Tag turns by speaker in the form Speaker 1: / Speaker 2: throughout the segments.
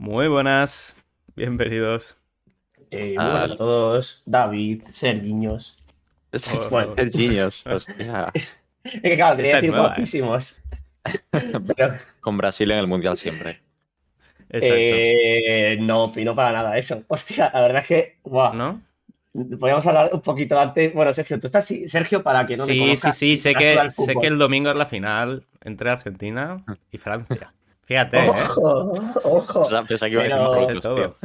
Speaker 1: Muy buenas, bienvenidos.
Speaker 2: Eh,
Speaker 3: Ah,
Speaker 2: bueno, a todos, David, Sergiños.
Speaker 3: Bueno, el Genius, hostia.
Speaker 2: Es que claro, quería decir
Speaker 1: nueva, ¿eh?
Speaker 2: guapísimos. Pero,
Speaker 3: Con Brasil en el Mundial siempre.
Speaker 2: Eh, no opino para nada eso. Hostia, la verdad es que, guau.
Speaker 1: ¿No?
Speaker 2: Podríamos hablar un poquito antes. Bueno, Sergio, tú estás, Sergio, para que no me
Speaker 1: sí, sí,
Speaker 2: conozca,
Speaker 1: sí, sé
Speaker 2: estás solo
Speaker 1: que, sé que el domingo es la final entre Argentina y Francia. Fíjate, ¿eh?
Speaker 2: Ojo, ojo.
Speaker 3: O sea, pensaba que iba a
Speaker 2: Pero-
Speaker 3: decir Marruecos,
Speaker 1: todo.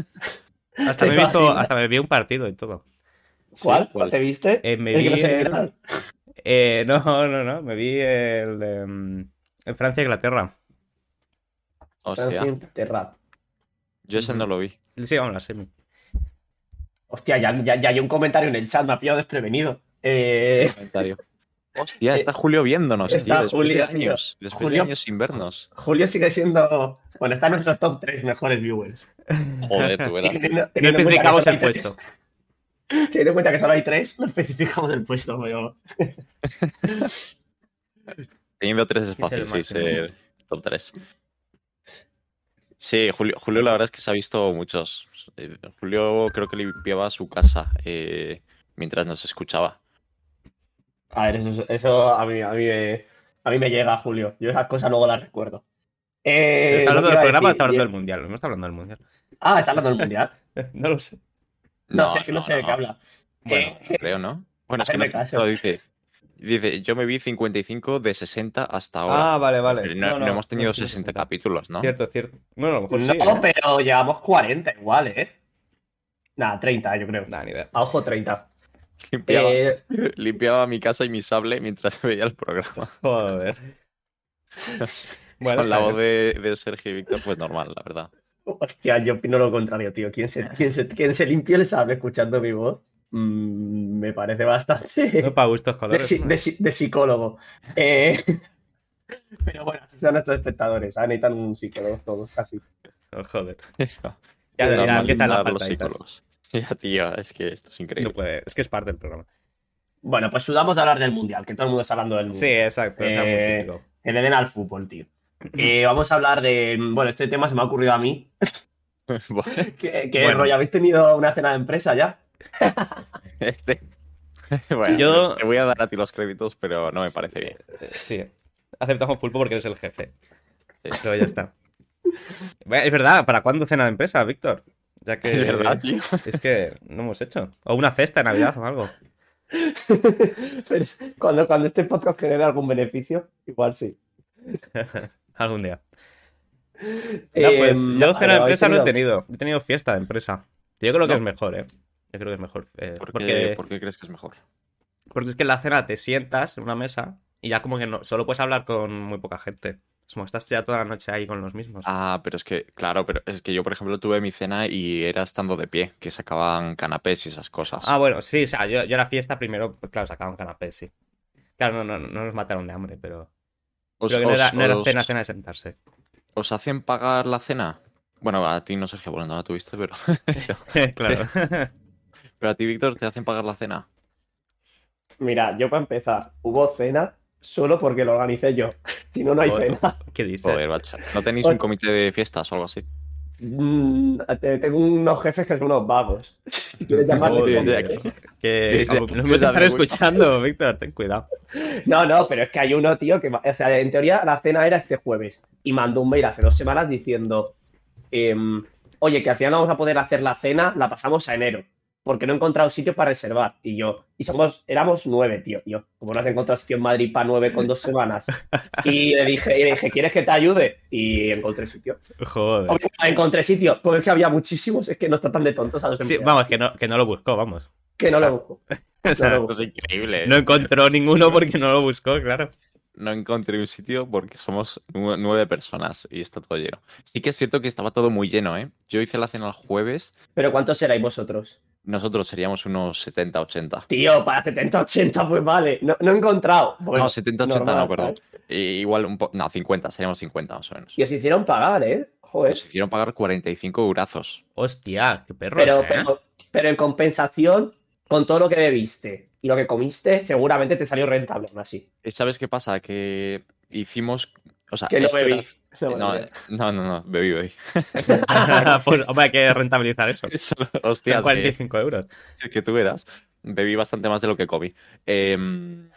Speaker 1: Hasta me he visto, hasta me vi un partido y todo.
Speaker 2: ¿Cuál?
Speaker 3: Sí, ¿cuál?
Speaker 2: ¿Te viste?
Speaker 1: Eh, me
Speaker 2: El que no
Speaker 1: vi
Speaker 2: ve
Speaker 1: el-. Eh, no, no, no, me vi el de mm, el Francia-Inglaterra.
Speaker 3: Hostia,
Speaker 2: Francia, Inglaterra.
Speaker 3: yo ese no lo vi.
Speaker 1: Sí, vamos, la semi.
Speaker 2: Hostia, ya, ya, ya hay un comentario en el chat, me ha pillado desprevenido. Eh,
Speaker 3: Comentario. Hostia, está Julio viéndonos,
Speaker 2: Está
Speaker 3: tío. Después
Speaker 2: Julio,
Speaker 3: de
Speaker 2: tío.
Speaker 3: años. Después
Speaker 2: Julio-
Speaker 3: de años sin vernos.
Speaker 2: Julio sigue siendo. Bueno, está en nuestros top 3 mejores viewers.
Speaker 3: Joder, tú verás.
Speaker 1: No especificamos el puesto.
Speaker 2: Teniendo en cuenta que solo hay tres, no especificamos el puesto, pero.
Speaker 3: Teniendo tres es
Speaker 1: Es
Speaker 3: fácil,
Speaker 1: el
Speaker 3: sí, ser top 3. Sí, Julio, Julio la verdad es que se ha visto muchos. Eh, Julio creo que limpiaba su casa eh, mientras nos escuchaba.
Speaker 2: A ver, eso, eso a, mí, a, mí me, a mí me llega, Julio. Yo esas cosas luego las recuerdo. Eh,
Speaker 1: ¿Está hablando
Speaker 2: ¿qué
Speaker 1: del programa o está hablando del mundial? No está hablando del mundial.
Speaker 2: Ah, está hablando del mundial.
Speaker 1: No lo sé.
Speaker 2: No, sé, no, sé de qué habla.
Speaker 3: Bueno,
Speaker 2: Eh,
Speaker 3: creo, ¿no? Bueno, es que no,
Speaker 2: caso.
Speaker 3: lo dice. Dice, yo me vi 55 de 60 hasta ahora.
Speaker 1: Ah, vale, vale.
Speaker 3: No, no hemos tenido 60 capítulos, ¿no?
Speaker 1: Cierto, cierto. Bueno, a lo mejor
Speaker 2: no,
Speaker 1: sí. ¿eh?
Speaker 2: pero llevamos 40 igual, ¿eh? Nada, 30, yo creo.
Speaker 1: Nah, ni idea.
Speaker 2: A ojo, 30.
Speaker 3: Limpiaba,
Speaker 2: Eh,
Speaker 3: limpiaba mi casa y mi sable mientras veía el programa.
Speaker 1: Joder. Bueno,
Speaker 3: Con la voz de, de Sergio y Víctor, pues normal, la verdad.
Speaker 2: hostia, yo opino lo contrario, tío. ¿Quién se, quién se, quién se limpia el sable escuchando mi voz? Mm, me parece bastante.
Speaker 1: No para gustos
Speaker 2: de,
Speaker 1: colores.
Speaker 2: de si- de psicólogo. Eh, pero bueno, así son nuestros espectadores. Ah, necesitan un psicólogo todos, casi.
Speaker 1: Oh, joder.
Speaker 3: Ya
Speaker 1: Ya, ya, empiezan las
Speaker 3: psicólogos. Ya, tío, es que esto es increíble.
Speaker 1: No puede. Es que es parte del programa.
Speaker 2: Bueno, pues sudamos de hablar del mundial, que todo el mundo está hablando del
Speaker 1: Sí,
Speaker 2: mundial.
Speaker 1: exacto. es algo
Speaker 2: Eh,
Speaker 1: típico.
Speaker 2: Que le den al fútbol, tío. Eh, vamos a hablar de. Bueno, este tema se me ha ocurrido a mí. Que,
Speaker 1: Bueno.
Speaker 2: rollo, ¿habéis tenido una cena de empresa ya?
Speaker 3: Este. Bueno,
Speaker 1: Yo-
Speaker 3: te voy a dar a ti los créditos, pero no me parece bien.
Speaker 1: Sí. Aceptamos pulpo porque eres el jefe.
Speaker 3: Sí.
Speaker 1: Pero ya está. Es verdad, ¿para cuándo cena de empresa, Víctor? Ya que
Speaker 3: Es verdad, tío.
Speaker 1: es que no hemos hecho. O una cesta de Navidad o algo.
Speaker 2: Pero cuando, cuando este podcast genere algún beneficio, igual sí.
Speaker 1: Algún día. No,
Speaker 2: Eh,
Speaker 1: pues yo
Speaker 2: vale,
Speaker 1: cena de
Speaker 2: ¿habéis
Speaker 1: empresa no he
Speaker 2: tenido?
Speaker 1: tenido. He tenido fiesta de empresa. Yo creo que
Speaker 3: No.
Speaker 1: es mejor, ¿eh? Yo creo que es mejor. eh,
Speaker 3: ¿Por qué,
Speaker 1: porque,
Speaker 3: por qué crees que es mejor?
Speaker 1: porque es que en la cena te sientas en una mesa y ya como que no, solo puedes hablar con muy poca gente. Es como que estás ya toda la noche ahí con los mismos.
Speaker 3: Ah, pero es que, claro, pero es que yo, por ejemplo, tuve mi cena y era estando de pie, que sacaban canapés y esas cosas.
Speaker 1: Ah, bueno, sí, o sea, yo, yo la fiesta primero, pues claro, sacaban canapés, sí. Claro, no, no, no nos mataron de hambre, pero.
Speaker 3: ¿Os,
Speaker 1: Creo que no era, no era
Speaker 3: os-
Speaker 1: cena, cena de sentarse.
Speaker 3: os hacen pagar la cena? Bueno, a ti no, Sergio, bueno, no la tuviste, pero...
Speaker 1: claro.
Speaker 3: pero a ti, Víctor, ¿te hacen pagar la cena?
Speaker 2: Mira, yo para empezar, hubo cena solo porque lo organicé yo. Si no, no hay
Speaker 1: Joder.
Speaker 2: cena.
Speaker 1: ¿Qué dices?
Speaker 3: Joder, macho. ¿No tenéis un comité de fiestas o algo así?
Speaker 2: Mm, te- tengo unos jefes que son unos vagos. Quieres llamarle
Speaker 1: Joder, que no
Speaker 3: "Pues
Speaker 1: me
Speaker 3: voy".
Speaker 1: escuchando, Víctor, ten cuidado.
Speaker 2: No, no, pero es que hay uno, tío, que, o sea, en teoría la cena era este jueves y mandó un mail hace dos semanas diciendo, em, oye, que al final no vamos a poder hacer la cena, la pasamos a enero, porque no he encontrado sitio para reservar. Y yo, y somos, éramos nueve, tío. Y yo, como no has encontrado sitio en Madrid para nueve con dos semanas. Y le dije, y le dije, ¿quieres que te ayude? Y encontré sitio.
Speaker 1: Joder.
Speaker 2: Obvio, encontré sitio, porque es que había muchísimos, es que no están tan de tontos a los
Speaker 1: Sí,
Speaker 2: empleados,
Speaker 1: vamos, que no, que no lo buscó, vamos.
Speaker 2: que no lo busco.
Speaker 1: O sea,
Speaker 2: No lo
Speaker 3: Esto es increíble.
Speaker 1: no encontró ninguno porque no lo buscó, claro.
Speaker 3: No encontré un sitio porque somos nue- nueve personas y está todo lleno. Sí que es cierto que estaba todo muy lleno, ¿eh? Yo hice la cena el jueves,
Speaker 2: Pero ¿cuántos seráis vosotros?
Speaker 3: nosotros seríamos unos 70, 80.
Speaker 2: Tío, para 70, 80, pues vale. No, no he encontrado. Bueno,
Speaker 3: no, 70, 80
Speaker 2: normal,
Speaker 3: no, perdón. I- igual un poco. No, 50, seríamos 50 más o menos.
Speaker 2: Y os hicieron pagar, ¿eh? Joder.
Speaker 3: Nos hicieron pagar 45 eurazos.
Speaker 1: Hostia, qué perros,
Speaker 2: Pero,
Speaker 1: ¿eh?
Speaker 2: pero, pero en compensación, con todo lo que bebiste y lo que comiste, seguramente te salió rentable, aún así.
Speaker 3: ¿Y ¿Sabes qué pasa? Que hicimos. O sea,
Speaker 2: Que no
Speaker 3: era-
Speaker 2: bebí. No,
Speaker 3: No, no, bebí, bebí.
Speaker 1: pues, hombre, hay que rentabilizar eso.
Speaker 3: Eso,
Speaker 1: Son
Speaker 3: Hostias, que,
Speaker 1: 45 euros.
Speaker 3: que tú verás. Bebí bastante más de lo que comí. Em,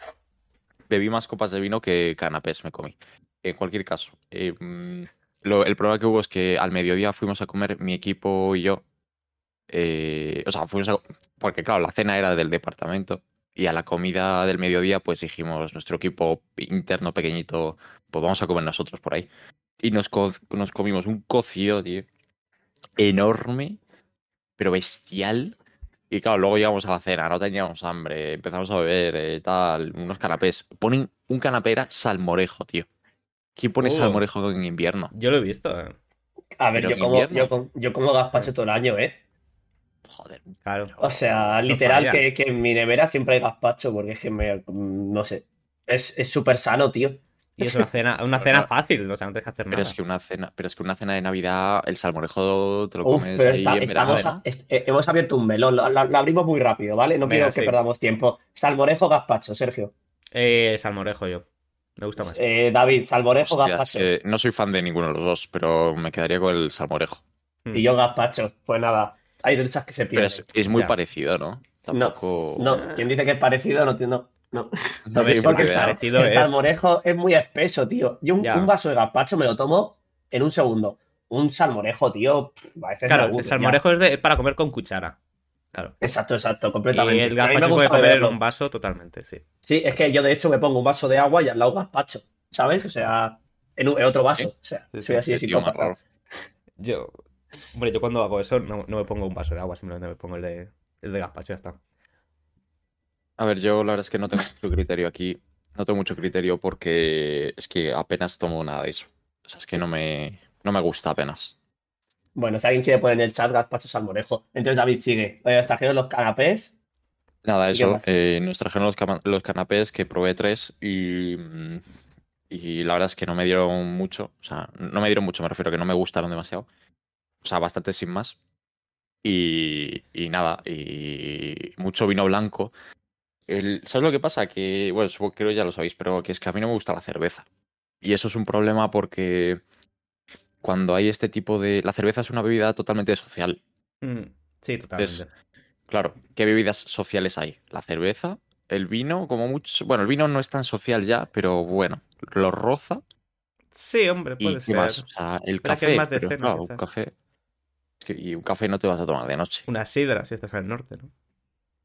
Speaker 3: bebí más copas de vino que canapés me comí. En cualquier caso, em, lo- el problema que hubo es que al mediodía fuimos a comer mi equipo y yo. Eh, o sea, fuimos a. Porque, claro, la cena era del departamento. Y a la comida del mediodía, pues dijimos, nuestro equipo interno pequeñito, pues vamos a comer nosotros por ahí. Y nos, co- nos comimos un cocido, tío. Enorme, pero bestial. Y claro, luego llegamos a la cena, no teníamos hambre, empezamos a beber, eh, tal, unos canapés. Ponen un canapé era salmorejo, tío. ¿Quién pone
Speaker 1: Oh.
Speaker 3: salmorejo en invierno?
Speaker 1: Yo lo he visto, eh.
Speaker 2: A ver, yo como, yo como gazpacho todo el año, ¿eh?
Speaker 3: Joder.
Speaker 1: Claro.
Speaker 2: O sea, literal que, que en mi nevera siempre hay gazpacho, porque es que me, no sé, es es súper sano, tío.
Speaker 1: Y es una cena, una cena fácil, o sea, no tienes que hacer
Speaker 3: Pero
Speaker 1: nada.
Speaker 3: es que una cena, pero es que una cena de Navidad, el salmorejo te lo
Speaker 2: Uf,
Speaker 3: comes
Speaker 2: pero
Speaker 3: ahí
Speaker 2: está-
Speaker 3: en verano.
Speaker 2: eh, hemos abierto un melón, lo, lo- lo abrimos muy rápido, ¿vale? No quiero que
Speaker 1: sí.
Speaker 2: perdamos tiempo. Salmorejo, gazpacho, Sergio.
Speaker 1: Eh, salmorejo yo. Me gusta más.
Speaker 2: Eh, David, salmorejo,
Speaker 3: Hostia,
Speaker 2: gazpacho.
Speaker 3: es no soy fan de ninguno de los dos, pero me quedaría con el salmorejo.
Speaker 1: Mm.
Speaker 2: Y yo gazpacho. Pues nada, hay derechas que se
Speaker 3: Pero
Speaker 2: pierden.
Speaker 3: es, es muy
Speaker 1: Ya.
Speaker 3: parecido, ¿no?
Speaker 2: No,
Speaker 3: Tampoco.
Speaker 2: no, quien dice que es parecido no tiene. No, no.
Speaker 3: No
Speaker 1: sí, porque el parecido
Speaker 2: el
Speaker 1: es-
Speaker 2: salmorejo es muy espeso, tío. Yo un, vaso de gazpacho me lo tomo en un segundo. Un salmorejo, tío, pff, a veces
Speaker 1: Claro, el
Speaker 2: ya.
Speaker 1: salmorejo es de- para comer con cuchara. Claro.
Speaker 2: Exacto, exacto,
Speaker 1: Y
Speaker 2: completamente.
Speaker 1: el
Speaker 2: Pero a mí me
Speaker 1: gazpacho puede
Speaker 2: gusta
Speaker 1: comer en
Speaker 2: beberlo.
Speaker 1: un vaso totalmente, sí.
Speaker 2: Sí, es que yo de hecho me pongo un vaso de agua y al lado gazpacho, ¿sabes? O sea, en, un- en otro vaso. O sea,
Speaker 1: Sí,
Speaker 2: soy
Speaker 1: sí,
Speaker 2: así de.
Speaker 1: Yo, hombre, yo cuando hago eso no, no me pongo un vaso de agua, simplemente me pongo el de, el de gazpacho y ya está.
Speaker 3: A ver, yo la verdad es que no tengo mucho criterio aquí. No tengo mucho criterio porque es que apenas tomo nada de eso. O sea, es que no me, no me gusta apenas.
Speaker 2: Bueno, si alguien quiere poner en el chat gazpacho salmorejo. Entonces David sigue. Eh, trajeron los canapés.
Speaker 3: Nada,
Speaker 2: ¿Y qué
Speaker 3: eso. eh, nos trajeron los, los canapés que probé tres y, y la verdad es que no me dieron mucho. O sea, no me dieron mucho, me refiero a que no me gustaron demasiado. O sea, bastante sin más. Y, y nada, y mucho vino blanco. El, ¿Sabes lo que pasa? Que, bueno, supongo que ya lo sabéis, pero que es que a mí no me gusta la cerveza. Y eso es un problema porque cuando hay este tipo de... La cerveza es una bebida totalmente social.
Speaker 1: Mm, sí, totalmente.
Speaker 3: Claro, ¿qué bebidas sociales hay? La cerveza, el vino, como mucho. Bueno, el vino no es tan social ya, pero bueno, lo roza
Speaker 1: Sí, hombre, puede ser.
Speaker 3: más. O sea, el
Speaker 1: Pero
Speaker 3: café,
Speaker 1: es más de
Speaker 3: pero
Speaker 1: cena,
Speaker 3: claro, un café. Es que- y un café no te vas a tomar de noche.
Speaker 1: Una sidra, si estás al norte, ¿no?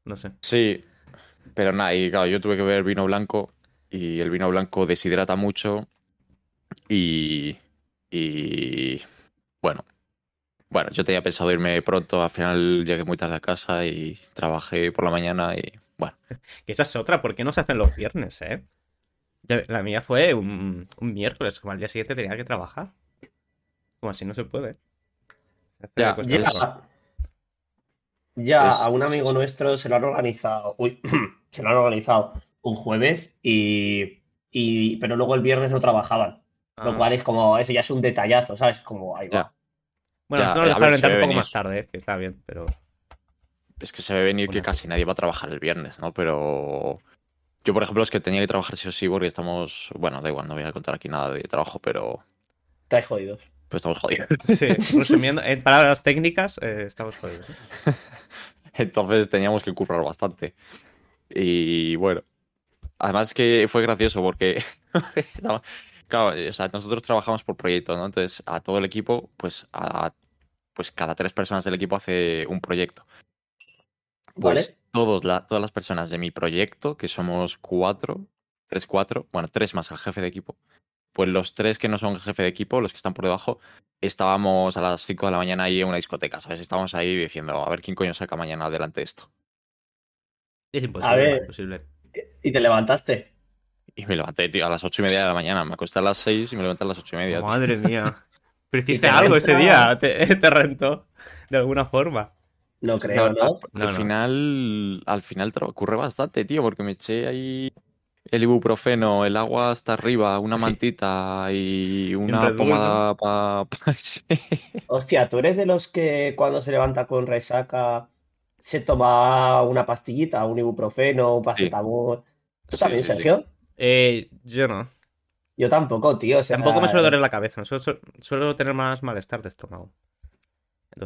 Speaker 1: No sé.
Speaker 3: Sí, pero nada, y claro, yo tuve que beber vino blanco y el vino blanco deshidrata mucho y. Y. Bueno. Bueno, yo tenía pensado irme pronto, al final llegué muy tarde a casa y trabajé por la mañana y. Bueno.
Speaker 1: Que esa es otra, ¿por qué no se hacen los viernes, eh? La mía fue un, un miércoles, como al día siguiente tenía que trabajar. Como así no se puede.
Speaker 3: Ya,
Speaker 2: Ya,
Speaker 1: mucho.
Speaker 2: ya
Speaker 3: Es-
Speaker 2: a un
Speaker 3: es-
Speaker 2: amigo nuestro se lo han organizado. Uy, se lo han organizado un jueves y, y. Pero luego el viernes no trabajaban. Lo
Speaker 1: Ah.
Speaker 2: cual es como. Eso ya es un detallazo, ¿sabes? Como ahí va.
Speaker 3: Ya.
Speaker 1: Bueno,
Speaker 3: Ya,
Speaker 1: nosotros
Speaker 3: a
Speaker 1: nos dejaron entrar un poco
Speaker 3: venir.
Speaker 1: más tarde, eh, que está bien, pero.
Speaker 3: Es que se ve venir que
Speaker 1: sí.
Speaker 3: casi nadie va a trabajar el viernes, ¿no? Pero yo, por ejemplo, es que tenía que trabajar sí o sí porque estamos, bueno, da igual, no voy a contar aquí nada de trabajo, pero
Speaker 2: Estáis jodidos.
Speaker 3: Pues estamos jodidos.
Speaker 1: Sí, resumiendo, en palabras técnicas, eh, estamos jodidos.
Speaker 3: Entonces teníamos que currar bastante. Y bueno, además que fue gracioso porque, claro, o sea, nosotros trabajamos por proyecto, ¿no? Entonces a todo el equipo, pues a, pues cada tres personas del equipo hace un proyecto. Pues
Speaker 2: ¿Vale?
Speaker 3: todos la- todas las personas de mi proyecto, que somos cuatro, tres, cuatro, bueno, tres más el jefe de equipo, pues los tres que no son jefe de equipo, los que están por debajo, estábamos a las 5 de la mañana ahí en una discoteca, ¿sabes? Estábamos ahí diciendo, a ver quién coño saca mañana adelante esto.
Speaker 1: Es imposible,
Speaker 2: A ver.
Speaker 1: imposible.
Speaker 2: ¿Y te levantaste?
Speaker 3: Y me levanté, tío, a las ocho y media de la mañana. Me acosté a las 6 y me levanté a las ocho y media. tío.
Speaker 1: Madre mía. Pero hiciste
Speaker 2: te
Speaker 1: algo ese día, te, te rentó. De alguna forma.
Speaker 2: No creo,
Speaker 3: al-
Speaker 2: ¿no?
Speaker 1: No,
Speaker 3: al
Speaker 1: no.
Speaker 3: final, al final ocurre bastante, tío, porque me eché ahí el ibuprofeno, el agua hasta arriba, una mantita y una pomada para...
Speaker 2: Hostia, ¿tú eres de los que cuando se levanta con resaca se toma una pastillita, un ibuprofeno, un paracetamol? ¿Tú
Speaker 3: Sí,
Speaker 2: también,
Speaker 3: sí, sí.
Speaker 2: Sergio?
Speaker 1: Eh, yo no.
Speaker 2: Yo tampoco, tío. o sea,
Speaker 1: Tampoco me suele doler la cabeza, suelo, suelo- suelo tener más malestar de estómago.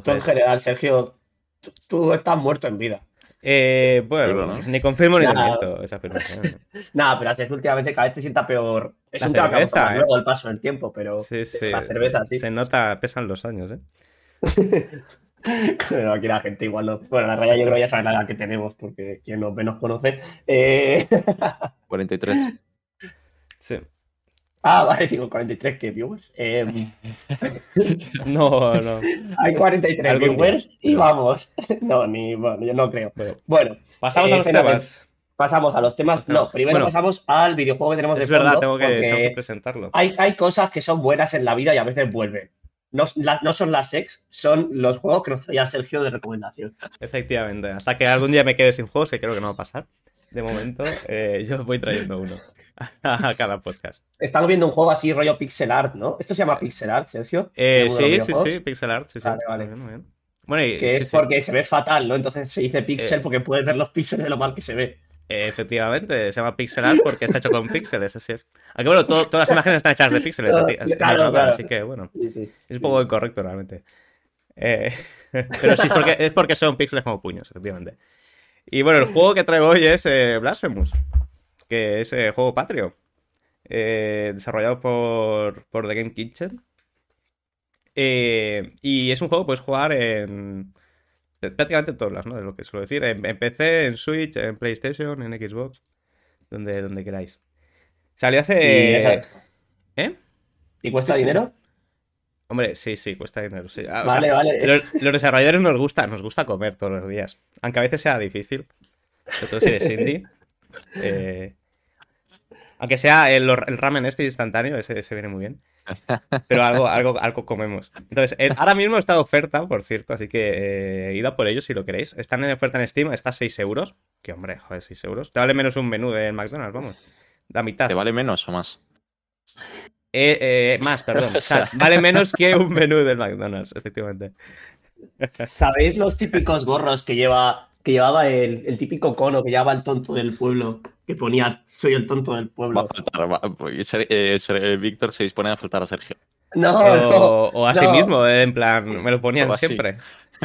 Speaker 2: tú en
Speaker 1: Entonces,
Speaker 2: general, Sergio, tú, tú estás muerto en vida.
Speaker 1: Eh, bueno, ni confirmo ni desmiento esa afirmación.
Speaker 2: Nada, pero así es que últimamente cada vez te sienta peor. Es
Speaker 1: La
Speaker 2: un tema
Speaker 1: cerveza, ¿eh?
Speaker 2: luego el paso del tiempo, pero
Speaker 1: Sí, sí.
Speaker 2: la cerveza sí.
Speaker 1: Se nota, pesan los años, ¿eh?
Speaker 2: Pero aquí la gente igual no. Bueno, la raya yo creo que ya sabe la edad que tenemos, porque quien nos ve nos conoce. Eh,
Speaker 3: 43.
Speaker 1: Sí.
Speaker 2: Ah, vale, digo 43 que viewers. Eh,
Speaker 1: No, no.
Speaker 2: hay 43
Speaker 1: Algún día.
Speaker 2: viewers y vamos. No, ni bueno, yo no creo.
Speaker 1: Bueno,
Speaker 2: Bueno,
Speaker 1: pasamos
Speaker 2: Eh,
Speaker 1: a los temas.
Speaker 2: pasamos a los temas. No, primero
Speaker 1: Bueno.
Speaker 2: pasamos al videojuego que tenemos de
Speaker 1: Es verdad, tengo que, tengo que presentarlo.
Speaker 2: hay, hay cosas que son buenas en la vida y a veces vuelven. No, la- no son las ex, son los juegos que nos traía Sergio de recomendación.
Speaker 1: Efectivamente. Hasta que algún día me quede sin juegos, que creo que no va a pasar. De momento, eh, yo voy trayendo uno a cada podcast.
Speaker 2: Estamos viendo un juego así, rollo pixel art, ¿no? ¿Esto se llama pixel art, Sergio?
Speaker 1: Eh,
Speaker 2: ¿En uno de los
Speaker 1: sí, sí, sí, pixel art, sí, sí.
Speaker 2: Vale, vale.
Speaker 1: Muy bien, muy bien. Bueno, y,
Speaker 2: Que
Speaker 1: sí,
Speaker 2: es
Speaker 1: sí.
Speaker 2: porque se ve fatal, ¿no? Entonces se dice pixel
Speaker 1: Eh.
Speaker 2: porque puedes ver los píxeles de lo mal que se ve.
Speaker 1: Efectivamente, se llama pixel art porque está hecho con píxeles, así es. Aunque bueno, todo- todas las imágenes están hechas de píxeles,
Speaker 2: Claro,
Speaker 1: a ti- a- en el
Speaker 2: claro,
Speaker 1: ordenador,
Speaker 2: claro.
Speaker 1: así que bueno,
Speaker 2: sí.
Speaker 1: es un poco incorrecto realmente. Eh, pero sí, es porque, es porque son píxeles como puños, efectivamente. Y bueno, el juego que traigo hoy es eh, Blasphemous, que es eh, juego patrio, eh, desarrollado por, por The Game Kitchen. Y es un juego que puedes jugar en prácticamente en todas las, ¿no? Es lo que suelo decir. En, en PC, en Switch, en PlayStation, en Xbox, donde, donde queráis. Salió
Speaker 2: Y
Speaker 1: hace...
Speaker 2: esa-
Speaker 1: ¿Eh?
Speaker 2: ¿Y cuesta
Speaker 1: sí.
Speaker 2: dinero?
Speaker 1: Hombre, sí, sí, cuesta dinero. sí. Ah, o
Speaker 2: Vale,
Speaker 1: sea,
Speaker 2: vale.
Speaker 1: Los, los desarrolladores nos gusta, nos gusta comer todos los días. Aunque a veces sea difícil. Sobre todo si eres indie. Eh, aunque sea el, el ramen este instantáneo, ese, ese viene muy bien. Pero algo, algo, algo comemos. Entonces, eh, ahora mismo está de oferta, por cierto, así que eh, id a por ellos si lo queréis. Están en oferta en Steam, está a 6 euros. Que hombre, joder, 6 euros. Te vale menos un menú de McDonald's, vamos. La mitad.
Speaker 3: ¿Te vale menos o más?
Speaker 1: Eh, eh, más, perdón. O sea, vale menos que un menú del McDonald's, efectivamente.
Speaker 2: ¿Sabéis los típicos gorros que lleva que llevaba el, el típico cono que llevaba el tonto del pueblo? Que ponía soy el tonto del
Speaker 3: Va a
Speaker 2: pueblo.
Speaker 3: faltar. va- pues, Ser- eh, Ser- eh, Víctor se dispone a faltar a Sergio.
Speaker 2: No,
Speaker 1: O,
Speaker 2: no.
Speaker 1: o así
Speaker 2: no.
Speaker 1: mismo, eh, en plan, me lo ponían siempre.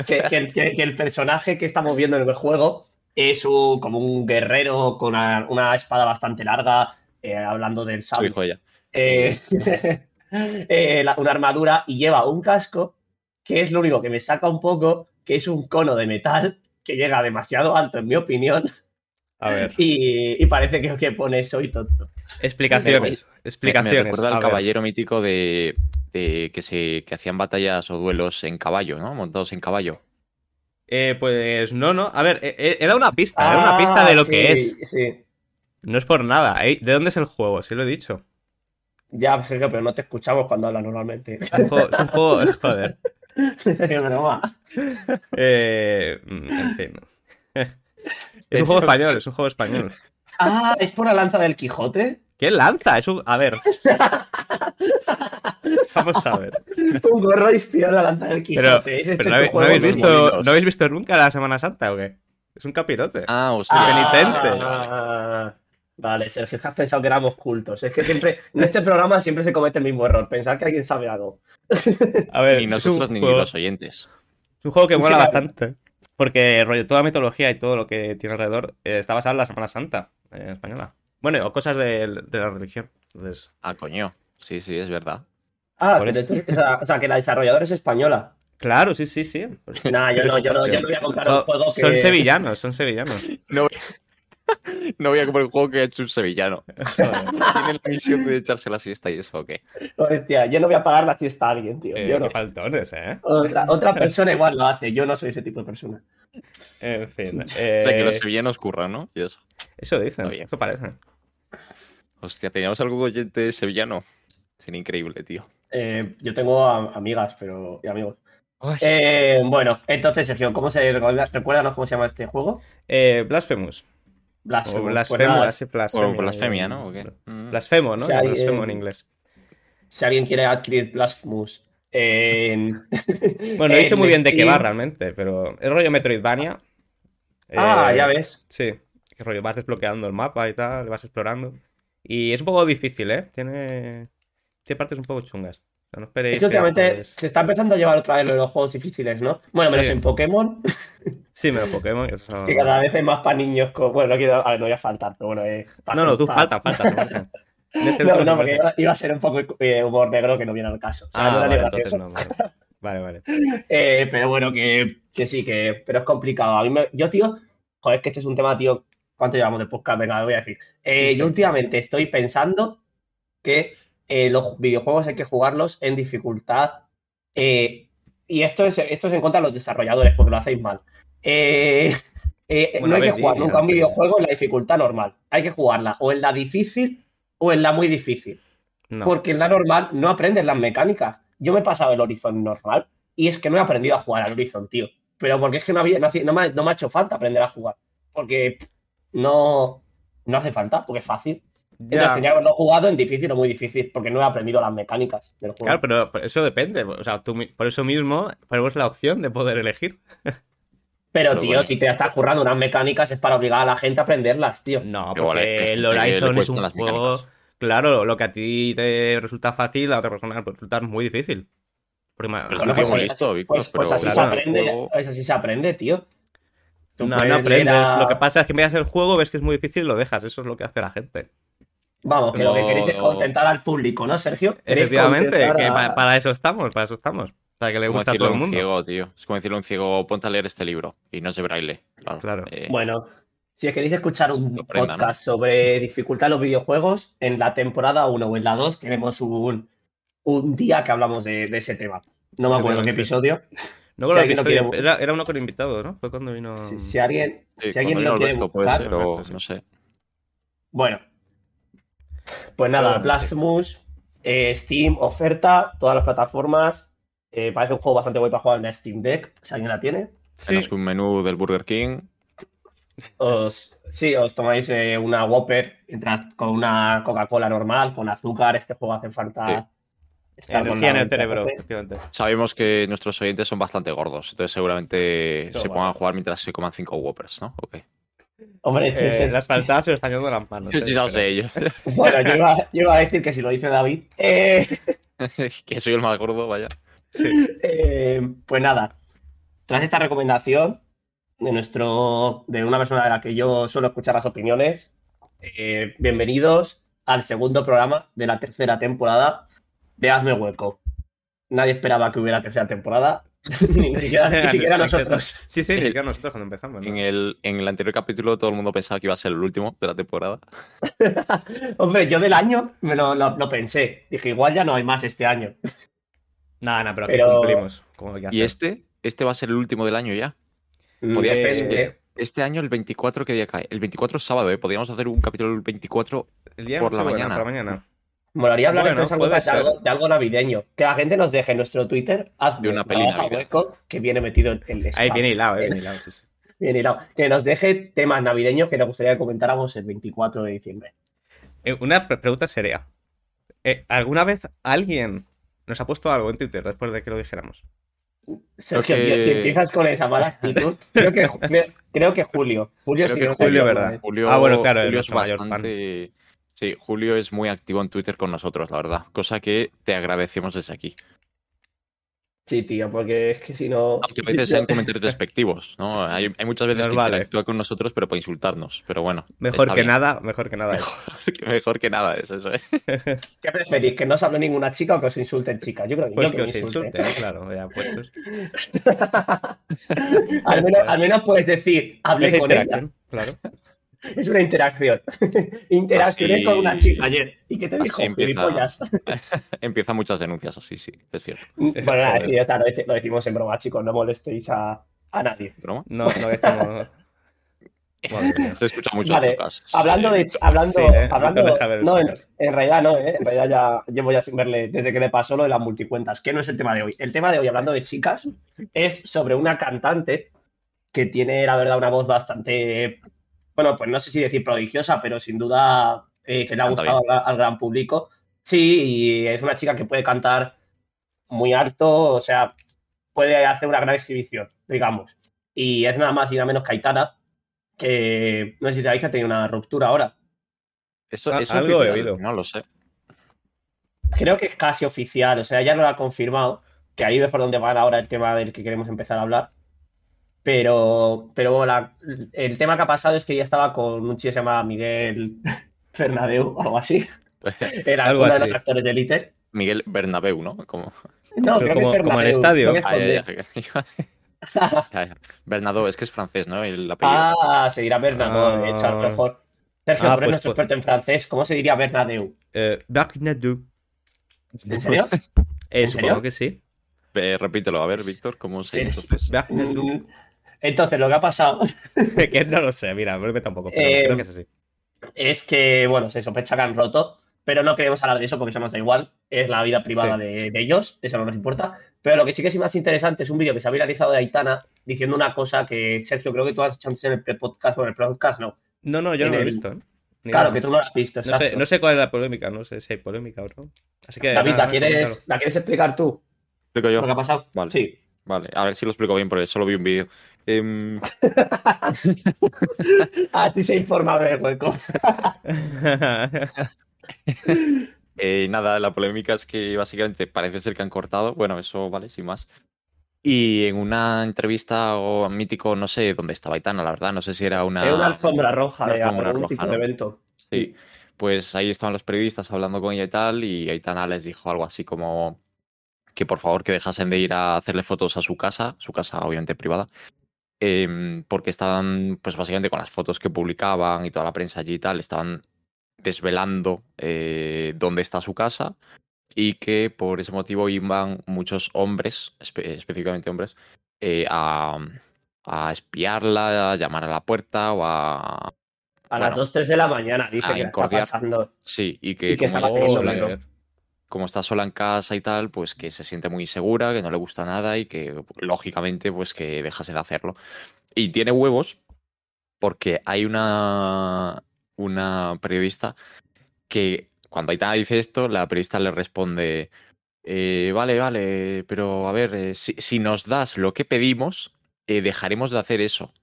Speaker 2: que, que el, que- que el personaje que estamos viendo en el juego es un- como un guerrero con una, una espada bastante larga, eh, hablando del
Speaker 3: ella.
Speaker 2: Eh, eh, la- una armadura y lleva un casco, que es lo único que me saca un poco, que es un cono de metal que llega demasiado alto, en mi opinión,
Speaker 1: A ver,
Speaker 2: y, y parece que, que pone soy tonto.
Speaker 1: explicaciones.
Speaker 3: Me,
Speaker 1: Explicaciones.
Speaker 3: me recuerda
Speaker 1: a
Speaker 3: al
Speaker 1: ver.
Speaker 3: caballero mítico de, de que se que hacían batallas o duelos en caballo, ¿no? Montados en caballo.
Speaker 1: Eh, pues no, no. A ver, eh, era una pista, era una pista de lo
Speaker 2: Ah,
Speaker 1: que es.
Speaker 2: Sí,
Speaker 1: No es por nada. ¿eh? ¿De dónde es el juego? Sí lo he dicho.
Speaker 2: Ya, Sergio, pero no te escuchamos cuando hablas normalmente.
Speaker 1: Es un juego. Es un juego joder.
Speaker 2: Qué broma.
Speaker 1: Eh, en fin. Es un juego español, es un juego español.
Speaker 2: Ah, ¿es por la lanza del Quijote?
Speaker 1: ¿Qué lanza? Es un... A ver. Vamos a ver.
Speaker 2: Un gorro inspirado en la lanza del
Speaker 1: Pero,
Speaker 2: Quijote. ¿Es este
Speaker 1: pero ¿no, habéis, no visto. ¿no habéis visto nunca la Semana Santa o qué? Es un capirote.
Speaker 3: Ah, o sea,
Speaker 2: Ah,
Speaker 1: penitente.
Speaker 2: ah, Vale, Sergio, es que has pensado que éramos cultos. Es que siempre, en este programa siempre se comete el mismo error, pensar que alguien sabe algo.
Speaker 1: A ver,
Speaker 3: ni nosotros ni
Speaker 1: juego-
Speaker 3: los oyentes.
Speaker 1: Es un juego que mola bastante. Porque rollo, toda la mitología y todo lo que tiene alrededor eh, está basado en la Semana Santa eh, española. Bueno, o cosas de, de la religión. Entonces,
Speaker 3: Ah, coño. Sí, sí, es verdad.
Speaker 2: Ah, tú- o, sea, o sea, que la desarrolladora es española.
Speaker 1: claro, sí, sí, sí.
Speaker 2: Nah, yo no, yo no, yo no voy a comprar un juego que.
Speaker 1: son sevillanos, son sevillanos.
Speaker 3: No voy, no voy a comprar un juego que ha hecho un sevillano. Tiene la misión de echarse la siesta y eso, ¿o qué?
Speaker 2: Hostia, yo no voy a pagar la siesta a alguien, tío.
Speaker 1: Eh,
Speaker 2: yo no.
Speaker 1: faltones, ¿eh?
Speaker 2: Otra, otra persona igual lo hace, yo no soy ese tipo de persona.
Speaker 1: En fin.
Speaker 3: O sea, que
Speaker 1: eh,
Speaker 3: los sevillanos curran, ¿no? Y eso.
Speaker 1: eso dicen, eso parece.
Speaker 3: Hostia, teníamos algún oyente sevillano. Sería increíble, tío.
Speaker 2: Eh, yo tengo a- amigas, pero. y amigos. Eh, bueno, entonces, Sergio, ¿cómo se recuerda- recuérdanos cómo se llama este juego?
Speaker 1: Eh, Blasphemous.
Speaker 2: Blasphemous.
Speaker 1: O
Speaker 2: Pues
Speaker 1: blasfemo, así, blasfemia.
Speaker 3: O blasfemia, ¿no? ¿O qué? Mm.
Speaker 1: Blasfemo, ¿no?
Speaker 2: Hay,
Speaker 1: Blasfemo
Speaker 2: eh,
Speaker 1: en inglés.
Speaker 2: si alguien quiere adquirir Blasphemous en...
Speaker 1: Bueno, no he dicho muy bien de qué va realmente, pero es rollo Metroidvania.
Speaker 2: Ah,
Speaker 1: Eh,
Speaker 2: ya ves.
Speaker 1: Sí, que rollo, vas desbloqueando el mapa y tal, vas explorando. Y es un poco difícil, ¿eh? Tiene, tiene partes un poco chungas. Esperéis
Speaker 2: Es que últimamente se está empezando a llevar otra vez lo de los juegos difíciles, ¿no? Bueno, menos
Speaker 1: Sí.
Speaker 2: en Pokémon,
Speaker 1: Sí, menos Pokémon. que
Speaker 2: cada vez es más para niños. con- Bueno, no quiero. A ver, no voy a faltar, pero bueno. Eh,
Speaker 1: No, no, tú falta, falta. Este
Speaker 2: No, no, porque iba, a ser un poco eh, humor negro que no viene al caso. O sea, no
Speaker 1: Ah, vale,
Speaker 2: gracioso.
Speaker 1: entonces no. Vale, vale. vale.
Speaker 2: Eh, pero bueno, que, que sí, que. Pero es complicado. A mí me- yo, tío, joder, es que este es un tema, tío. ¿Cuánto llevamos de podcast? Venga, lo voy a decir. Eh, yo últimamente estoy pensando que eh, los videojuegos hay que jugarlos en dificultad. eh, y esto es, esto es en contra de los desarrolladores, porque lo hacéis mal. Eh, no hay que jugar nunca un videojuego en la dificultad normal. Hay que jugarla o en la difícil o en la muy difícil.
Speaker 1: No.
Speaker 2: Porque en la normal no aprendes las mecánicas. Yo me he pasado el Horizon normal y es que no he aprendido a jugar al Horizon, tío. Pero porque es que no, había, no, me, ha- no me ha hecho falta aprender a jugar. Porque no, no hace falta, porque es fácil. Entonces
Speaker 1: Ya.
Speaker 2: tenía que haberlo jugado en difícil o muy difícil, porque no he aprendido las mecánicas del juego.
Speaker 1: Claro, pero pero eso depende. O sea, tú por eso mismo ponemos la opción de poder elegir.
Speaker 2: pero,
Speaker 3: pero
Speaker 2: tío,
Speaker 3: bueno.
Speaker 2: si te estás currando unas mecánicas es para obligar a la gente a aprenderlas, tío.
Speaker 1: No, porque
Speaker 3: que
Speaker 1: el Horizon es un juego.
Speaker 3: mecánicas.
Speaker 1: Claro, lo que a ti te resulta fácil, a otra persona le puede resultar muy difícil. Porque ma-
Speaker 3: Pero
Speaker 2: Bueno, pues,
Speaker 3: listo, Víctor,
Speaker 2: Pues, pues
Speaker 3: pero
Speaker 2: así,
Speaker 1: claro,
Speaker 2: se aprende,
Speaker 3: juego-
Speaker 2: pues así se aprende, tío. Tú
Speaker 1: no, no aprendes.
Speaker 2: a-
Speaker 1: Lo que pasa es que miras el juego, ves que es muy difícil y lo dejas. Eso es lo que hace la gente.
Speaker 2: Vamos, que lo que queréis es contentar al público, ¿no, Sergio?
Speaker 1: Efectivamente, que para eso estamos, para eso estamos. Para que le guste a todo el
Speaker 3: un
Speaker 1: mundo.
Speaker 3: ciego, tío. Es como decirle a un ciego, ponte a leer este libro. Y no es de braille. Claro.
Speaker 1: Claro.
Speaker 3: Eh,
Speaker 2: Bueno, si queréis escuchar un podcast sobre dificultad en los videojuegos, en la temporada 1 o en la 2 tenemos un, un día que hablamos de, de ese tema. No me acuerdo qué episodio.
Speaker 1: No
Speaker 2: Si alguien no
Speaker 1: episodio,
Speaker 2: quiere-
Speaker 1: era, era uno con invitados, ¿no? Fue cuando vino.
Speaker 2: Si, si alguien,
Speaker 3: sí,
Speaker 2: si alguien lo quiere
Speaker 3: Alberto puede
Speaker 2: buscar,
Speaker 3: ser,
Speaker 1: sí.
Speaker 3: no sé.
Speaker 2: bueno. Pues nada, Blasphemous, eh, Steam, oferta, todas las plataformas. Eh, parece un juego bastante guay para jugar en la Steam Deck, si alguien la tiene.
Speaker 1: Sí,
Speaker 3: un menú del Burger King.
Speaker 2: Os, sí, os tomáis eh, una Whopper mientras con una Coca-Cola normal, con azúcar. Este juego hace falta estar con
Speaker 1: energía en el cerebro,
Speaker 2: mente.
Speaker 1: efectivamente.
Speaker 3: Sabemos que nuestros oyentes son bastante gordos, entonces seguramente se pongan a jugar mientras se coman cinco Whoppers, ¿no? Ok.
Speaker 2: Hombre,
Speaker 1: Eh, las faltadas se lo están yendo las manos. eh,
Speaker 3: ya lo sé, yo.
Speaker 2: bueno, yo iba, yo iba a decir que si lo dice David. eh,
Speaker 3: que soy el más gordo, vaya.
Speaker 1: Sí.
Speaker 2: eh, pues nada, tras esta recomendación de nuestro, de una persona de la que yo suelo escuchar las opiniones, eh, bienvenidos al segundo programa de la tercera temporada de Hazme Hueco. Nadie esperaba que hubiera tercera temporada, ni siquiera, ni siquiera nosotros.
Speaker 1: Sí, sí, ni siquiera nosotros cuando empezamos. ¿no?
Speaker 3: En el, en el anterior capítulo todo el mundo pensaba que iba a ser el último de la temporada.
Speaker 2: Hombre, yo del año me lo, lo- lo pensé. Dije, igual ya no hay más este año.
Speaker 1: Nada, nada, pero,
Speaker 2: Pero-
Speaker 1: aquí cumplimos. Como hay que
Speaker 3: Y este, este va a ser el último del año ya. Podía-
Speaker 2: Depende.
Speaker 3: es que este año el 24 que día cae. El 24 es sábado, ¿eh? Podríamos hacer un capítulo el 24.
Speaker 1: El día
Speaker 3: por
Speaker 1: no
Speaker 3: la mañana.
Speaker 1: por la mañana.
Speaker 2: Molaría hablar
Speaker 1: Bueno,
Speaker 2: entonces algo
Speaker 1: puede
Speaker 2: de, algo, de algo navideño. Que la gente nos deje en nuestro Twitter, hazme
Speaker 3: De una peli
Speaker 2: hueco, que viene metido en el
Speaker 1: Ahí viene hilado, eh, viene hilado, sí, sí.
Speaker 2: Bien hilado. Que nos deje temas navideños que nos gustaría que comentáramos el 24 de diciembre.
Speaker 1: Eh, Una pre- pregunta seria. Eh, ¿Alguna vez alguien nos ha puesto algo en Twitter después de que lo dijéramos?
Speaker 2: Sergio,
Speaker 3: que-
Speaker 2: tío, si empiezas con esa mala actitud, creo que, me- creo que Julio. Julio
Speaker 1: Creo
Speaker 2: sí
Speaker 1: que Julio, ¿verdad?
Speaker 3: Julio,
Speaker 1: Ah, bueno, claro,
Speaker 3: Julio es
Speaker 1: nuestro mayor fan.
Speaker 3: bastante. Sí, Julio es muy activo en Twitter con nosotros, la verdad. Cosa que te agradecemos desde aquí.
Speaker 2: Sí, tío, porque es que si no.
Speaker 3: Aunque a veces sean comentarios despectivos, ¿no? Hay, hay muchas veces
Speaker 1: Nos
Speaker 3: que
Speaker 1: vale.
Speaker 3: interactúa con nosotros, pero para insultarnos. Pero bueno.
Speaker 1: Mejor que
Speaker 3: bien.
Speaker 1: nada, mejor que nada.
Speaker 3: Mejor, mejor que nada es eso, ¿eh?
Speaker 2: ¿Qué preferís? ¿Que no os hable ninguna chica o que os insulten chicas? Yo creo que,
Speaker 1: Pues
Speaker 2: yo
Speaker 1: que os
Speaker 2: insulte.
Speaker 1: insulte, eh, claro, ya puestos.
Speaker 2: al, menos, al menos puedes decir, hablé con ella.
Speaker 1: claro.
Speaker 2: Es una interacción. Interaccioné
Speaker 3: Así-
Speaker 2: con una chica ayer. ¿Y qué te dijo?
Speaker 3: empieza. Empiezan muchas denuncias así, sí, es cierto.
Speaker 2: Bueno, nada, sí, ya está, lo, dec- lo decimos en broma, chicos. No molestéis a, a nadie.
Speaker 3: ¿Broma?
Speaker 1: No, no estamos.
Speaker 3: Se escucha mucho
Speaker 2: Vale. Hablando de. Hablando,
Speaker 1: Sí, ¿eh?
Speaker 2: hablando
Speaker 1: No
Speaker 2: en realidad no, ¿eh? En realidad ya llevo ya sin verle desde que le pasó lo de las multicuentas, que no es el tema de hoy. El tema de hoy, hablando de chicas, es sobre una cantante que tiene, la verdad, una voz bastante. Bueno, pues no sé si decir prodigiosa, pero sin duda eh, que le ha gustado al, al gran público. Sí, y es una chica que puede cantar muy alto, o sea, puede hacer una gran exhibición, digamos. Y es nada más y nada menos que Aitana, que no sé si sabéis que ha tenido una ruptura ahora.
Speaker 3: Eso,
Speaker 1: Ah,
Speaker 3: eso es
Speaker 1: algo he oído.
Speaker 3: No lo sé.
Speaker 2: Creo que es casi oficial, o sea, ya no lo ha confirmado, que ahí ves por dónde va ahora el tema del que queremos empezar a hablar. Pero, pero bueno, la- el tema que ha pasado es que ella estaba con un chico que se llama Miguel Fernadeu o algo así. Era
Speaker 1: Algo
Speaker 2: uno de los actores de Elite.
Speaker 3: Miguel Bernabéu, ¿no? Como...
Speaker 2: No, creo
Speaker 1: como-
Speaker 2: que es
Speaker 1: como el estadio.
Speaker 2: que
Speaker 3: ya,
Speaker 2: es
Speaker 3: ya,
Speaker 2: Condé.
Speaker 3: ya. Ya, ya. Bernardo, es que es francés, ¿no? El apellido.
Speaker 2: Ah, se dirá Bernadou, de hecho, a lo
Speaker 1: Ah.
Speaker 2: mejor. Sergio,
Speaker 1: Ah,
Speaker 2: tú eres
Speaker 1: pues,
Speaker 2: nuestro
Speaker 1: pues-
Speaker 2: experto en francés. ¿Cómo se diría Bernadeu?
Speaker 1: Eh, Bernadou.
Speaker 2: ¿En serio?
Speaker 1: Eh,
Speaker 2: ¿En
Speaker 1: supongo
Speaker 2: serio?
Speaker 1: que sí.
Speaker 3: Eh, repítelo, a ver, Víctor, ¿cómo se
Speaker 2: Sí.
Speaker 3: entonces?
Speaker 2: Entonces, lo que ha pasado
Speaker 1: que no lo sé, mira, vuelve tampoco, pero
Speaker 2: Eh,
Speaker 1: creo que es así.
Speaker 2: es que, bueno, se sospecha que han roto, pero no queremos hablar de eso porque eso nos da igual. Es la vida privada
Speaker 1: Sí.
Speaker 2: de, de ellos, eso no nos importa. Pero lo que sí que es más interesante es un vídeo que se ha viralizado de Aitana diciendo una cosa que, Sergio, creo que tú has hecho antes en el pre-podcast o en el podcast, ¿no?
Speaker 1: No, no, yo
Speaker 2: en
Speaker 1: no lo he visto. ¿eh? Ni
Speaker 2: Claro,
Speaker 1: nada.
Speaker 2: que tú no lo has visto,
Speaker 1: No sé,
Speaker 2: exacto.
Speaker 1: no sé cuál es la polémica, no sé si hay polémica o no. Así que.
Speaker 2: David,
Speaker 1: nada,
Speaker 2: ¿la quieres. ¿la quieres explicar tú?
Speaker 3: Explico yo.
Speaker 2: ¿Lo que ha pasado?
Speaker 3: Vale.
Speaker 2: Sí.
Speaker 3: Vale, a ver si lo explico bien, porque solo vi un vídeo. Em,
Speaker 2: Así se informa de hueco.
Speaker 3: eh, nada, la polémica es que básicamente parece ser que han cortado. Bueno, eso vale, sin más. Y en una entrevista o mítico, no sé dónde estaba Aitana, la verdad, no sé si era una.
Speaker 2: Es una alfombra roja
Speaker 3: una
Speaker 2: de
Speaker 3: alfombra
Speaker 2: algún
Speaker 3: roja,
Speaker 2: tipo
Speaker 3: ¿no?
Speaker 2: de evento.
Speaker 3: Sí, pues ahí estaban los periodistas hablando con ella y tal, y Aitana les dijo algo así como que por favor que dejasen de ir a hacerle fotos a su casa, su casa obviamente privada, em, porque estaban, pues básicamente con las fotos que publicaban y toda la prensa allí y tal, estaban desvelando eh, dónde está su casa y que por ese motivo iban muchos hombres, espe- específicamente hombres, eh, a, a espiarla, a llamar a la puerta o a...
Speaker 2: A
Speaker 3: Bueno,
Speaker 2: las 2, 3 de la mañana dice que está pasando.
Speaker 3: Sí, y que,
Speaker 2: Y que
Speaker 3: como,
Speaker 2: está
Speaker 3: ella como está sola en casa y tal, pues que se siente muy insegura, que no le gusta nada y que lógicamente pues que dejase de hacerlo. Y tiene huevos porque hay una, una periodista que cuando Aitana dice esto, la periodista le responde, eh, vale, vale, pero a ver, eh, si, si nos das lo que pedimos, eh, dejaremos de hacer eso.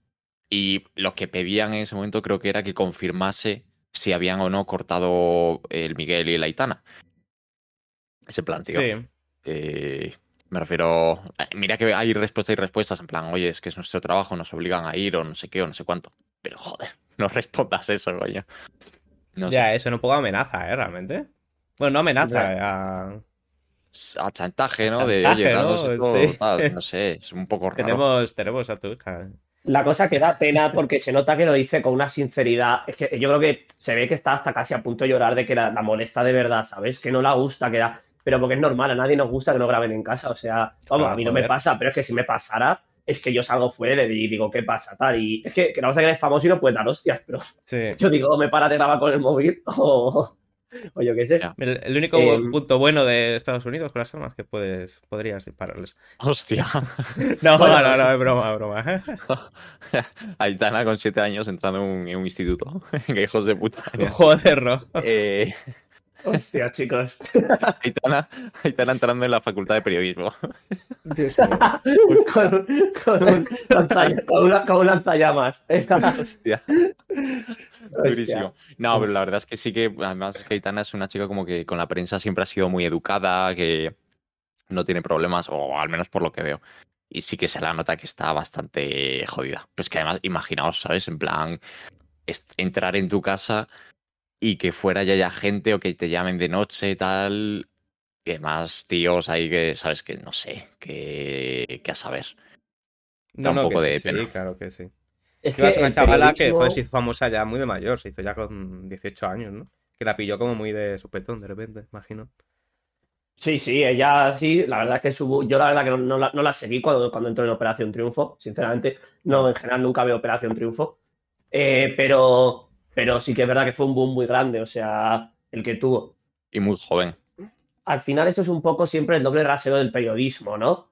Speaker 3: Y lo que pedían en ese momento creo que era que confirmase si habían o no cortado el Miguel y la Aitana. Ese plan, tío.
Speaker 1: Sí.
Speaker 3: Eh, me refiero. eh, Mira que hay respuestas y respuestas en plan, oye, es que es nuestro trabajo, nos obligan a ir o no sé qué o no sé cuánto. Pero joder, no respondas eso, coño. No sé.
Speaker 1: Ya, eso no poco amenaza, ¿eh? Realmente. Bueno, no amenaza, a...
Speaker 3: A chantaje, ¿no?
Speaker 1: A
Speaker 3: de, oye,
Speaker 1: ¿no?
Speaker 3: esto,
Speaker 1: Sí.
Speaker 3: tal, no sé, es un poco raro.
Speaker 1: tenemos, tenemos a tu hija.
Speaker 2: La cosa que da pena porque se nota que lo dice con una sinceridad. Es que yo creo que se ve que está hasta casi a punto de llorar de que la, la molesta de verdad, ¿sabes? Que no la gusta, que da. Pero porque es normal, a nadie nos gusta que no graben en casa. O sea, vamos,
Speaker 1: Ah,
Speaker 2: a mí no me pasa, pero es que si me pasara, es que yo salgo fuera y digo, ¿qué pasa? Tal. Y es que, que la cosa es que eres famoso y no puedes dar hostias, pero
Speaker 1: Sí.
Speaker 2: yo digo, me para de grabar con el móvil o, o yo qué sé.
Speaker 1: El, el único
Speaker 2: Em,
Speaker 1: punto bueno de Estados Unidos con las armas que puedes, podrías dispararles.
Speaker 3: Hostia.
Speaker 1: No,
Speaker 2: Bueno,
Speaker 1: no, no, es broma, es broma.
Speaker 3: Aitana con siete años entrando en un, en un instituto. Qué hijos de puta.
Speaker 1: Joder, no.
Speaker 3: Eh,
Speaker 2: Hostia, chicos.
Speaker 3: Aitana, Aitana entrando en la facultad de periodismo.
Speaker 1: Dios mío.
Speaker 2: con, con un con una- con un lanzallamas.
Speaker 3: Hostia. Durísimo. No, pero la verdad es que sí que, además, es que Aitana es una chica como que con la prensa siempre ha sido muy educada, que no tiene problemas, o al menos por lo que veo. Y sí que se la nota que está bastante jodida. Pues que además, imaginaos, ¿sabes? En plan, entrar en tu casa y que fuera ya haya gente o que te llamen de noche y tal. Y además, tíos ahí que, ¿sabes? Que no sé, que, que a saber. Da
Speaker 1: No,
Speaker 3: un
Speaker 1: no,
Speaker 3: poco
Speaker 1: que
Speaker 3: de
Speaker 1: sí, sí, claro que sí.
Speaker 2: Es
Speaker 1: Que es una chavala que joder, se hizo famosa ya muy de mayor, se hizo ya con 18 años, ¿no? Que la pilló como muy de supetón de repente, imagino.
Speaker 2: Sí, sí, ella sí, la verdad es que su, yo la verdad que no, no la, no la seguí cuando, cuando entró en Operación Triunfo, sinceramente, no, en general nunca veo Operación Triunfo, Eh, pero, pero sí que es verdad que fue un boom muy grande, o sea, el que tuvo.
Speaker 3: Y muy joven.
Speaker 2: Al final eso es un poco siempre el doble rasero del periodismo, ¿no?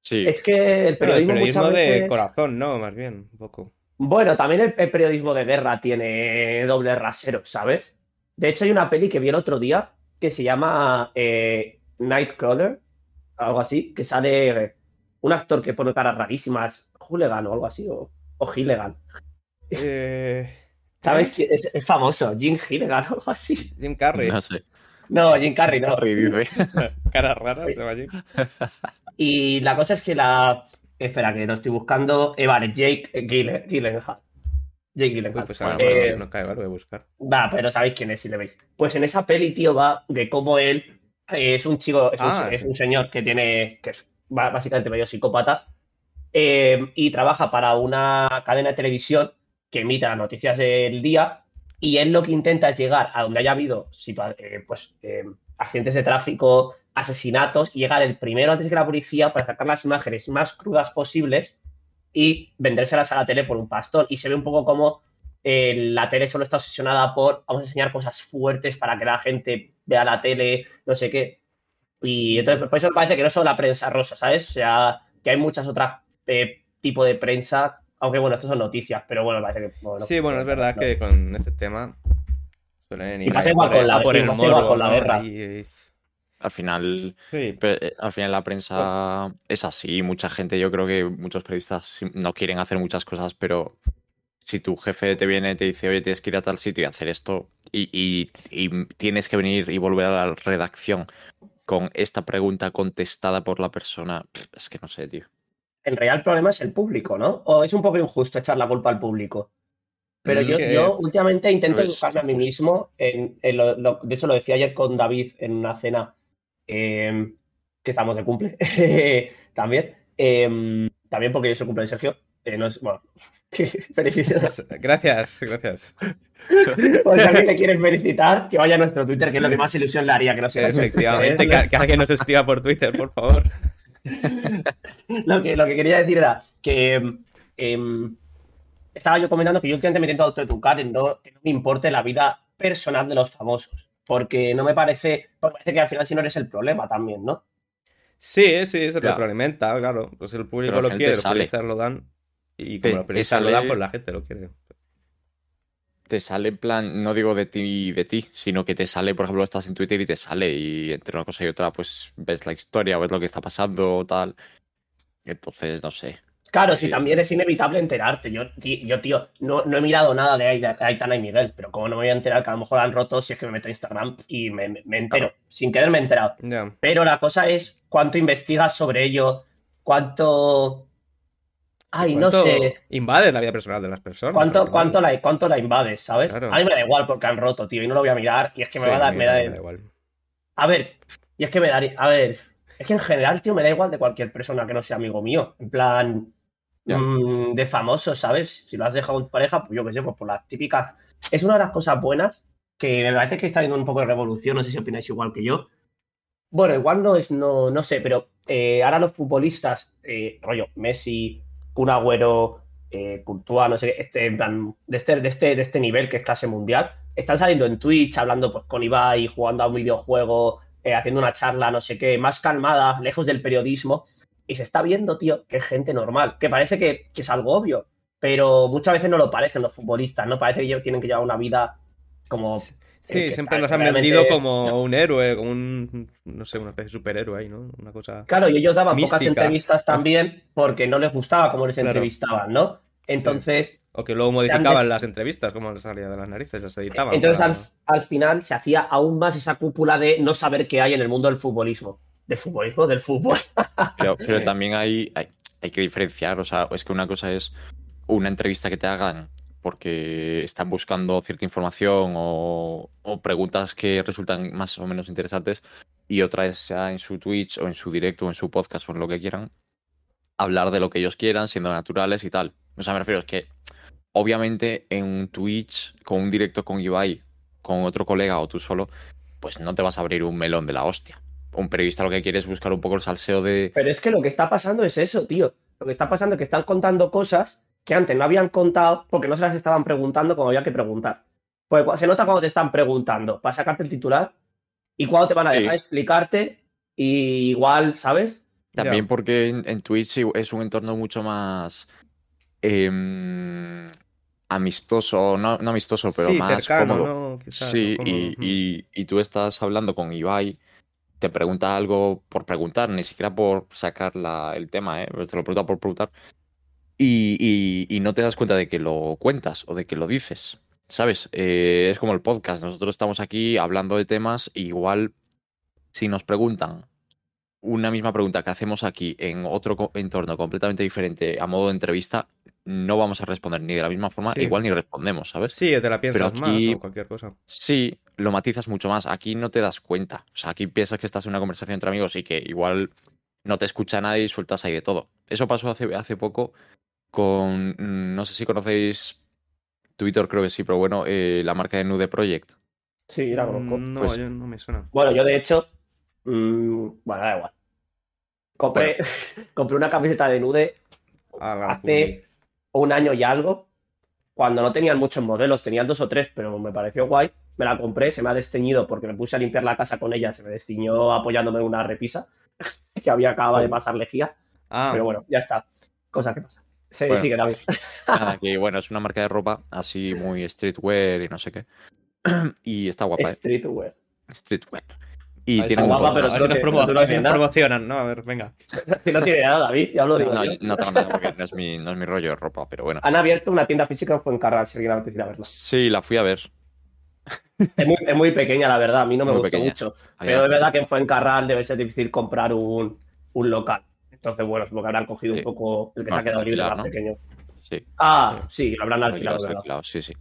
Speaker 3: Sí.
Speaker 2: Es que el
Speaker 1: Pero el
Speaker 2: periodismo,
Speaker 1: periodismo de
Speaker 2: veces...
Speaker 1: corazón, ¿no? Más bien, un poco.
Speaker 2: Bueno, también el, el periodismo de guerra tiene doble rasero, ¿sabes? De hecho, hay una peli que vi el otro día que se llama eh, Nightcrawler, algo así, que sale un actor que pone caras rarísimas, Hooligan o algo así, o, o Gilligan.
Speaker 1: Eh,
Speaker 2: ¿Sabes quién? Es, es famoso, Jim Gilligan o algo así.
Speaker 1: Jim Carrey.
Speaker 3: No sé.
Speaker 2: No, Jim Carrey no.
Speaker 3: Carrey dice.
Speaker 1: Cara rara, se llama Jim.
Speaker 2: Y la cosa es que la. Espera, que lo estoy buscando. Eh, vale, Jake Gyllen- Gyllenhaal. Jake
Speaker 1: Uy,
Speaker 2: Gyllenhaal.
Speaker 1: pues ahora
Speaker 2: Eh,
Speaker 1: no, no cae, vale, lo voy a buscar.
Speaker 2: Va, pero sabéis quién es si le veis. Pues en esa peli, tío, va de cómo él eh, es un chico, es, un,
Speaker 1: Ah,
Speaker 2: es un señor que tiene, que es básicamente medio psicópata, eh, y trabaja para una cadena de televisión que emite las noticias del día, y él lo que intenta es llegar a donde haya habido eh, pues, eh, accidentes de tráfico, asesinatos, y llegar el primero antes que la policía para sacar las imágenes más crudas posibles y vendérselas a la tele por un pastón. Y se ve un poco como eh, la tele solo está obsesionada por vamos a enseñar cosas fuertes para que la gente vea la tele, no sé qué. Y entonces, por eso me parece que no es solo la prensa rosa, ¿sabes? O sea, que hay muchas otras tipos de prensa, aunque bueno, esto son noticias, pero bueno, parece que. bueno,
Speaker 1: Sí, bueno, es verdad
Speaker 2: no.
Speaker 1: que con este tema suelen ir
Speaker 2: pasa
Speaker 1: a
Speaker 2: igual con la-
Speaker 1: por
Speaker 2: y
Speaker 1: el
Speaker 2: pasa igual con la
Speaker 1: ¿no?
Speaker 2: guerra.
Speaker 1: Y- y-
Speaker 3: Al final,
Speaker 1: sí,
Speaker 3: eh, al final la prensa es así. Mucha gente, yo creo que muchos periodistas no quieren hacer muchas cosas, pero si tu jefe te viene y te dice, oye, tienes que ir a tal sitio y hacer esto, y, y- y tienes que venir y volver a la redacción con esta pregunta contestada por la persona, es que no sé, tío.
Speaker 2: En realidad el problema es el público, ¿no? O es un poco injusto echar la culpa al público. Pero
Speaker 3: Mm,
Speaker 2: yo, últimamente intento educarme a mí mismo. En, en lo- lo- de hecho, lo decía ayer con David en una cena eh, que estamos de cumple también. Eh, también porque yo soy cumple de Sergio. Eh, no es, bueno, felicidades.
Speaker 1: Pues, gracias, gracias.
Speaker 2: Pues si alguien le quiere felicitar, que vaya a nuestro Twitter, que es lo que más ilusión le haría, que no se
Speaker 1: Efectivamente, que, que alguien nos escriba por Twitter, por favor.
Speaker 2: lo que, lo que quería decir era que em, estaba yo comentando que yo últimamente me intento autoeducar en no, que no me importe la vida personal de los famosos. Porque no me parece, porque parece que al final si no eres el problema también, ¿no?
Speaker 1: Sí, sí, se retroalimenta, claro. Pues el público
Speaker 3: Pero
Speaker 1: lo quiere, los periodistas lo dan. Y
Speaker 3: Te-
Speaker 1: como los periodistas lo dan, pues la gente lo quiere.
Speaker 3: Te sale en plan, no digo de ti de ti, sino que te sale, por ejemplo, estás en Twitter y te sale y entre una cosa y otra, pues ves la historia, ves lo que está pasando o tal. Entonces, no sé.
Speaker 2: Claro, sí,
Speaker 3: Sí.
Speaker 2: también es inevitable enterarte. Yo, ti- yo tío, no, no he mirado nada de Aitana y Miguel, pero como no me voy a enterar que a lo mejor han roto si es que me meto a Instagram y me, entero.
Speaker 3: Claro.
Speaker 2: Sin querer me he enterado. Pero la cosa es cuánto investigas sobre ello, cuánto... Ay, no
Speaker 1: ¿Cuánto
Speaker 2: sé, es-
Speaker 1: Invade la vida personal de las personas.
Speaker 2: cuánto, cuánto, la, cuánto la invades, ¿sabes?
Speaker 1: Claro.
Speaker 2: A mí me da igual porque han roto, tío, y no lo voy a mirar. Y es que me
Speaker 1: Sí,
Speaker 2: va a dar... me da-
Speaker 1: también me da igual.
Speaker 2: A ver, y es que me daría... A ver, es que en general, tío, me da igual de cualquier persona que no sea amigo mío. En plan... Mm, de famoso, ¿sabes? Si lo has dejado en tu pareja, pues yo qué sé, pues por las típicas. Es una de las cosas buenas que me parece que está habiendo un poco de revolución, no sé si opináis igual que yo. Bueno, igual no es, no, no sé, pero eh, ahora los futbolistas, eh, rollo, Messi, Kun Agüero, eh, Courtois, no sé, este, en plan, de este, de este, de este nivel que es clase mundial, están saliendo en Twitch, hablando pues, con Ibai, jugando a un videojuego, eh, haciendo una charla, no sé qué, más calmada, lejos del periodismo. Y se está viendo, tío, que es gente normal, que parece que, que es algo obvio, pero muchas veces no lo parecen los futbolistas, ¿no? Parece que ellos tienen que llevar una vida como...
Speaker 1: Sí, siempre nos han
Speaker 2: realmente-
Speaker 1: vendido como un héroe, como un, no sé, una especie de superhéroe ahí, ¿no? Una cosa...
Speaker 2: Claro, y ellos daban pocas
Speaker 1: Mística.
Speaker 2: entrevistas también porque no les gustaba cómo les
Speaker 1: Claro.
Speaker 2: entrevistaban, ¿no? Entonces,
Speaker 1: O que luego modificaban
Speaker 2: des-
Speaker 1: las entrevistas, como les salía de las narices, las editaban.
Speaker 2: entonces
Speaker 1: para-
Speaker 2: al, al final se hacía aún más esa cúpula de no saber qué hay en el mundo del futbolismo. ¿Del futbolismo? Del fútbol.
Speaker 3: Pero, pero
Speaker 1: Sí.
Speaker 3: también hay, hay, hay que diferenciar, o sea, es que una cosa es una entrevista que te hagan porque están buscando cierta información o, preguntas que resultan más o menos interesantes y otra es ya en su Twitch o en su directo o en su podcast o en lo que quieran hablar de lo que ellos quieran siendo naturales y tal. O sea, me refiero es que obviamente en un Twitch con un directo con Ibai, con otro colega o tú solo, pues no te vas a abrir un melón de la hostia. Un periodista lo que quiere es buscar un poco el salseo de
Speaker 2: Pero es que lo que está pasando es eso, tío. Lo que está pasando es que están contando cosas que antes no habían contado porque no se las estaban preguntando como había que preguntar. Porque cu- se nota cuando te están preguntando para sacarte el titular y cuando te van a
Speaker 3: Sí.
Speaker 2: dejar explicarte y igual, ¿sabes?
Speaker 3: También porque en, en Twitch es un entorno mucho más em, amistoso, no, no amistoso, pero
Speaker 1: sí,
Speaker 3: más
Speaker 1: cercano,
Speaker 3: cómodo.
Speaker 1: ¿no? Quizás,
Speaker 3: Sí, y, y- y tú estás hablando con Ibai, te pregunta algo por preguntar, ni siquiera por sacar la- el tema, ¿eh? Te lo pregunta por preguntar. Y, y- y no te das cuenta de que lo cuentas o de que lo dices. ¿Sabes? Eh, es como el podcast. Nosotros estamos aquí hablando de temas, igual si nos preguntan una misma pregunta que hacemos aquí en otro co- entorno completamente diferente a modo de entrevista, no vamos a responder ni de la misma forma,
Speaker 1: Sí.
Speaker 3: igual ni respondemos, ¿sabes?
Speaker 1: Sí, te la piensas
Speaker 3: aquí-
Speaker 1: más o cualquier cosa.
Speaker 3: Sí, lo matizas mucho más. Aquí no te das cuenta. O sea, aquí piensas que estás en una conversación entre amigos y que igual no te escucha nadie y sueltas ahí de todo. Eso pasó hace, hace poco con, no sé si conocéis Twitter, creo que sí, pero bueno, eh, la marca de Nude Project.
Speaker 2: Sí, la conozco.
Speaker 1: Mm, No,
Speaker 3: Pues-
Speaker 1: yo no me suena.
Speaker 2: Bueno, yo de hecho. mm, bueno, da igual. Compré, compré una camiseta de nude
Speaker 1: Ah,
Speaker 2: hace un año y algo. Cuando no tenían muchos modelos, tenían dos o tres, pero me pareció guay. Me la compré, se me ha desteñido porque me puse a limpiar la casa con ella, se me destiñó apoyándome en una repisa que había acabado de pasar lejía.
Speaker 1: Ah,
Speaker 2: Pero bueno, ya está. Cosa que pasa. Sí,
Speaker 3: Bueno. Nada, que bueno, es una marca de ropa así muy streetwear y no sé qué. Y está guapa, ¿eh?
Speaker 2: Streetwear.
Speaker 3: Streetwear. Y tiene
Speaker 2: guapa, pero
Speaker 1: a ver si
Speaker 2: no
Speaker 1: nos promocionan, ¿no? A ver, venga.
Speaker 2: Si no tiene nada, David, ya lo digo.
Speaker 3: No,
Speaker 2: yo.
Speaker 3: no tengo nada porque no es mi, no es mi rollo de ropa, pero bueno.
Speaker 2: Han abierto una tienda física en Fuencarral, si alguien apetece ir a verla.
Speaker 3: Sí, la fui a ver.
Speaker 2: Es muy, es muy pequeña, la verdad, a mí no me
Speaker 3: pequeña.
Speaker 2: mucho. Pero es
Speaker 3: gente.
Speaker 2: verdad que en Fuencarral debe ser difícil comprar un, un local. Entonces, bueno, supongo que habrán cogido
Speaker 3: Sí.
Speaker 2: un poco el que se ha quedado libre más
Speaker 3: ¿no?
Speaker 2: pequeño.
Speaker 3: Sí.
Speaker 2: Ah, sí, lo habrán alquilado,
Speaker 3: alquilado, sí, sí.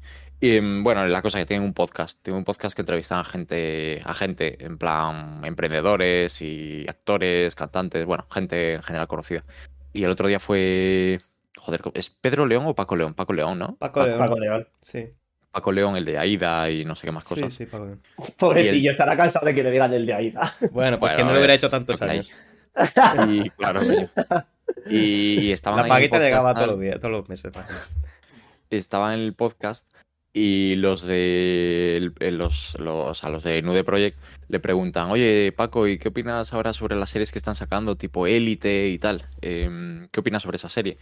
Speaker 3: Y bueno, la cosa es que tienen un podcast. Tienen un podcast que entrevistan a gente, a gente, en plan emprendedores y actores, cantantes, bueno, gente en general conocida. Y el otro día fue. Joder, ¿es Pedro León o Paco León? Paco León, ¿no?
Speaker 1: Paco León.
Speaker 2: Paco León.
Speaker 1: Sí,
Speaker 3: Paco León, el de Aida y no sé qué más
Speaker 1: sí,
Speaker 3: cosas.
Speaker 1: sí, Paco León.
Speaker 2: Pobrecillo, estará cansado de que le digan el de ahí.
Speaker 1: Bueno, pues
Speaker 3: Bueno,
Speaker 1: que no lo hubiera hecho tantos años.
Speaker 3: Y claro. Y, y estaban
Speaker 1: La
Speaker 3: ahí en el
Speaker 1: paguita llegaba
Speaker 3: podcast,
Speaker 1: todos los días, todos los meses.
Speaker 3: estaba en el podcast y los de los, los, a los de Nude Project le preguntan, oye Paco, ¿y qué opinas ahora sobre las series que están sacando, tipo Élite y tal? Em, ¿Qué opinas sobre esa serie?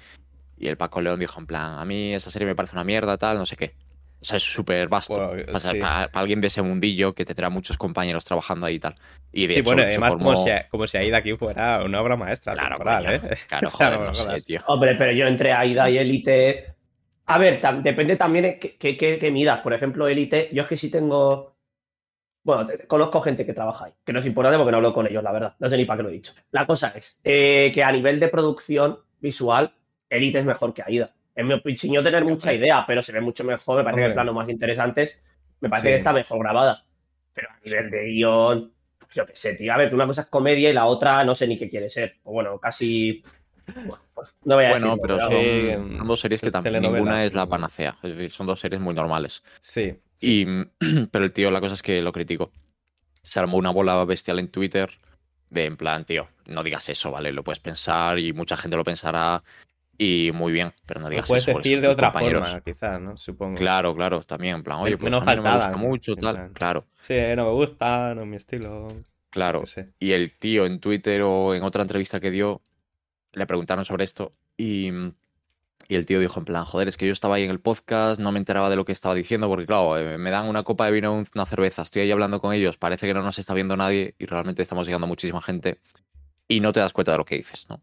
Speaker 3: Y el Paco León dijo en plan, a mí esa serie me parece una mierda, tal, no sé qué. O sea, es súper vasto.
Speaker 1: Bueno,
Speaker 3: para,
Speaker 1: sí.
Speaker 3: para- para alguien de ese mundillo que tendrá muchos compañeros trabajando ahí y tal. Y de
Speaker 1: Sí,
Speaker 3: hecho,
Speaker 1: bueno,
Speaker 3: se
Speaker 1: además,
Speaker 3: formó-
Speaker 1: como, si, como si ahí de aquí fuera una obra maestra.
Speaker 3: Claro,
Speaker 1: temporal,
Speaker 3: coño.
Speaker 1: ¿eh?
Speaker 3: Claro, joder,
Speaker 1: no me
Speaker 3: no sé,
Speaker 1: jodas.
Speaker 3: tío.
Speaker 2: Hombre, pero yo entre Aida y Elite. A ver, tam- depende también de qué, qué, qué- qué midas. Por ejemplo, Elite, yo es que sí tengo. Bueno, te- conozco gente que trabaja ahí, que no es importante porque no hablo con ellos, la verdad. No sé ni para qué lo he dicho. La cosa es eh, que a nivel de producción visual, Elite es mejor que Aida. En mi opinión, tener mucha idea, pero se ve mucho mejor, me parece que
Speaker 1: Hombre.
Speaker 2: el plano más interesantes, me parece
Speaker 1: Sí.
Speaker 2: que está mejor grabada. Pero a nivel de guion, yo qué sé, tío. A ver, que una cosa es comedia y la otra no sé ni qué quiere ser. O bueno, casi. bueno, pues, no voy a
Speaker 3: Bueno,
Speaker 2: decirlo,
Speaker 3: pero son, dos series que también ninguna es la panacea. Es decir, son dos series muy normales.
Speaker 1: Sí.
Speaker 3: Y, pero el tío, la cosa es que lo critico. Se armó una bola bestial en Twitter de en plan, tío, no digas eso, ¿vale? Lo puedes pensar y mucha gente lo pensará y muy bien, pero no
Speaker 1: Lo
Speaker 3: digas
Speaker 1: puedes
Speaker 3: eso. porque
Speaker 1: decir de otra
Speaker 3: compañeros.
Speaker 1: forma, quizás, ¿no? Supongo.
Speaker 3: Claro, claro, también, en plan, oye, pues
Speaker 1: menos
Speaker 3: a mí no me gusta
Speaker 1: ¿no?
Speaker 3: mucho, tal.
Speaker 1: plan.
Speaker 3: Claro,
Speaker 1: Sí, no me gusta, no es mi estilo.
Speaker 3: claro.
Speaker 1: Sé.
Speaker 3: Y el tío en Twitter o en otra entrevista que dio, le preguntaron sobre esto y, y el tío dijo en plan, joder, es que yo estaba ahí en el podcast, no me enteraba de lo que estaba diciendo, porque claro, eh, me dan una copa de vino, una cerveza, estoy ahí hablando con ellos, parece que no nos está viendo nadie y realmente estamos llegando a muchísima gente y no te das cuenta de lo que dices, ¿no?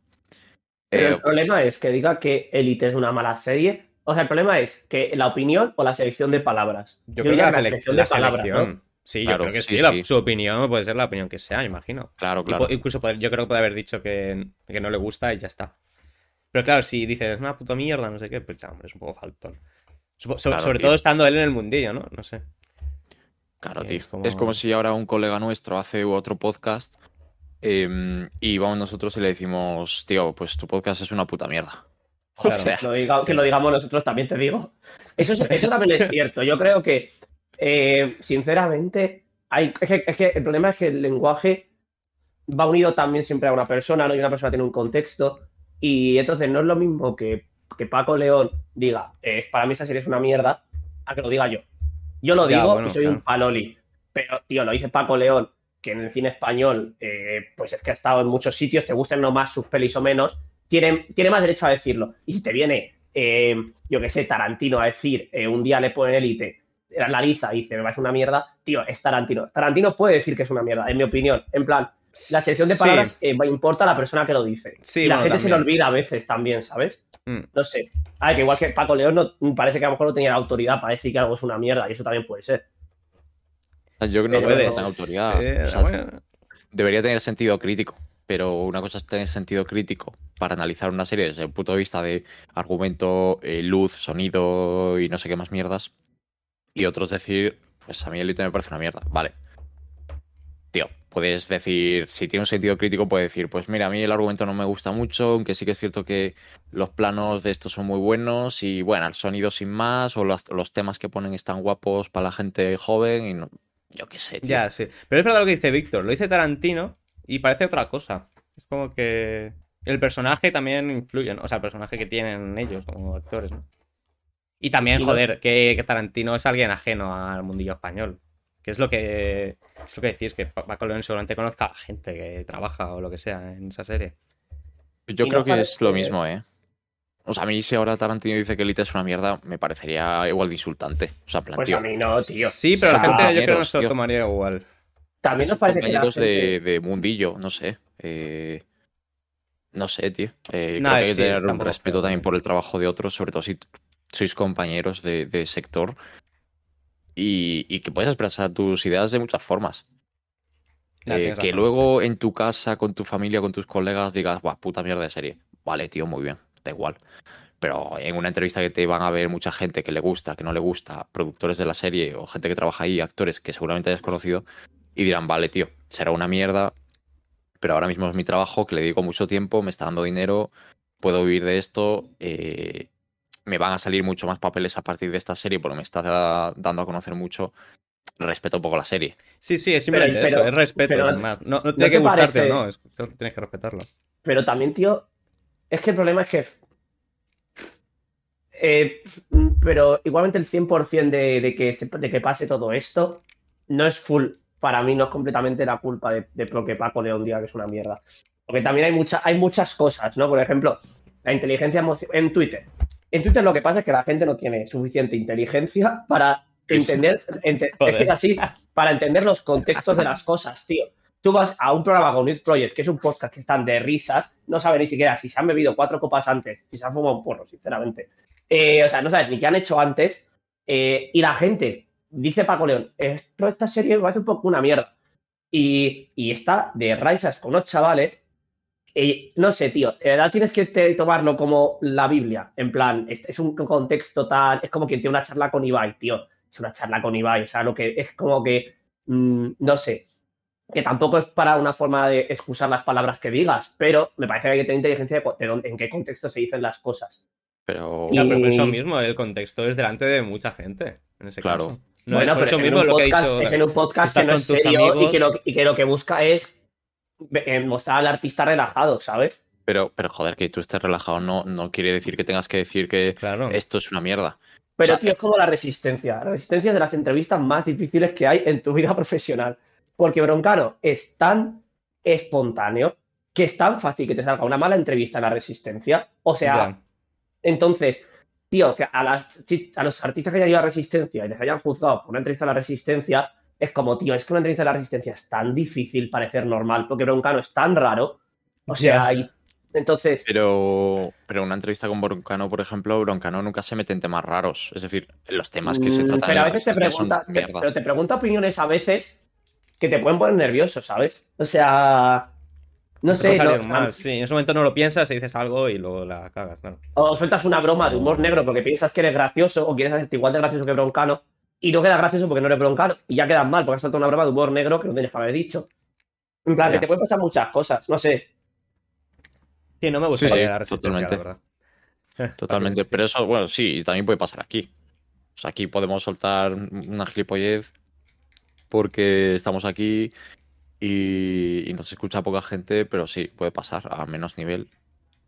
Speaker 2: Pero
Speaker 3: Eh,
Speaker 2: el problema es que diga que Elite es una mala serie. O sea, el problema es que la opinión o la selección de palabras.
Speaker 1: Yo, creo que la, sele- la selección.
Speaker 2: ¿no?
Speaker 1: Sí, yo creo que
Speaker 3: sí,
Speaker 1: sí. la-
Speaker 3: sí.
Speaker 1: su opinión puede ser la opinión que sea, imagino.
Speaker 3: claro, claro.
Speaker 1: incluso poder- yo creo que puede haber dicho que, que no le gusta y ya está. Pero claro, si dices es una puta mierda, no sé qué, pues ya, hombre, es un poco faltón. Supo- so-
Speaker 3: Claro,
Speaker 1: sobre
Speaker 3: tío.
Speaker 1: todo estando él en el mundillo, ¿no? No sé.
Speaker 3: Claro, tío.
Speaker 1: es como-
Speaker 3: Es como si ahora un colega nuestro hace otro podcast em, y vamos nosotros y le decimos, tío, pues tu podcast es una puta mierda. O sea,
Speaker 2: Lo diga-
Speaker 1: Sí.
Speaker 2: Que lo digamos nosotros también te digo. Eso, es- eso también es cierto. Yo creo que, eh, sinceramente, hay, es, que, es que el problema es que el lenguaje va unido también siempre a una persona, ¿no? Y una persona tiene un contexto. Y entonces no es lo mismo que, que Paco León diga, eh, para mí esta serie es una mierda, a que lo diga yo. Yo lo
Speaker 1: Ya,
Speaker 2: digo
Speaker 1: bueno,
Speaker 2: y soy
Speaker 1: claro.
Speaker 2: un paloli. Pero, tío, lo dice Paco León, que en el cine español, eh, pues es que ha estado en muchos sitios, te gusten no más sus pelis o menos, tiene, tiene más derecho a decirlo. Y si te viene, eh, yo qué sé, Tarantino a decir, eh, un día le pone élite, la analiza y dice, me parece una mierda, tío, es Tarantino. Tarantino puede decir que es una mierda, en mi opinión. En plan, la selección de palabras eh, importa a la persona que lo dice.
Speaker 1: Sí,
Speaker 2: y la
Speaker 1: bueno,
Speaker 2: gente se
Speaker 1: también.
Speaker 2: olvida a veces también, ¿sabes?
Speaker 1: Mm.
Speaker 2: No sé. A ver, que igual que Paco León no, parece que a lo mejor no tenía la autoridad para decir que algo es una mierda, y eso también puede ser.
Speaker 3: Yo creo que no
Speaker 1: Puedes.
Speaker 3: tenga autoridad.
Speaker 1: Sí,
Speaker 3: O sea,
Speaker 1: bueno.
Speaker 3: debería tener sentido crítico, pero una cosa es tener sentido crítico para analizar una serie desde el punto de vista de argumento, eh, luz, sonido y no sé qué más mierdas. Y otro es decir, pues a mí Elite me parece una mierda. Vale. Tío, puedes decir, si tiene un sentido crítico, puedes decir, pues mira, a mí el argumento no me gusta mucho, aunque sí que es cierto que los planos de estos son muy buenos y bueno, el sonido sin más, o los, los temas que ponen están guapos para la gente joven y no, yo qué sé, tío.
Speaker 1: Ya, sí. Pero es verdad lo que dice Víctor. Lo dice Tarantino y parece otra cosa. Es como que el personaje también influye, ¿no? O sea, el personaje que tienen ellos como actores, ¿no? Y también,
Speaker 2: Y
Speaker 1: joder, que, que Tarantino es alguien ajeno al mundillo español. Que es lo que es lo que decís, que Pa- Paco León seguramente conozca a gente que trabaja o lo que sea en esa serie.
Speaker 3: Yo
Speaker 2: Y
Speaker 3: creo
Speaker 2: no
Speaker 3: que es lo mismo, ¿eh? O sea, a mí si ahora Tarantino dice que Elite es una mierda, me parecería igual de insultante. O sea, en plan,
Speaker 2: Pues
Speaker 3: tío,
Speaker 2: a mí no, tío.
Speaker 1: Sí, pero
Speaker 2: O
Speaker 1: la gente yo creo que no se lo tomaría igual.
Speaker 2: También nos parece que la
Speaker 3: compañeros de,
Speaker 2: gente-
Speaker 3: de mundillo, no sé. eh, no sé, tío. Eh, creo que hay que tener un respeto también por el trabajo de otros, sobre todo si sois compañeros de, de sector. Y, y que puedes expresar tus ideas de muchas formas. Eh, que
Speaker 1: razón,
Speaker 3: luego en tu casa, con tu familia, con tus colegas, digas, guau, puta mierda de serie. Vale, tío, muy bien, da igual. Pero en una entrevista que te van a ver mucha gente que le gusta, que no le gusta, productores de la serie o gente que trabaja ahí, actores que seguramente hayas conocido, y dirán, vale, tío, será una mierda, pero ahora mismo es mi trabajo, que le dedico mucho tiempo, me está dando dinero, puedo vivir de esto, eh, me van a salir mucho más papeles a partir de esta serie porque me está da- dando a conocer mucho. Respeto un poco la serie.
Speaker 1: Sí, sí, es simplemente
Speaker 2: Pero-
Speaker 1: eso,
Speaker 2: pero-
Speaker 1: es respeto,
Speaker 2: pero-.
Speaker 1: No, no
Speaker 2: ¿no
Speaker 1: tiene que gustarte
Speaker 2: parece-
Speaker 1: o no, es tienes que respetarlo.
Speaker 2: Pero también, tío, es que el problema es que. eh, pero igualmente el 100% de, de que, se- de que pase todo esto no es full. Para mí no es completamente la culpa de, de lo que Paco León diga que es una mierda. Porque también hay, mucha, hay muchas cosas, ¿no? Por ejemplo, la inteligencia emocional. En Twitter. En Twitter lo que pasa es que la gente no tiene suficiente inteligencia para entender. ente- es que es así, para entender los contextos de las cosas, tío. Tú vas a un programa con Youth Project, que es un podcast que están de risas, no sabes ni siquiera si se han bebido cuatro copas antes, si se han fumado un porro, sinceramente. Eh, o sea, no sabes ni qué han hecho antes. eh, y la gente, dice Paco León, esto, esta serie me parece un poco una mierda. Y, y está de risas con los chavales. Y no sé, tío, de verdad tienes que tomarlo como la Biblia. En plan, es, es un contexto tal. Es como quien tiene una charla con Ibai, tío. Es una charla con Ibai. O sea, lo que es como que. mm, no sé. Que tampoco es para una forma de excusar las palabras que digas, pero me parece que hay que tener inteligencia de, co- de dónde- en qué contexto se dicen las cosas.
Speaker 3: Pero
Speaker 1: por eso
Speaker 2: Y-
Speaker 1: mismo, el contexto es delante de mucha gente, en ese
Speaker 3: Claro.
Speaker 1: caso. No,
Speaker 2: bueno,
Speaker 1: por
Speaker 2: pero
Speaker 1: eso
Speaker 2: es en
Speaker 1: mismo
Speaker 2: un
Speaker 1: lo que he
Speaker 2: podcast,
Speaker 1: dicho.
Speaker 2: es en un podcast
Speaker 1: si
Speaker 2: que no es serio y, que lo, y que lo que busca es eh, mostrar al artista relajado, ¿sabes?
Speaker 3: Pero, pero joder, que tú estés relajado no, no quiere decir que tengas que decir que
Speaker 1: Claro.
Speaker 3: esto es una mierda.
Speaker 2: Pero,
Speaker 3: O sea,
Speaker 2: tío, es como la resistencia. La resistencia es de las entrevistas más difíciles que hay en tu vida profesional. Porque Broncano es tan espontáneo que es tan fácil que te salga una mala entrevista en la resistencia. O sea, entonces, tío, que a, las, a los artistas que hayan ido a Resistencia y les hayan juzgado por una entrevista a la Resistencia, es como, tío, es que una entrevista a la Resistencia es tan difícil parecer normal, porque Broncano es tan raro. O sea, y- entonces,
Speaker 3: Pero, pero una entrevista con Broncano, por ejemplo, Broncano nunca se mete en temas raros. Es decir, los temas que se
Speaker 2: Mm,
Speaker 3: tratan
Speaker 2: Pero a veces te pregunta, te- pero te pregunta opiniones a veces que te pueden poner nervioso, ¿sabes? O sea, no sé, no-
Speaker 1: salir mal, sí. En ese momento no lo piensas y dices algo y luego la cagas, claro.
Speaker 2: o sueltas una broma de humor negro porque piensas que eres gracioso o quieres hacerte igual de gracioso que Broncano y no queda gracioso porque no eres Broncano y ya quedas mal porque has soltado una broma de humor negro que no tienes que haber dicho. En plan,
Speaker 3: Ya.
Speaker 2: que te pueden pasar muchas cosas, no sé.
Speaker 1: Sí, no me
Speaker 3: Sí,
Speaker 1: gustaría
Speaker 3: sí,
Speaker 1: la resistencia,
Speaker 3: totalmente.
Speaker 1: la verdad.
Speaker 3: Totalmente. Pero eso, bueno, sí, también puede pasar aquí. O sea, aquí podemos soltar una gilipollez porque estamos aquí y, y nos escucha poca gente, pero sí, puede pasar a menos nivel.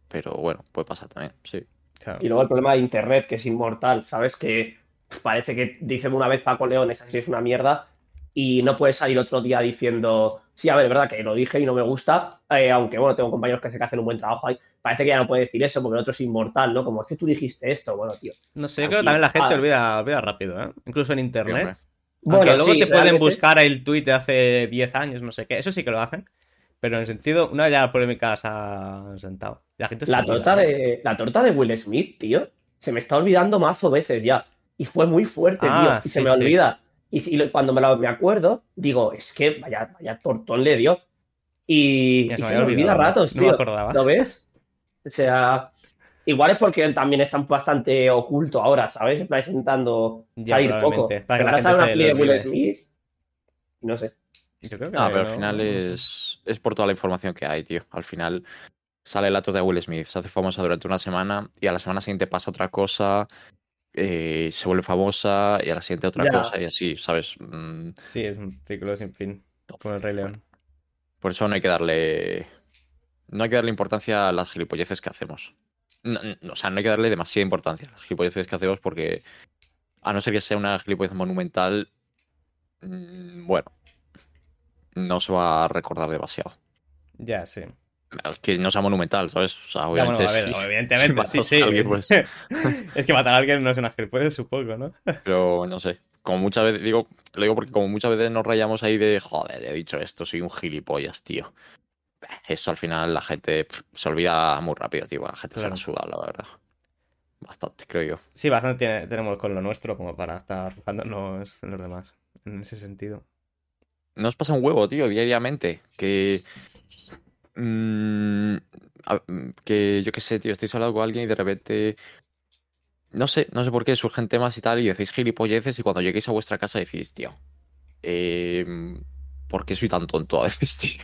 Speaker 3: Pero bueno, puede pasar también, sí.
Speaker 1: Claro.
Speaker 2: Y luego el problema de Internet, que es inmortal, ¿sabes? Que parece que dice una vez Paco León, esa sí es una mierda, y no puedes salir otro día diciendo, sí, a ver, es verdad que lo dije y no me gusta, eh, aunque bueno, tengo compañeros que sé que hacen un buen trabajo ahí, parece que ya no puede decir eso porque el otro es inmortal, ¿no? Como es que tú dijiste esto, bueno, tío.
Speaker 1: No sé, yo creo que también la gente olvida, olvida rápido, ¿eh? Incluso en
Speaker 3: Sí,
Speaker 1: internet. Aunque
Speaker 2: Bueno,
Speaker 1: luego
Speaker 2: sí,
Speaker 1: te pueden
Speaker 2: realmente-
Speaker 1: buscar el tweet de hace 10 años, no sé qué. Eso sí que lo hacen. Pero en el sentido, una ya polémica se ha sentado. La gente se
Speaker 2: La torta, de, la torta de Will Smith, tío. se me está olvidando mazo veces ya. Y fue muy fuerte,
Speaker 1: Ah,
Speaker 2: tío. Y
Speaker 1: sí,
Speaker 2: se me
Speaker 1: sí.
Speaker 2: olvida. Y si- cuando me, lo- me acuerdo, digo, es que vaya, vaya tortón le dio. Y, y
Speaker 1: se me
Speaker 2: olvida ratos,
Speaker 1: no me
Speaker 2: tío.
Speaker 1: acordaba.
Speaker 2: ¿Lo ves? O sea, igual es porque él también está bastante oculto ahora, ¿sabes? Intentando
Speaker 1: Ya,
Speaker 2: salir poco.
Speaker 1: para que la gente
Speaker 2: una peli de Will. Smith. No sé.
Speaker 1: Yo creo que
Speaker 3: No, pero al final
Speaker 1: no sé.
Speaker 3: es, es por toda la información que hay, tío. Al final sale el acto de Will Smith, se hace famosa durante una semana y a la semana siguiente pasa otra cosa, eh, se vuelve famosa y a la siguiente otra
Speaker 2: Ya.
Speaker 3: cosa y así, ¿sabes? Mm,
Speaker 1: Sí, es un ciclo sin fin. Con el Rey León.
Speaker 3: Por eso no hay que darle. No hay que darle importancia a las gilipolleces que hacemos. No, no, o sea, no hay que darle demasiada importancia a las gilipolleces que hacemos porque. A no ser que sea una gilipollez monumental. mm, Bueno. No se va a recordar demasiado.
Speaker 1: Ya, sí.
Speaker 3: Que no sea monumental, ¿sabes? O sea,
Speaker 1: Ya, bueno,
Speaker 3: obviamente.
Speaker 1: a ver,
Speaker 3: sí.
Speaker 1: evidentemente, sí, sí.
Speaker 3: alguien, pues,
Speaker 1: es que matar a alguien no es una gilipollez, supongo, ¿no?
Speaker 3: pero no sé. Como muchas veces. Digo, lo digo porque como muchas veces nos rayamos ahí de. Joder, he dicho esto, soy un gilipollas, tío. Eso al final la gente se olvida muy rápido, tío. La gente
Speaker 1: Claro.
Speaker 3: se la suda, la verdad. Bastante, creo yo.
Speaker 1: Sí, bastante tiene- tenemos con lo nuestro como para estar fijándonos en los demás. En ese sentido.
Speaker 3: Nos pasa un huevo, tío, diariamente. Que. mm, que yo qué sé, tío, estáis hablando con alguien y de repente. No sé, no sé por qué surgen temas y tal, y decís gilipolleces, y cuando lleguéis a vuestra casa decís, tío. Eh, ¿Por qué soy tan tonto a veces, tío?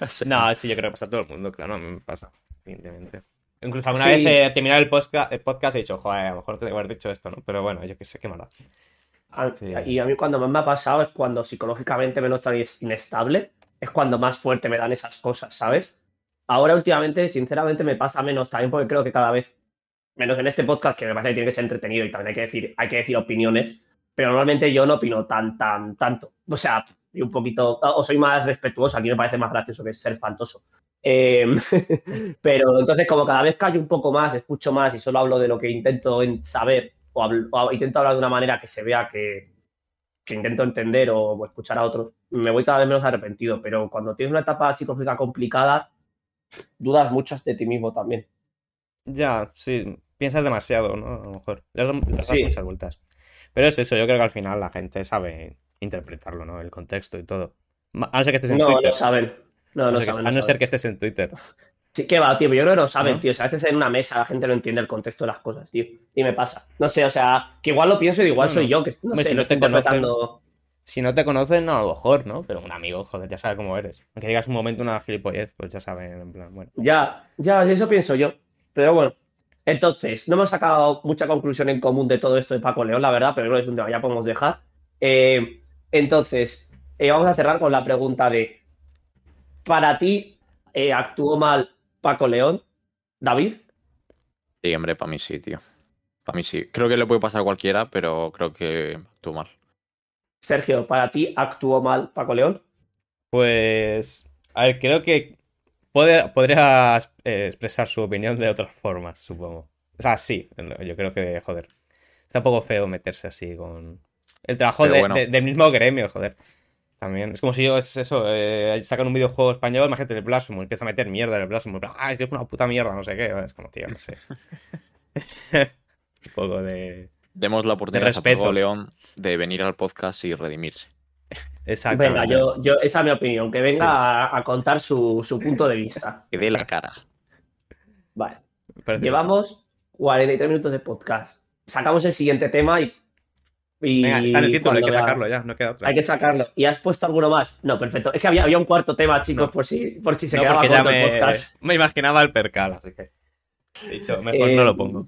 Speaker 3: Sea,
Speaker 1: No, sí, yo creo que pasa a todo el mundo, claro, a mí me pasa, evidentemente. Incluso alguna
Speaker 2: Sí.
Speaker 1: vez eh, terminar el podcast, el podcast he dicho, joder, a lo mejor te debo haber dicho esto, ¿no? Pero bueno, yo qué sé, qué mala.
Speaker 2: A-
Speaker 1: Sí.
Speaker 2: Y a mí cuando más me ha pasado es cuando psicológicamente me noto inestable, es cuando más fuerte me dan esas cosas, ¿sabes? Ahora últimamente, sinceramente, me pasa menos también porque creo que cada vez, menos en este podcast, que me parece que tiene que ser entretenido y también hay que decir, hay que decir opiniones, pero normalmente yo no opino tan, tan, tanto. O sea, y un poquito, o soy más respetuoso, aquí me parece más gracioso que ser fantoso. Eh, pero entonces como cada vez callo un poco más, escucho más y solo hablo de lo que intento en- saber o, intento hablar de una manera que se vea que, que intento entender o, o escuchar a otros, me voy cada vez menos arrepentido. Pero cuando tienes una etapa psicológica complicada, dudas mucho de ti mismo también.
Speaker 1: Ya, sí, piensas demasiado, ¿no? A lo mejor. Le das, le das
Speaker 2: Sí.
Speaker 1: muchas vueltas. Pero es eso, yo creo que al final la gente sabe interpretarlo, ¿no? El contexto y todo. A no ser que estés en
Speaker 2: No,
Speaker 1: Twitter.
Speaker 2: no saben. No,
Speaker 1: A
Speaker 2: no
Speaker 1: no que-
Speaker 2: saben.
Speaker 1: a
Speaker 2: no
Speaker 1: ser que estés en Twitter.
Speaker 2: Sí, que va, tío, pero yo creo que no saben,
Speaker 1: ¿No?
Speaker 2: tío. O sea, a veces en una mesa la gente no entiende el contexto de las cosas, tío. Y me pasa. No sé, o sea, que igual lo pienso y igual
Speaker 1: No,
Speaker 2: soy yo, que no
Speaker 1: Hombre,
Speaker 2: sé,
Speaker 1: si
Speaker 2: lo
Speaker 1: no te
Speaker 2: estoy interpretando.
Speaker 1: Si no te conocen, no, a lo mejor, ¿no? Pero un amigo, joder, ya sabe cómo eres. Aunque digas un momento una gilipollez, pues ya saben, en plan, bueno.
Speaker 2: Ya, ya, eso pienso yo. Pero bueno, entonces, no hemos sacado mucha conclusión en común de todo esto de Paco León, la verdad, pero creo que es un tema ya podemos dejar. Eh, entonces, eh, vamos a cerrar con la pregunta de, ¿para ti eh, actuó mal Paco León? David,
Speaker 3: Sí, hombre, para mí sí, tío. Para mí sí. Creo que le puede pasar a cualquiera, pero creo que actuó mal.
Speaker 2: Sergio, ¿para ti actuó mal Paco León?
Speaker 1: Pues, a ver, creo que puede, podría eh, expresar su opinión de otras formas, supongo. O sea, sí, yo creo que, joder, está un poco feo meterse así con el trabajo de-
Speaker 3: bueno.
Speaker 1: de- del mismo gremio, joder. También, es como si yo, es eso, eh, sacan un videojuego español, imagínate el Blasphemous, empieza a meter mierda en el Blasphemous, ah, es que es una puta mierda, no sé qué, es como, tío, no sé. un poco de...
Speaker 3: Demos la oportunidad a
Speaker 1: respeto.
Speaker 3: Paco León de venir al podcast y redimirse.
Speaker 1: Exactamente.
Speaker 2: Venga, yo, yo, esa es mi opinión, que venga
Speaker 1: Sí.
Speaker 2: a, a contar su, su punto de vista.
Speaker 3: Que dé la cara.
Speaker 2: Vale.
Speaker 1: Parece-
Speaker 2: Llevamos 43 minutos de podcast. Sacamos el siguiente tema y. y
Speaker 1: Venga, está en el título, hay que sacarlo ya, no queda otra.
Speaker 2: Hay que sacarlo. ¿Y has puesto alguno más? No, perfecto. Es que había, había un cuarto tema, chicos,
Speaker 1: No.
Speaker 2: por si, por si se
Speaker 1: No,
Speaker 2: quedaba corto el
Speaker 1: me,
Speaker 2: podcast.
Speaker 1: me imaginaba el percal, así que dicho, mejor
Speaker 2: Eh,
Speaker 1: no lo pongo.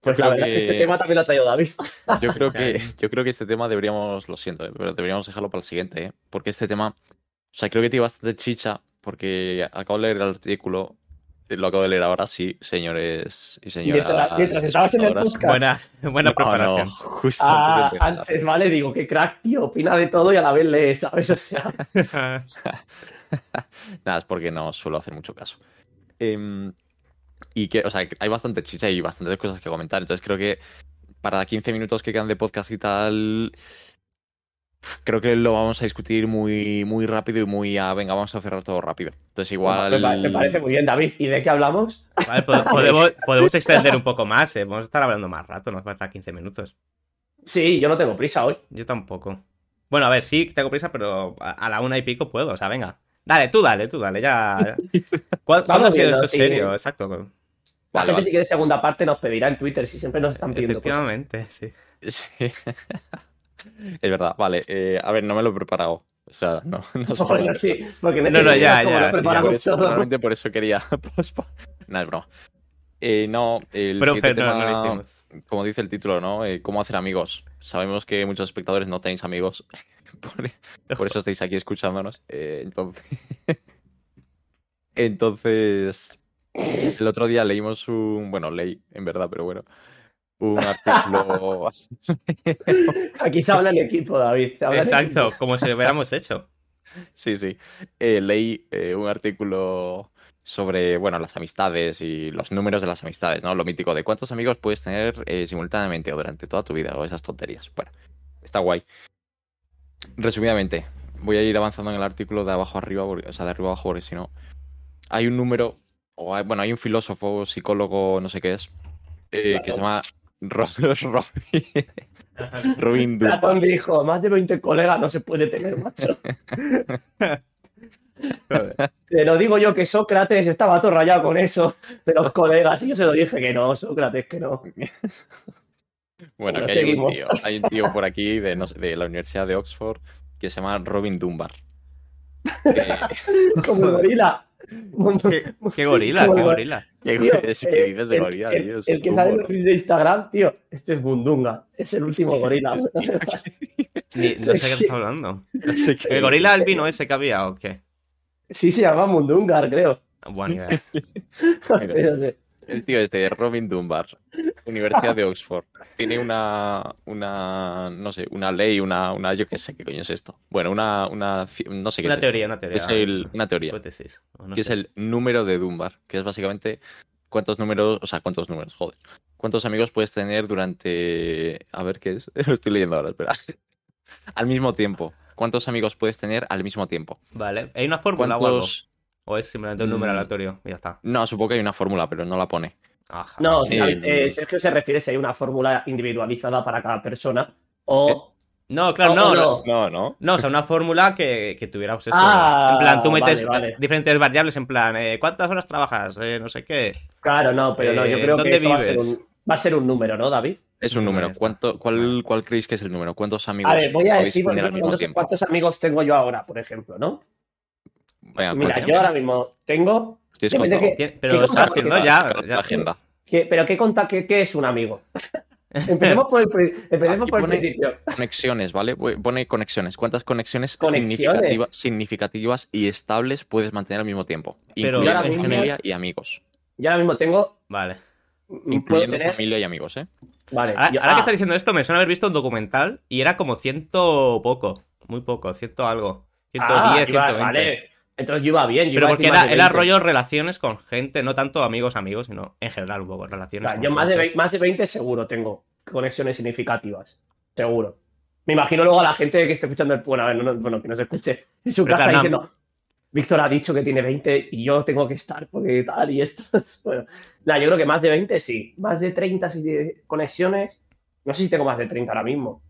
Speaker 2: Pues
Speaker 3: Yo
Speaker 2: la
Speaker 3: creo
Speaker 2: verdad es que este tema también lo ha traído David.
Speaker 3: Yo creo que, yo creo que este tema deberíamos, lo siento, eh, pero deberíamos dejarlo para el siguiente, ¿eh? Porque este tema, o sea, creo que tiene bastante chicha, porque acabo de leer el artículo, eh, lo acabo de leer ahora, sí, señores y señoras.
Speaker 2: Mientras, mientras estabas en el podcast.
Speaker 1: Buena, buena
Speaker 3: No,
Speaker 1: preparación.
Speaker 3: no, justo
Speaker 2: Ah,
Speaker 3: antes,
Speaker 2: vale, digo, qué crack, tío. Opina de todo y a la vez lee, ¿sabes? O sea,
Speaker 3: Nada, es porque no suelo hacer mucho caso. Em, y que, o sea, hay bastante chicha y bastantes cosas que comentar. Entonces creo que para 15 minutos que quedan de podcast y tal. Creo que lo vamos a discutir muy, muy rápido y muy a, venga, vamos a cerrar todo rápido. Entonces igual...
Speaker 2: Me, pa- me parece muy bien, David. ¿Y de qué hablamos?
Speaker 1: Vale, po- podemos, podemos extender un poco más, eh. Vamos a estar hablando más rato, nos falta 15 minutos.
Speaker 2: Sí, yo no tengo prisa hoy.
Speaker 1: Yo tampoco. Bueno, a ver, sí, tengo prisa, pero a la una y pico puedo, o sea, venga. Dale, tú dale, tú dale, ya. ya. ¿Cuál- ¿Cuándo ha sido esto en
Speaker 2: sí.
Speaker 1: serio? Exacto.
Speaker 2: La
Speaker 3: Vale,
Speaker 2: gente
Speaker 3: vale.
Speaker 2: si quiere segunda parte nos pedirá en Twitter si siempre nos están pidiendo cosas.
Speaker 1: Efectivamente, sí.
Speaker 3: Sí. es verdad, vale. eh, a ver, no me lo he preparado. O sea, no, no sé.
Speaker 2: Bueno, sí, porque
Speaker 1: No, no, ya, ya, sí,
Speaker 3: Por eso,
Speaker 2: todo.
Speaker 3: realmente por eso quería. No, es broma. Eh, no, el
Speaker 1: Pero
Speaker 3: siguiente
Speaker 1: no, no lo
Speaker 3: tema,
Speaker 1: hicimos.
Speaker 3: como dice el título, ¿no? Eh, ¿Cómo hacer amigos? Sabemos que muchos espectadores no tenéis amigos. por, por eso estáis aquí escuchándonos. Eh, entonces... entonces, el otro día leímos un... Bueno, leí, en verdad, pero bueno. Un artículo...
Speaker 2: Aquí se habla en equipo, David.
Speaker 1: Exacto,
Speaker 2: equipo.
Speaker 1: como si lo hubiéramos hecho.
Speaker 3: Sí, sí. Eh, leí eh, un artículo sobre, bueno, las amistades y los números de las amistades, ¿no? Lo mítico de cuántos amigos puedes tener eh, simultáneamente o durante toda tu vida o esas tonterías. Bueno, está guay. Resumidamente, voy a ir avanzando en el artículo de abajo arriba, porque- o sea, de arriba abajo, porque si no... Hay un número, o hay- bueno, hay un filósofo, psicólogo, no sé qué es, eh, que se llama Robin.
Speaker 2: Platón dijo, más de 20 colegas no se puede tener, macho. Te lo digo yo que Sócrates estaba todo rayado con eso de los colegas y yo se lo dije que no, Sócrates que no.
Speaker 3: Bueno,
Speaker 2: Bueno,
Speaker 3: que hay un, tío, hay un tío por aquí de, no sé, de la Universidad de Oxford que se llama Robin Dunbar. Que-
Speaker 2: Como gorila.
Speaker 1: ¿Qué, qué gorila, qué gorila.
Speaker 3: ¿Qué
Speaker 2: eh,
Speaker 3: que dices de
Speaker 2: el-
Speaker 3: gorila,
Speaker 2: el,
Speaker 3: tío? Es
Speaker 2: el que sale en los de Instagram, tío, este es Bundunga, es el último gorila.
Speaker 1: Ni- no sé qué estás hablando.
Speaker 3: No sé qué
Speaker 1: ¿El gorila albino ese que había o qué?
Speaker 2: Sí, se llama Mundungar, creo.
Speaker 1: Buena idea.
Speaker 2: No sé.
Speaker 3: El tío este, Robin Dunbar, Universidad de Oxford, tiene una, una, no sé, una ley, una, una, yo qué sé qué coño es esto. Bueno, una, una, no sé qué
Speaker 1: Una
Speaker 3: es
Speaker 1: teoría, una
Speaker 3: esto.
Speaker 1: teoría.
Speaker 3: Es el- una teoría,
Speaker 1: Hipótesis. no
Speaker 3: que es el número de Dunbar, que es básicamente cuántos números, o sea, cuántos números, joder, cuántos amigos puedes tener durante, a ver qué es, lo estoy leyendo ahora, espera. Al mismo tiempo, ¿cuántos amigos puedes tener al mismo tiempo?
Speaker 1: Vale. ¿Hay una fórmula?
Speaker 3: ¿Cuántos?
Speaker 1: ¿O es simplemente un número
Speaker 3: Mm.
Speaker 1: aleatorio? Y ya está.
Speaker 3: No, supongo que hay una fórmula, pero no la pone.
Speaker 1: Ajá.
Speaker 2: No, sí,
Speaker 3: Eh,
Speaker 2: eh, Sergio se refiere si hay una fórmula individualizada para cada persona o...
Speaker 1: No, claro, no, no.
Speaker 3: No, no.
Speaker 1: No, o sea, una fórmula que, que tuviera pues, eso.
Speaker 2: Ah,
Speaker 1: en plan, tú metes
Speaker 2: vale, vale.
Speaker 1: diferentes variables en plan, eh, ¿cuántas horas trabajas? Eh, no sé qué.
Speaker 2: Claro, no, pero no, yo
Speaker 1: Eh,
Speaker 2: creo
Speaker 1: ¿dónde
Speaker 2: que va a, ser un, va a ser un número, ¿no, David?
Speaker 3: Es un número. ¿Cuánto, cuál. ¿Cuál creéis que es el número? ¿Cuántos amigos
Speaker 2: A ver, voy a decir cuántos, cuántos amigos tengo yo ahora, por ejemplo, ¿no?
Speaker 3: Venga,
Speaker 2: Mira,
Speaker 3: ¿cuántos
Speaker 2: yo ahora mismo tengo... Que-
Speaker 1: Pero
Speaker 2: ¿Qué
Speaker 1: está ya. Ya.
Speaker 3: la agenda.
Speaker 2: ¿Pero qué conta qué, qué es un amigo? Empecemos por el, empecemos por principio.
Speaker 3: Conexiones, ¿vale? Pone conexiones. ¿Cuántas conexiones,
Speaker 2: Conexiones.
Speaker 3: significativa- significativas y estables puedes mantener al mismo tiempo?
Speaker 1: Pero
Speaker 3: incluyendo
Speaker 2: ahora mismo-
Speaker 3: familia y amigos.
Speaker 2: Yo ahora mismo tengo...
Speaker 1: Vale.
Speaker 3: Incluyendo
Speaker 2: tener...
Speaker 3: familia y amigos, ¿eh?
Speaker 2: Vale,
Speaker 1: Ahora,
Speaker 2: yo-
Speaker 1: ahora que
Speaker 2: ah,
Speaker 1: estás diciendo esto, me suena haber visto un documental y era como ciento poco. Muy poco, ciento algo. 110,
Speaker 2: ah, iba-
Speaker 1: 120.
Speaker 2: Vale, entonces yo iba bien. Yo
Speaker 1: Pero
Speaker 2: iba
Speaker 1: porque era, era
Speaker 2: 20.
Speaker 1: rollo relaciones con gente, no tanto amigos, amigos, sino en general un poco
Speaker 2: O
Speaker 1: relaciones.
Speaker 2: sea, yo más de,
Speaker 1: gente.
Speaker 2: 20, más de 20 seguro tengo conexiones significativas. Seguro. Me imagino luego a la gente que esté escuchando el bueno, a ver, no, no, bueno, que no se escuche en su
Speaker 1: Pero
Speaker 2: casa
Speaker 1: claro, no.
Speaker 2: diciendo, Víctor ha dicho que tiene 20 y yo tengo que estar porque tal y esto. bueno, nada, yo creo que más de 20 sí. Más de 30 sí, de conexiones. No sé si tengo más de 30 ahora mismo.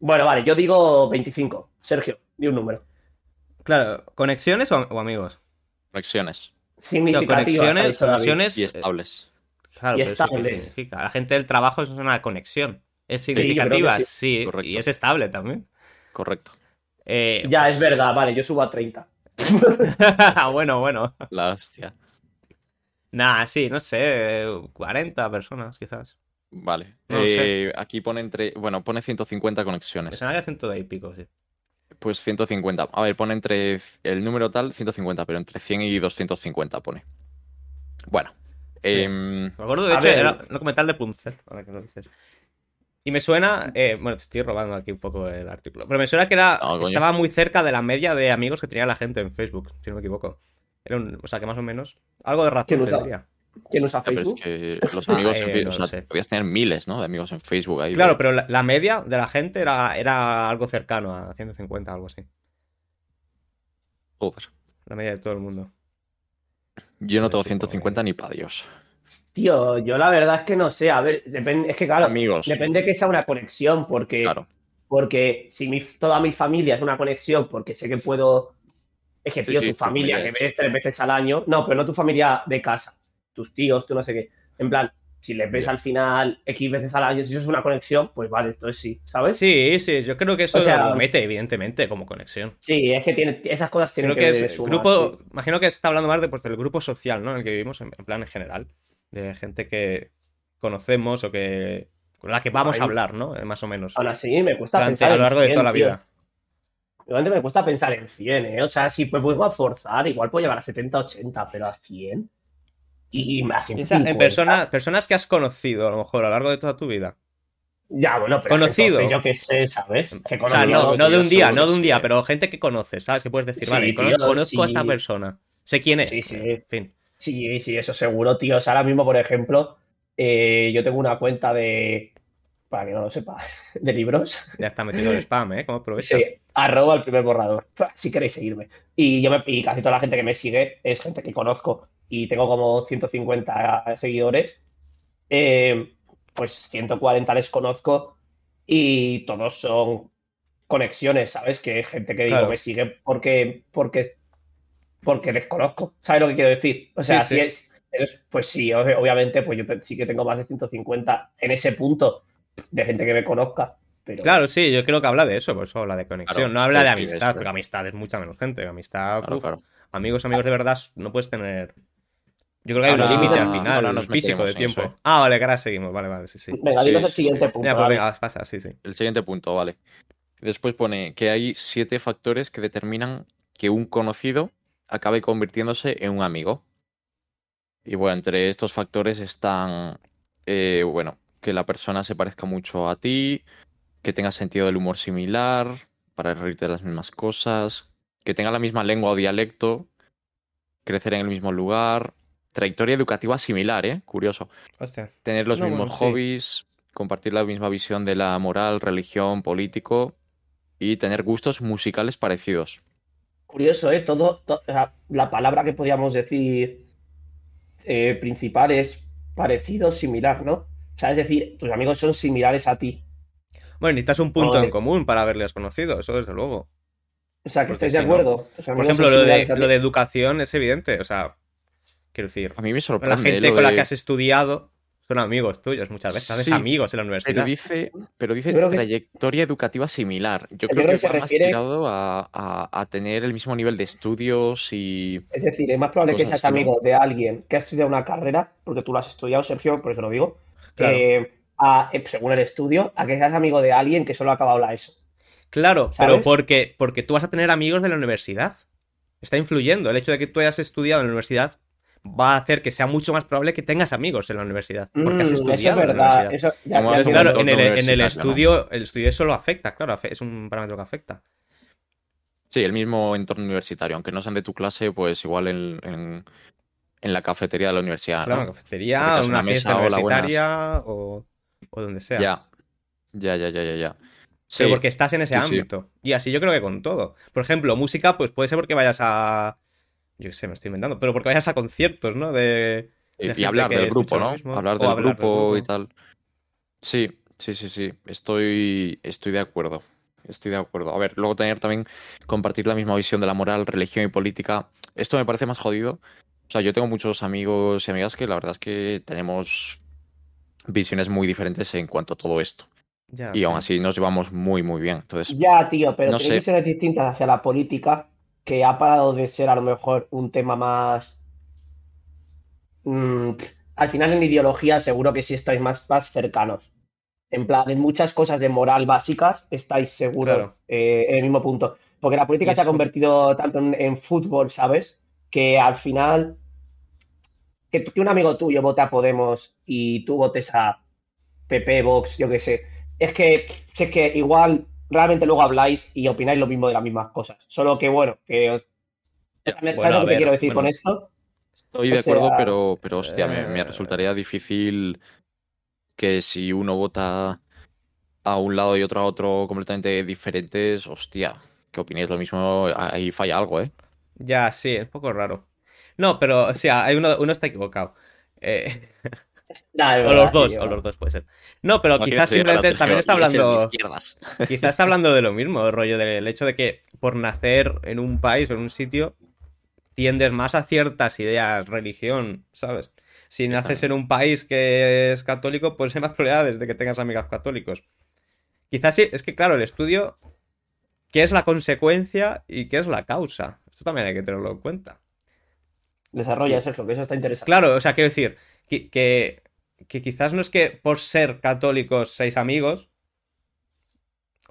Speaker 2: Bueno, vale, yo digo 25. Sergio, di un número.
Speaker 1: Claro, ¿conexiones o, o amigos?
Speaker 3: Conexiones.
Speaker 2: Significativas. ha
Speaker 1: conexiones, conexiones.
Speaker 3: Y
Speaker 1: eh,
Speaker 3: estables.
Speaker 1: Claro,
Speaker 2: y
Speaker 1: pero eso
Speaker 2: estables.
Speaker 1: significa. La gente del trabajo eso es una conexión. Es significativa,
Speaker 2: sí.
Speaker 1: y es estable también.
Speaker 3: Correcto.
Speaker 1: Eh,
Speaker 2: Ya, es verdad, vale, yo subo a 30.
Speaker 1: bueno, bueno.
Speaker 3: La hostia.
Speaker 1: Nah, sí, no sé, 40 personas quizás.
Speaker 3: Vale.
Speaker 1: No
Speaker 3: Eh, Aquí pone entre. Bueno, pone 150
Speaker 1: Me
Speaker 3: conexiones.
Speaker 1: que ciento y pico, sí.
Speaker 3: Pues 150. A ver, pone entre. El número tal, 150, pero entre 100 y 250 pone. Bueno.
Speaker 1: Sí.
Speaker 3: em,
Speaker 1: Me acuerdo, de hecho,
Speaker 2: ver.
Speaker 1: era un documental de Punset, ahora que lo dices. Y me suena, eh, bueno, te estoy robando aquí un poco el artículo, pero me suena que era,
Speaker 3: No,
Speaker 1: estaba muy cerca de la media de amigos que tenía la gente en Facebook, si no me equivoco. Era un- o sea, que más o menos, algo de
Speaker 2: ¿Quién
Speaker 1: razón
Speaker 2: usa? ¿Quién usa
Speaker 3: Ya, pero
Speaker 2: Facebook?
Speaker 3: es que los amigos en
Speaker 1: Eh, no
Speaker 3: o sea, podías tener miles, ¿no? De amigos en Facebook ahí.
Speaker 1: Claro, pero la, la media de la gente era, era algo cercano a 150, algo así.
Speaker 3: Joder.
Speaker 1: La media de todo el mundo.
Speaker 3: Yo no tengo
Speaker 1: sí,
Speaker 3: 150 ni para Dios.
Speaker 2: Tío, yo la verdad es que no sé. A ver, depende, es que claro,
Speaker 3: Amigos.
Speaker 2: depende que sea una conexión, porque,
Speaker 3: Claro.
Speaker 2: porque si mi, toda mi familia es una conexión, porque sé que puedo. Es que,
Speaker 3: Sí,
Speaker 2: tío,
Speaker 3: sí,
Speaker 2: tu
Speaker 3: tu
Speaker 2: familia
Speaker 3: familia
Speaker 2: que
Speaker 3: es-
Speaker 2: ves tres veces al año. No, pero no tu familia de casa. Tus tíos, tú no sé qué. En plan, si les ves al final X veces al año, si eso es una conexión, pues vale, entonces sí, ¿sabes?
Speaker 1: Sí, sí, yo creo que eso
Speaker 2: O sea-
Speaker 1: lo mete, evidentemente, como conexión.
Speaker 2: Sí, es que tiene, esas cosas tienen
Speaker 1: Creo que
Speaker 2: que,
Speaker 1: es
Speaker 2: sumar,
Speaker 1: grupo,
Speaker 2: sí.
Speaker 1: imagino que está hablando más de, pues, del grupo social, ¿no? En el que vivimos, en, en plan en general. De gente que conocemos o que con la que vamos
Speaker 2: Ahí.
Speaker 1: a hablar, ¿no? Eh, Más o menos.
Speaker 2: Aún así, me cuesta
Speaker 1: Durante-
Speaker 2: pensar
Speaker 1: a lo largo de
Speaker 2: 100,
Speaker 1: toda la vida.
Speaker 2: Realmente me cuesta pensar en 100, ¿eh? O sea, si pues puedo forzar, igual puedo llegar a 70, 80, pero a 100. Y 150.
Speaker 1: Piensa en personas, personas que has conocido, a lo mejor, a lo largo de toda tu vida.
Speaker 2: Ya, bueno, pero
Speaker 1: Conocido.
Speaker 2: entonces yo qué sé, ¿sabes? Que
Speaker 1: O sea, no, no de un día, no de un día,
Speaker 2: sí.
Speaker 1: pero gente que conoces, ¿sabes? Que puedes decir,
Speaker 2: Sí,
Speaker 1: vale,
Speaker 2: tío,
Speaker 1: conozco a esta persona. Sé quién es.
Speaker 2: Sí, sí.
Speaker 1: En fin.
Speaker 2: Sí, sí, eso seguro, tío. O sea, ahora mismo, por ejemplo, eh, yo tengo una cuenta de. Para que no lo sepa, de libros.
Speaker 1: Ya está metido el spam, ¿eh? ¿Cómo aprovecha?
Speaker 2: Sí, arroba el primer borrador. Si queréis seguirme. Y yo me, y casi toda la gente que me sigue es gente que conozco. Y tengo como 150 seguidores. Eh, pues 140 les conozco. Y todos son conexiones, ¿sabes? Que gente que digo
Speaker 1: Claro.
Speaker 2: me sigue porque, porque, porque les conozco. ¿Sabes lo que quiero decir? O sea,
Speaker 1: Sí,
Speaker 2: si
Speaker 1: sí.
Speaker 2: es. es- Pues sí, ob- obviamente, pues yo sí que tengo más de 150 en ese punto de gente que me conozca. Pero
Speaker 1: Claro, sí, yo creo que habla de eso, por eso habla de conexión.
Speaker 3: Claro,
Speaker 1: no habla de amistad, porque amistad es mucha menos gente. Amistad,
Speaker 3: Claro,
Speaker 1: uf,
Speaker 3: claro.
Speaker 1: amigos, amigos de verdad, no puedes tener. Yo creo que hay un límite al
Speaker 3: ahora
Speaker 1: final,
Speaker 3: nos
Speaker 1: físico de
Speaker 3: eso,
Speaker 1: tiempo.
Speaker 3: eh.
Speaker 1: Ah, vale, que ahora seguimos, vale, vale, sí, sí.
Speaker 2: Venga,
Speaker 3: Sí,
Speaker 2: el siguiente
Speaker 3: sí.
Speaker 2: punto.
Speaker 1: Ya, pues
Speaker 2: vale.
Speaker 1: venga, pasa, sí, sí.
Speaker 3: El siguiente punto, vale. Después pone que hay siete factores que determinan que un conocido acabe convirtiéndose en un amigo. Y bueno, entre estos factores están, eh, bueno, que la persona se parezca mucho a ti, que tenga sentido del humor similar, para reírte de las mismas cosas, que tenga la misma lengua o dialecto, crecer en el mismo lugar, trayectoria educativa similar, ¿eh? Curioso.
Speaker 1: Hostia.
Speaker 3: Tener los
Speaker 1: No,
Speaker 3: mismos
Speaker 1: bueno, sí.
Speaker 3: hobbies, compartir la misma visión de la moral, religión, político y tener gustos musicales parecidos.
Speaker 2: Curioso, ¿eh? Todo, to- la palabra que podíamos decir eh, principal es parecido, similar, ¿no? O sea, es decir, tus amigos son similares a ti.
Speaker 1: Bueno, necesitas un punto en común para haberles conocido, eso desde luego.
Speaker 2: O sea, que estáis de
Speaker 1: si
Speaker 2: acuerdo.
Speaker 1: Por ejemplo, lo de, lo educación es evidente, o sea, quiero decir,
Speaker 3: A mí me
Speaker 1: la
Speaker 3: sorprende
Speaker 1: gente
Speaker 3: lo
Speaker 1: con la que has estudiado son amigos tuyos muchas veces, haces
Speaker 3: Sí,
Speaker 1: amigos en la
Speaker 3: Pero
Speaker 1: universidad.
Speaker 3: dice, pero dice
Speaker 2: creo que-
Speaker 3: trayectoria educativa similar. Yo creo
Speaker 2: creo
Speaker 3: que
Speaker 2: que se
Speaker 3: va más
Speaker 2: refiere-
Speaker 3: tirado a, a- a tener el mismo nivel de estudios y...
Speaker 2: Es decir, es más probable que seas amigo de alguien que ha estudiado una carrera, porque tú lo has estudiado, Sergio, por eso lo digo,
Speaker 1: Claro.
Speaker 2: eh, a- eh, según el estudio, a que seas amigo de alguien que solo ha acabado la ESO.
Speaker 1: Claro,
Speaker 2: ¿Sabes?
Speaker 1: pero porque, porque tú vas a tener amigos de la universidad. Está influyendo. El hecho de que tú hayas estudiado en la universidad va a hacer que sea mucho más probable que tengas amigos en la universidad. Porque has
Speaker 2: Mm, eso es
Speaker 1: estudiado en la
Speaker 2: verdad.
Speaker 1: universidad.
Speaker 2: Eso, ya-
Speaker 1: claro, en el, estudio, el estudio eso lo afecta, claro, es un parámetro que afecta.
Speaker 3: Sí, el mismo entorno universitario, aunque no sean de tu clase, pues igual en, en- en la cafetería de la universidad,
Speaker 1: Claro,
Speaker 3: ¿no?
Speaker 1: en la cafetería, una
Speaker 3: una
Speaker 1: fiesta
Speaker 3: mesa,
Speaker 1: universitaria o, o donde sea.
Speaker 3: Ya, ya, ya, ya, ya, ya. Sí,
Speaker 1: Pero porque estás en ese
Speaker 3: sí, sí.
Speaker 1: ámbito. Y así yo creo que con todo. Por ejemplo, música, pues puede ser porque vayas a. Yo qué sé, me estoy inventando. Pero porque vayas a conciertos, ¿no? De.
Speaker 3: Y,
Speaker 1: de
Speaker 3: y
Speaker 1: gente
Speaker 3: hablar del grupo, ¿no? Hablar del
Speaker 1: hablar del
Speaker 3: grupo y
Speaker 1: grupo.
Speaker 3: tal. Sí, sí, sí, sí. Estoy, estoy de acuerdo. Estoy de acuerdo. A ver, luego tener también, compartir la misma visión de la moral, religión y política. Esto me parece más jodido. O sea, yo tengo muchos amigos y amigas que la verdad es que tenemos visiones muy diferentes en cuanto a todo esto.
Speaker 1: Ya,
Speaker 3: Y
Speaker 1: sí.
Speaker 3: aún así nos llevamos muy, muy bien. Entonces,
Speaker 2: Ya, tío, pero
Speaker 3: No sé.
Speaker 2: visiones distintas hacia la política que ha parado de ser a lo mejor un tema más. Mm, al final en ideología seguro que sí estáis más, más cercanos. En plan, en muchas cosas de moral básicas estáis seguros
Speaker 1: Claro.
Speaker 2: eh, en el mismo punto. Porque la política se ha convertido tanto en, en fútbol, ¿sabes? Que al final. Que, que un amigo tuyo vote a Podemos y tú votes a PP, Vox, yo qué sé. Es que, si es que igual realmente luego habláis y opináis lo mismo de las mismas cosas. Solo que bueno, que os- ¿sabes
Speaker 1: Bueno,
Speaker 2: lo que te
Speaker 1: ver,
Speaker 2: quiero decir con esto?
Speaker 3: Estoy
Speaker 2: O
Speaker 3: de acuerdo,
Speaker 2: sea,
Speaker 3: pero, pero hostia, me, me
Speaker 1: eh,
Speaker 3: resultaría difícil que si uno vota a un lado y otro a otro completamente diferentes, hostia, que opinéis lo mismo, ahí falla algo, ¿eh?
Speaker 1: Ya, sí, es un poco raro. No, pero, o sea, hay uno, uno está equivocado. Eh, o los dos, o los dos puede ser. No, pero quizás simplemente
Speaker 3: Sergio,
Speaker 1: también está hablando.
Speaker 3: izquierdas.
Speaker 1: Quizás está hablando de lo mismo, el rollo del hecho de que por nacer en un país o en un sitio tiendes más a ciertas ideas, religión, ¿sabes? Si naces en un país que es católico, pues hay más probabilidades de que tengas amigos católicos. Quizás sí, es que claro, el estudio, ¿qué es la consecuencia y qué es la causa? Esto también hay que tenerlo en cuenta.
Speaker 2: Desarrolla eso, que eso está interesante.
Speaker 1: Claro, o sea, quiero decir que, que, que quizás no es que por ser católicos seis amigos,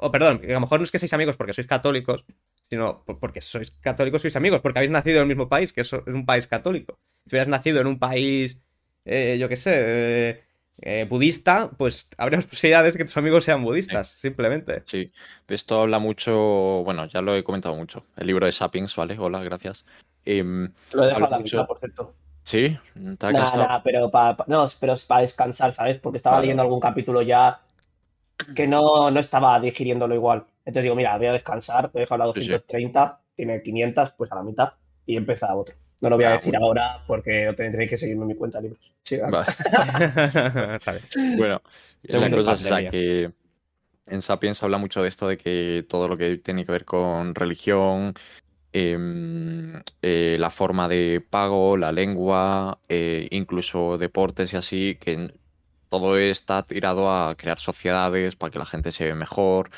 Speaker 1: o perdón, que a lo mejor no es que seis amigos porque sois católicos, sino por- porque sois católicos sois amigos, porque habéis nacido en el mismo país, que eso es un país católico. Si hubieras nacido en un país, eh, yo qué sé, eh, eh, budista, pues habría posibilidades de que tus amigos sean budistas, simplemente.
Speaker 3: Sí, de esto habla mucho, bueno, ya lo he comentado mucho, el libro de Sapiens, ¿vale? Hola, gracias. Em,
Speaker 2: Lo he dejado la mitad,
Speaker 3: mucho-
Speaker 2: por cierto.
Speaker 3: sí, ¿te ha
Speaker 2: Nah, pero para no, pero es para descansar, ¿sabes? Porque estaba leyendo algún capítulo ya que no, no estaba digiriéndolo igual. Entonces digo, mira, voy a descansar, voy a dejar la
Speaker 3: Sí, sí.
Speaker 2: 230, tiene 500, pues a la mitad, y empieza otro. No lo voy a
Speaker 3: Ah,
Speaker 2: decir
Speaker 3: bueno.
Speaker 2: ahora porque tendréis que seguirme en mi cuenta de libros. Sí, vale.
Speaker 3: Bueno, la cosa es esa,
Speaker 1: pandemia.
Speaker 3: que en Sapiens habla mucho de esto de que todo lo que tiene que ver con religión, em, eh, la forma de pago, la lengua, eh, incluso deportes y así, que todo está tirado a crear sociedades para que la gente se ve mejor.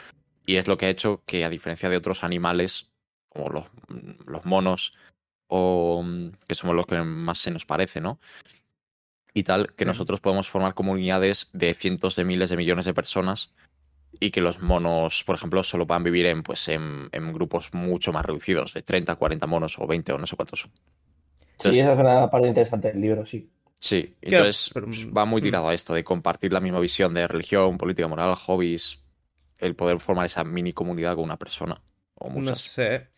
Speaker 3: Y es lo que ha hecho que, a diferencia de otros animales, como los, los monos, o mm, que somos los que más se nos parece, ¿no? y tal, que
Speaker 1: Sí.
Speaker 3: nosotros podemos formar comunidades de cientos de miles de millones de personas y que los monos, por ejemplo, solo puedan vivir en, pues, en, en grupos mucho más reducidos, de 30, 40 monos o 20 o no sé cuántos son.
Speaker 2: Sí, esa es una parte interesante del libro, sí.
Speaker 3: sí, entonces
Speaker 1: pero,
Speaker 3: pues, va muy
Speaker 1: mm.
Speaker 3: tirado a esto de compartir la misma visión de religión, política, moral, hobbies, el poder formar esa mini comunidad con una persona o
Speaker 1: No
Speaker 3: muchas.
Speaker 1: sé.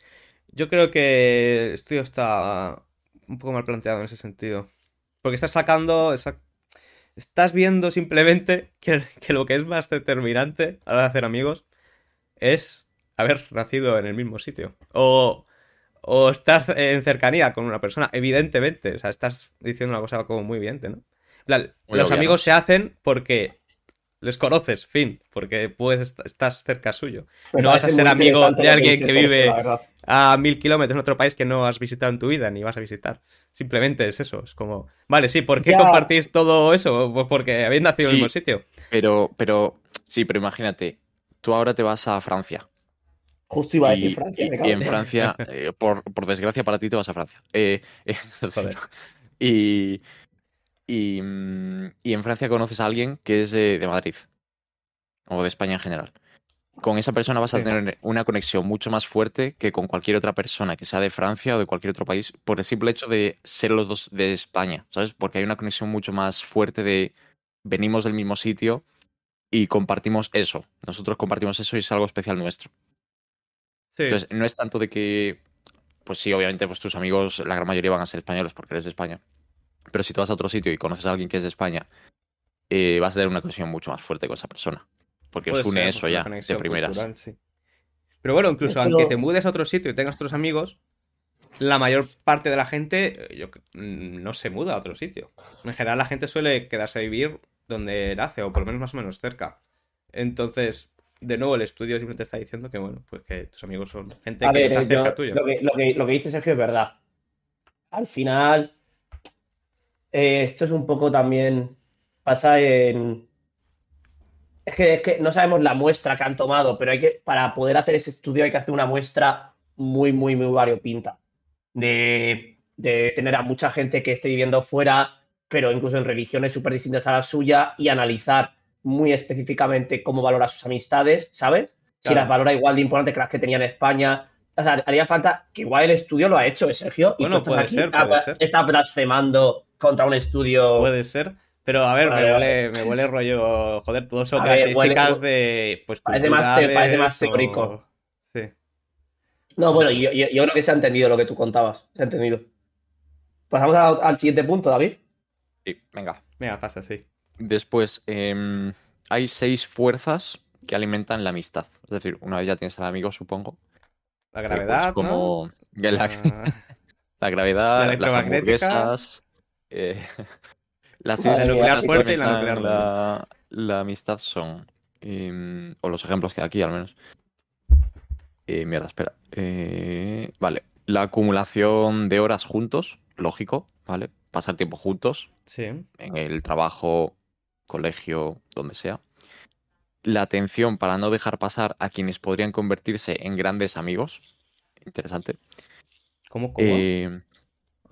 Speaker 1: Yo creo que el estudio está un poco mal planteado en ese sentido. Porque estás sacando. esa- Estás viendo simplemente que, que lo que es más determinante a la hora de hacer amigos es haber nacido en el mismo sitio. O, o estar en cercanía con una persona, evidentemente. O sea, estás diciendo una cosa como muy evidente, ¿no? Los
Speaker 3: obvia, ¿no?
Speaker 1: amigos se hacen porque les conoces, fin. Porque puedes, est- estás cerca suyo.
Speaker 2: Me
Speaker 1: No vas a ser amigo de alguien que vive a mil kilómetros en otro país que no has visitado en tu vida ni vas a visitar. Simplemente es eso. Es como, vale, sí, ¿por qué
Speaker 2: Ya.
Speaker 1: compartís todo eso? Pues porque habéis nacido en el mismo sitio.
Speaker 3: Pero, pero, sí, pero imagínate, tú ahora te vas a Francia.
Speaker 2: Justo iba a
Speaker 3: Y,
Speaker 2: decir Francia,
Speaker 3: y-
Speaker 2: me
Speaker 3: y en Francia, eh, por, por desgracia para ti, te vas a Francia. Eh, eh, y, y, mm, y en Francia conoces a alguien que es de, de Madrid o de España en general. Con esa persona vas a tener una conexión mucho más fuerte que con cualquier otra persona que sea de Francia o de cualquier otro país por el simple hecho de ser los dos de España, ¿sabes? Porque hay una conexión mucho más fuerte de venimos del mismo sitio y compartimos eso. Nosotros compartimos eso y es algo especial nuestro.
Speaker 1: Sí.
Speaker 3: Entonces, no es tanto de que, pues sí, obviamente, pues tus amigos, la gran mayoría van a ser españoles porque eres de España. Pero si tú vas a otro sitio y conoces a alguien que es de España, eh, vas a tener una conexión mucho más fuerte con esa persona. Porque os une
Speaker 1: ser,
Speaker 3: eso ya, de primeras.
Speaker 1: cultural, sí. Pero bueno, incluso aunque te mudes a otro sitio y tengas otros amigos, la mayor parte de la gente eh, yo, mm, no se muda a otro sitio. En general, la gente suele quedarse a vivir donde nace, o por lo menos más o menos cerca. Entonces, de nuevo, el estudio simplemente está diciendo que, bueno, pues que tus amigos son gente
Speaker 2: A
Speaker 1: que
Speaker 2: ver,
Speaker 1: está cerca
Speaker 2: yo-
Speaker 1: tuyo.
Speaker 2: lo, que, lo, que, lo que dice Sergio es verdad. Al final, eh, esto es un poco también. Pasa en. Es que, es que no sabemos la muestra que han tomado, pero hay que, para poder hacer ese estudio hay que hacer una muestra muy, muy, muy variopinta. De, de tener a mucha gente que esté viviendo fuera, pero incluso en religiones súper distintas a la suya, y analizar muy específicamente cómo valora sus amistades, ¿sabes? Si
Speaker 1: Claro.
Speaker 2: las valora igual de importante que las que tenía en España. O sea, haría falta que igual el estudio lo ha hecho, ¿eh, Sergio? Y
Speaker 1: Bueno, puede ser, puede ser.
Speaker 2: Estás blasfemando contra un estudio.
Speaker 1: Puede ser. Pero a ver,
Speaker 2: Vale,
Speaker 1: me,
Speaker 2: vale.
Speaker 1: huele, me huele rollo. Joder, todo son características
Speaker 2: huele-
Speaker 1: de. Pues
Speaker 2: Parece más te- parece más teórico.
Speaker 1: o- Sí.
Speaker 2: No, bueno, yo, yo- yo creo que se ha entendido lo que tú contabas. Se ha entendido. Pasamos a- al siguiente punto, David.
Speaker 3: Sí, venga.
Speaker 1: Venga, pasa, sí.
Speaker 3: Después, em, hay seis fuerzas que alimentan la amistad. Es decir, una vez ya tienes al amigo, supongo.
Speaker 1: La
Speaker 3: eh, pues
Speaker 1: gravedad,
Speaker 3: como
Speaker 1: ¿no?
Speaker 3: la,
Speaker 1: Ah,
Speaker 3: la gravedad,
Speaker 1: La
Speaker 3: las hamburguesas, eh, las
Speaker 2: La nuclear fuerte
Speaker 1: y la nuclear
Speaker 3: la, la amistad son, em, o los ejemplos que hay aquí al menos. Eh, mierda, espera. Eh, vale, la acumulación de horas juntos, lógico, ¿vale? Pasar tiempo juntos,
Speaker 1: sí.
Speaker 3: en el trabajo, colegio, donde sea. La atención para no dejar pasar a quienes podrían convertirse en grandes amigos. Interesante.
Speaker 1: ¿Cómo? cómo?
Speaker 3: Eh,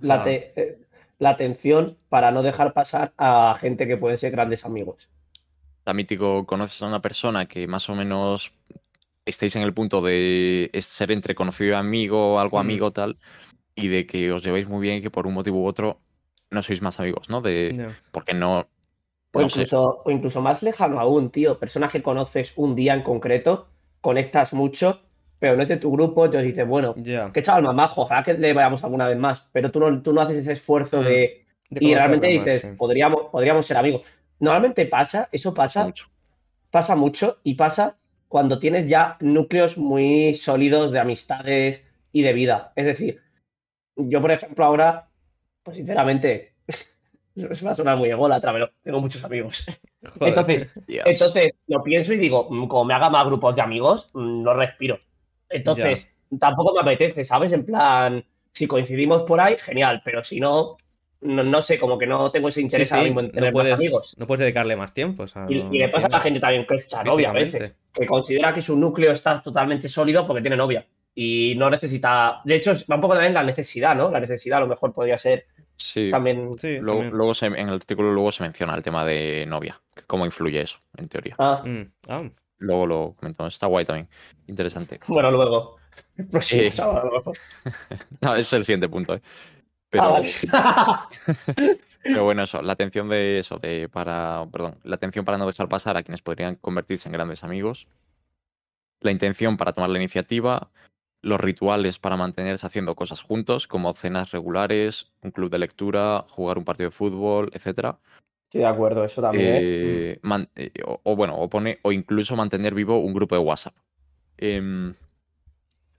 Speaker 1: O
Speaker 2: La,
Speaker 1: sea,
Speaker 2: te- la atención para no dejar pasar a gente que pueden ser grandes amigos.
Speaker 3: la mítico, conoces a una persona que más o menos estéis en el punto de ser entre conocido y amigo, algo
Speaker 1: Mm.
Speaker 3: amigo, tal, y de que os lleváis muy bien y que por un motivo u otro no sois más amigos, ¿no? De, porque no,
Speaker 2: O,
Speaker 3: no sé.
Speaker 2: incluso, o incluso más lejano aún, tío. Personas que conoces un día en concreto, conectas mucho, pero no es de tu grupo, entonces dices, bueno,
Speaker 1: Ya.
Speaker 2: qué chaval más majo, ojalá que le vayamos alguna vez más. Pero tú no, tú no haces ese esfuerzo
Speaker 1: Mm.
Speaker 2: de.
Speaker 1: De
Speaker 2: Y realmente
Speaker 1: más,
Speaker 2: dices,
Speaker 1: sí.
Speaker 2: podríamos, podríamos ser amigos. Normalmente pasa, eso
Speaker 3: pasa
Speaker 2: pasa,
Speaker 3: mucho.
Speaker 2: pasa mucho y pasa cuando tienes ya núcleos muy sólidos de amistades y de vida. Es decir, yo, por ejemplo, ahora, pues sinceramente, es va a sonar muy ególatra, pero tengo muchos amigos.
Speaker 1: Joder.
Speaker 2: Entonces,
Speaker 3: Dios.
Speaker 2: entonces lo pienso y digo, mm, como me haga más grupos de amigos, mm, no respiro. Entonces, tampoco me apetece, ¿sabes? En plan, si coincidimos por ahí, genial, pero si no, no, no sé, como que no tengo ese
Speaker 1: Sí,
Speaker 2: interés
Speaker 1: sí,
Speaker 2: ahora mismo en
Speaker 1: no
Speaker 2: tener
Speaker 1: puedes,
Speaker 2: más amigos.
Speaker 1: no puedes dedicarle más tiempo. o sea,
Speaker 2: Y,
Speaker 1: no-
Speaker 2: y le
Speaker 1: no
Speaker 2: pasa a la gente también que es novia a veces, que considera que su núcleo está totalmente sólido porque tiene novia y no necesita. De hecho, va un poco también la necesidad, ¿no? La necesidad a lo mejor podría ser
Speaker 3: Sí.
Speaker 2: también.
Speaker 1: Sí,
Speaker 3: Luego,
Speaker 1: también.
Speaker 3: luego se- en el artículo luego se menciona el tema de novia, cómo influye eso, en teoría.
Speaker 2: Ah,
Speaker 1: Mm, ah,
Speaker 3: Luego lo comentamos, está guay también, interesante.
Speaker 2: bueno, luego. El próximo
Speaker 3: Eh,
Speaker 2: sábado.
Speaker 3: No, es el siguiente punto, ¿eh? Pero,
Speaker 2: Ah, vale.
Speaker 3: pero bueno, eso, la atención de eso, de para, perdón, la atención para no dejar pasar a quienes podrían convertirse en grandes amigos, la intención para tomar la iniciativa, los rituales para mantenerse haciendo cosas juntos, como cenas regulares, un club de lectura, jugar un partido de fútbol, etcétera.
Speaker 2: Estoy de acuerdo, eso también. ¿eh?
Speaker 3: Eh, man- eh, o, o bueno, o pone, o incluso mantener vivo un grupo de WhatsApp. Em,